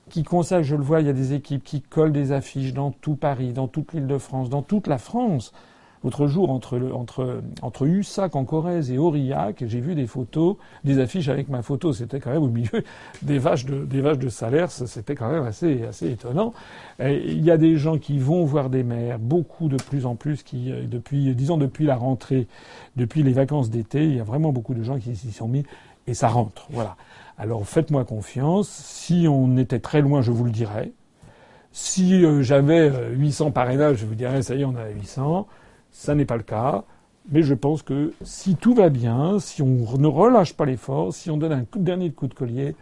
qui consacrent, je le vois, il y a des équipes qui collent des affiches dans tout Paris, dans toute l'île de France, dans toute la France, L'autre jour, entre, le, entre, entre Ussac en Corrèze et Aurillac, j'ai vu des photos, des affiches avec ma photo. C'était quand même au milieu des vaches de, des vaches de Salers. C'était quand même assez, assez étonnant. il y a des gens qui vont voir des maires, beaucoup de plus en plus, qui, euh, depuis, disons, depuis la rentrée, depuis les vacances d'été, il y a vraiment beaucoup de gens qui s'y sont mis et ça rentre. Voilà. Alors faites-moi confiance. Si on était très loin, je vous le dirais. Si euh, j'avais 800 euh, parrainages, je vous dirais, ça y est, on a 800. Ça n'est pas le cas. Mais je pense que si tout va bien, si on ne relâche pas l'effort, si on donne un dernier coup de collier,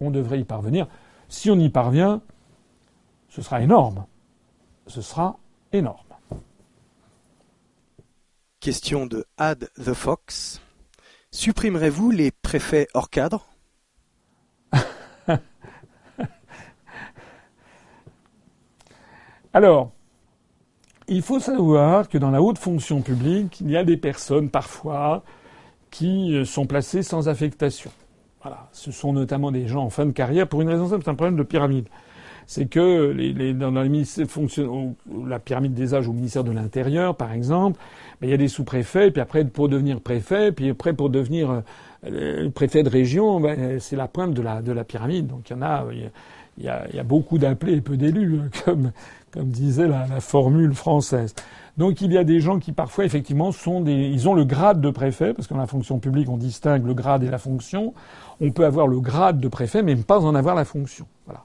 on devrait y parvenir. Si on y parvient, ce sera énorme. Ce sera énorme. Question de Ad the Fox. Supprimerez-vous les préfets hors cadre? [laughs] Alors, il faut savoir que dans la haute fonction publique, il y a des personnes parfois qui euh, sont placées sans affectation. Voilà. Ce sont notamment des gens en fin de carrière pour une raison simple, c'est un problème de pyramide. C'est que les, dans la, la pyramide des âges au ministère de l'Intérieur, par exemple, ben, il y a des sous-préfets, puis après pour devenir préfet, puis après pour devenir euh, préfet de région, ben, c'est la pointe de la, de la pyramide. Donc il y en a, il y a, il y a beaucoup d'appelés et peu d'élus, [laughs] comme, comme disait la, formule française. Donc il y a des gens qui parfois effectivement sont des, ils ont le grade de préfet parce que dans la fonction publique on distingue le grade et la fonction. On peut avoir le grade de préfet mais pas en avoir la fonction. Voilà.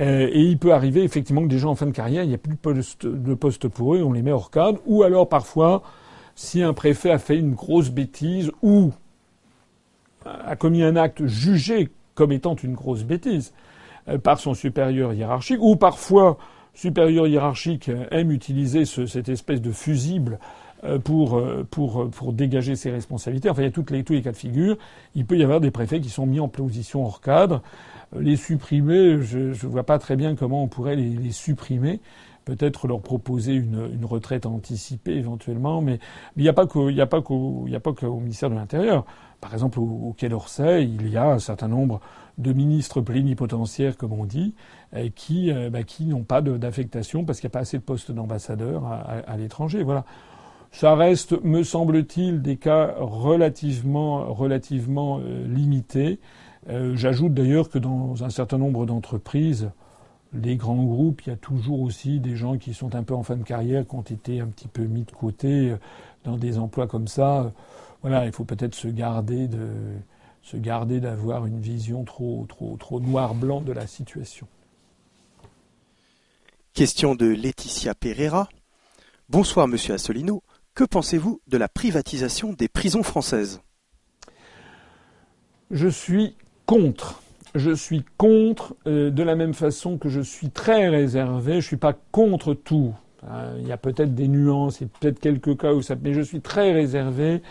Euh, et il peut arriver effectivement que des gens en fin de carrière, il n'y a plus de poste, de poste pour eux, on les met hors cadre. Ou alors parfois, si un préfet a fait une grosse bêtise ou a commis un acte jugé comme étant une grosse bêtise euh, par son supérieur hiérarchique, ou parfois supérieur hiérarchique aime utiliser ce, cette espèce de fusible euh, pour, euh, pour, pour dégager ses responsabilités. Enfin, il y a toutes les, tous les cas de figure. Il peut y avoir des préfets qui sont mis en position hors cadre. Euh, les supprimer, je ne vois pas très bien comment on pourrait les, supprimer. Peut-être leur proposer une, retraite anticipée éventuellement, mais il n'y a pas qu'au, ministère de l'Intérieur. Par exemple, au, Quai d'Orsay, il y a un certain nombre de ministres plénipotentiaires, comme on dit, euh, qui, euh, bah, qui n'ont pas d'affectation parce qu'il n'y a pas assez de postes d'ambassadeurs à, l'étranger. Voilà. Ça reste, me semble-t-il, des cas relativement, relativement euh, limités. Euh, J'ajoute d'ailleurs que dans un certain nombre d'entreprises, les grands groupes, il y a toujours aussi des gens qui sont un peu en fin de carrière, qui ont été un petit peu mis de côté dans des emplois comme ça. Voilà, il faut peut-être se garder de, se garder d'avoir une vision trop, trop, trop noir-blanc de la situation. Question de Laetitia Pereira. Bonsoir, monsieur Assolino. Que pensez-vous de la privatisation des prisons françaises? Je suis contre. Je suis contre euh, de la même façon que je suis très réservé. Je ne suis pas contre tout. Euh, il y a peut-être des nuances et peut-être quelques cas où ça, mais je suis très réservé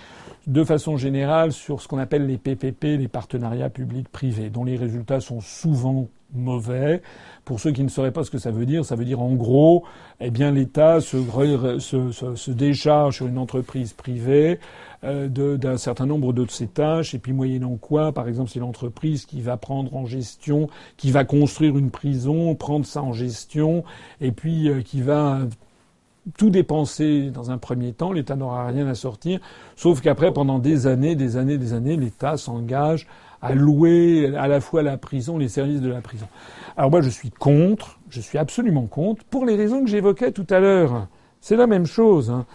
de façon générale sur ce qu'on appelle les PPP, les partenariats publics-privés, dont les résultats sont souvent mauvais. Pour ceux qui ne sauraient pas ce que ça veut dire, ça veut dire en gros, eh bien l'État se, se, se, décharge sur une entreprise privée euh, d'un certain nombre de ses tâches, et puis moyennant quoi, par exemple, c'est l'entreprise qui va prendre en gestion, qui va construire une prison, prendre ça en gestion, et puis euh, qui va tout dépenser dans un premier temps, l'État n'aura rien à sortir, sauf qu'après, pendant des années, des années, des années, l'État s'engage à louer à la fois la prison, les services de la prison. Alors moi, je suis contre, je suis absolument contre, pour les raisons que j'évoquais tout à l'heure. C'est la même chose. Hein.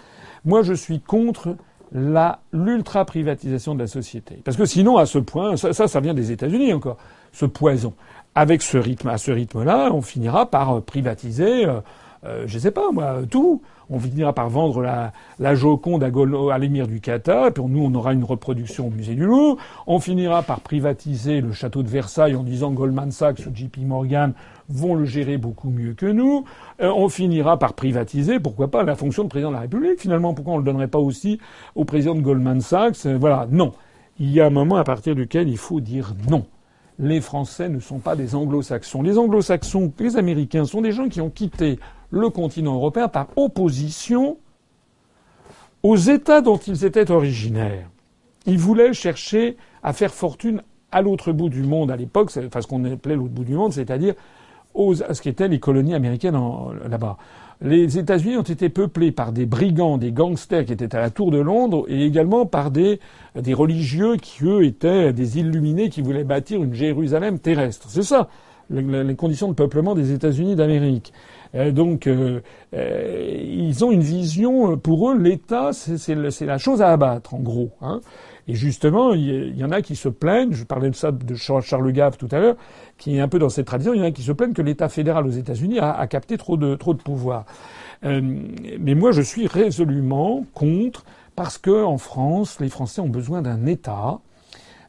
Moi, je suis contre la l'ultra privatisation de la société, parce que sinon, à ce point, ça, ça, vient des États-Unis encore, ce poison. Avec ce rythme, à ce rythme-là, on finira par privatiser. Euh, euh, je sais pas moi, tout. On finira par vendre la, Joconde à, à l'émir du Qatar, puis nous on aura une reproduction au musée du Louvre. On finira par privatiser le château de Versailles en disant Goldman Sachs ou JP Morgan vont le gérer beaucoup mieux que nous. Euh, on finira par privatiser, pourquoi pas, la fonction de président de la République. Finalement, pourquoi on ne le donnerait pas aussi au président de Goldman Sachs? Euh, Voilà, non. Il y a un moment à partir duquel il faut dire non les Français ne sont pas des anglo-saxons. Les anglo-saxons, les Américains sont des gens qui ont quitté le continent européen par opposition aux États dont ils étaient originaires. Ils voulaient chercher à faire fortune à l'autre bout du monde à l'époque, enfin ce qu'on appelait l'autre bout du monde, c'est-à-dire à ce qu'étaient les colonies américaines là-bas. Les États-Unis ont été peuplés par des brigands, des gangsters qui étaient à la Tour de Londres, et également par des, des religieux qui, eux, étaient des illuminés qui voulaient bâtir une Jérusalem terrestre. C'est ça, les conditions de peuplement des États-Unis d'Amérique. Euh, donc, euh, euh, ils ont une vision, pour eux, l'État, c'est la chose à abattre, en gros. Hein. Et justement, il y, en a qui se plaignent, je parlais de ça de Charles Gave tout à l'heure, qui est un peu dans cette tradition, il y en a qui se plaignent que l'État fédéral aux États-Unis a, a, capté trop de, trop de pouvoir. mais moi, je suis résolument contre, parce que en France, les Français ont besoin d'un État,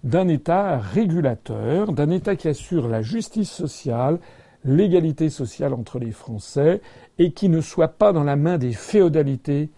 d'un État régulateur, d'un État qui assure la justice sociale, l'égalité sociale entre les Français et qui ne soit pas dans la main des féodalités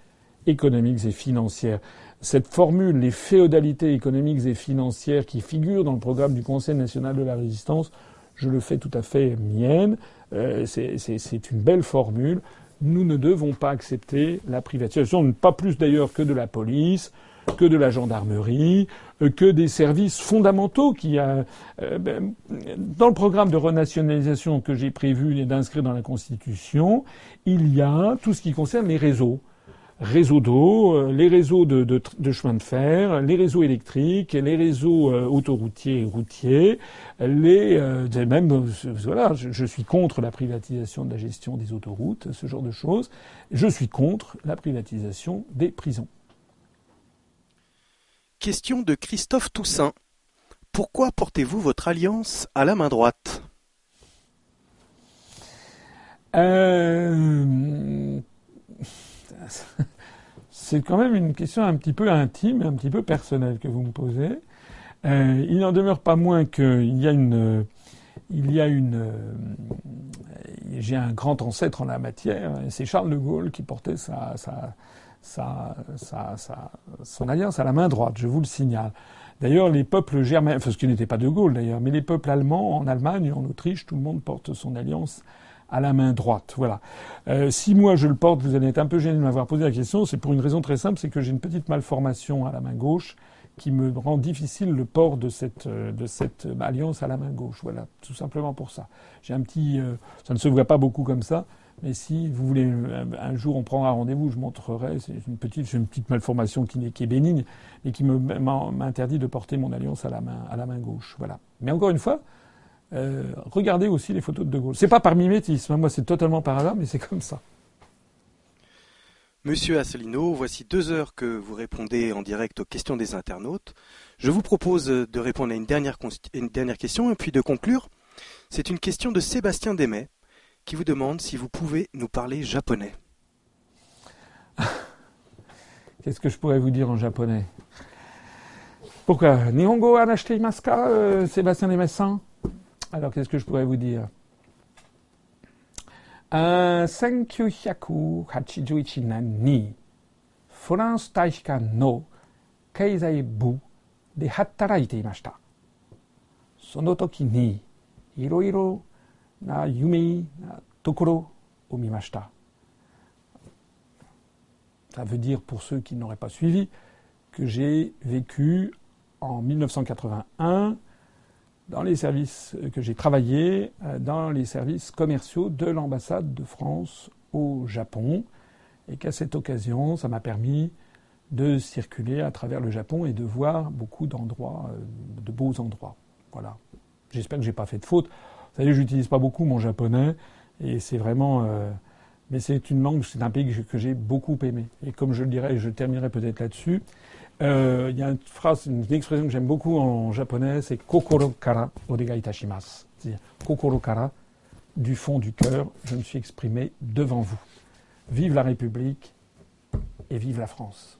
économiques et financières. Cette formule, les féodalités économiques et financières qui figure dans le programme du Conseil national de la résistance, je le fais tout à fait mienne. Euh, c'est une belle formule. Nous ne devons pas accepter la privatisation, pas plus d'ailleurs que de la police, que de la gendarmerie, que des services fondamentaux qui a euh, ben, dans le programme de renationalisation que j'ai prévu d'inscrire dans la Constitution, il y a tout ce qui concerne les réseaux. Réseaux d'eau, euh, les réseaux de, de, chemin de fer, les réseaux électriques, les réseaux autoroutiers et routiers, les même voilà, je suis contre la privatisation de la gestion des autoroutes, ce genre de choses. Je suis contre la privatisation des prisons. Question de Christophe Toussaint. Pourquoi portez-vous votre alliance à la main droite? Euh, C'est quand même une question un petit peu intime, un petit peu personnelle que vous me posez. Euh, il n'en demeure pas moins qu'il y a une, il y a une, euh, j'ai un grand ancêtre en la matière, c'est Charles de Gaulle qui portait sa, sa, sa, sa, son alliance à la main droite, je vous le signale. D'ailleurs, les peuples germains, enfin ce qui n'était pas de Gaulle d'ailleurs, mais les peuples allemands en Allemagne, en Autriche, tout le monde porte son alliance à la main droite. Voilà. Euh, si moi je le porte, vous allez être un peu gêné de m'avoir posé la question, c'est pour une raison très simple, c'est que j'ai une petite malformation à la main gauche qui me rend difficile le port de cette, euh, de cette alliance à la main gauche. Voilà, tout simplement pour ça. J'ai un petit, euh, ça ne se voit pas beaucoup comme ça, mais si vous voulez, un jour on prendra rendez-vous, je montrerai. C'est une petite, malformation qui, est, qui est bénigne et qui m'interdit de porter mon alliance à la main, à la main gauche. Voilà. Mais encore une fois, euh, regardez aussi les photos de De Gaulle. C'est pas par mimétisme, hein. moi c'est totalement par hasard, mais c'est comme ça. Monsieur Asselineau, voici deux heures que vous répondez en direct aux questions des internautes. Je vous propose de répondre à une dernière, une dernière question et puis de conclure. C'est une question de Sébastien Demet qui vous demande si vous pouvez nous parler japonais. [laughs] Qu'est-ce que je pourrais vous dire en japonais Pourquoi Nihongo anashite maska, euh, Sébastien Desmessins Alors qu'est-ce que je pourrais vous dire Euh, 1981年にフランス大使館の経済部で働いていました。その時にいろいろ な夢なところを見ました。Ça veut dire, pour ceux qui n'auraient pas suivi, que j'ai vécu en 1981 dans les services, que j'ai travaillé euh, dans les services commerciaux de l'ambassade de France au Japon, et qu'à cette occasion, ça m'a permis de circuler à travers le Japon et de voir beaucoup d'endroits, euh, de beaux endroits. Voilà. J'espère que j'ai pas fait de faute. Vous savez, j'utilise pas beaucoup mon japonais, et c'est vraiment, euh, mais c'est une langue, c'est un pays que j'ai beaucoup aimé. Et comme je le dirais, je terminerai peut-être là-dessus. Euh, il y a une phrase, une expression que j'aime beaucoup en japonais, c'est kokoro kara odegai itashimasu. C'est-à-dire kokoro kara, du fond du cœur, je me suis exprimé devant vous. Vive la République et vive la France.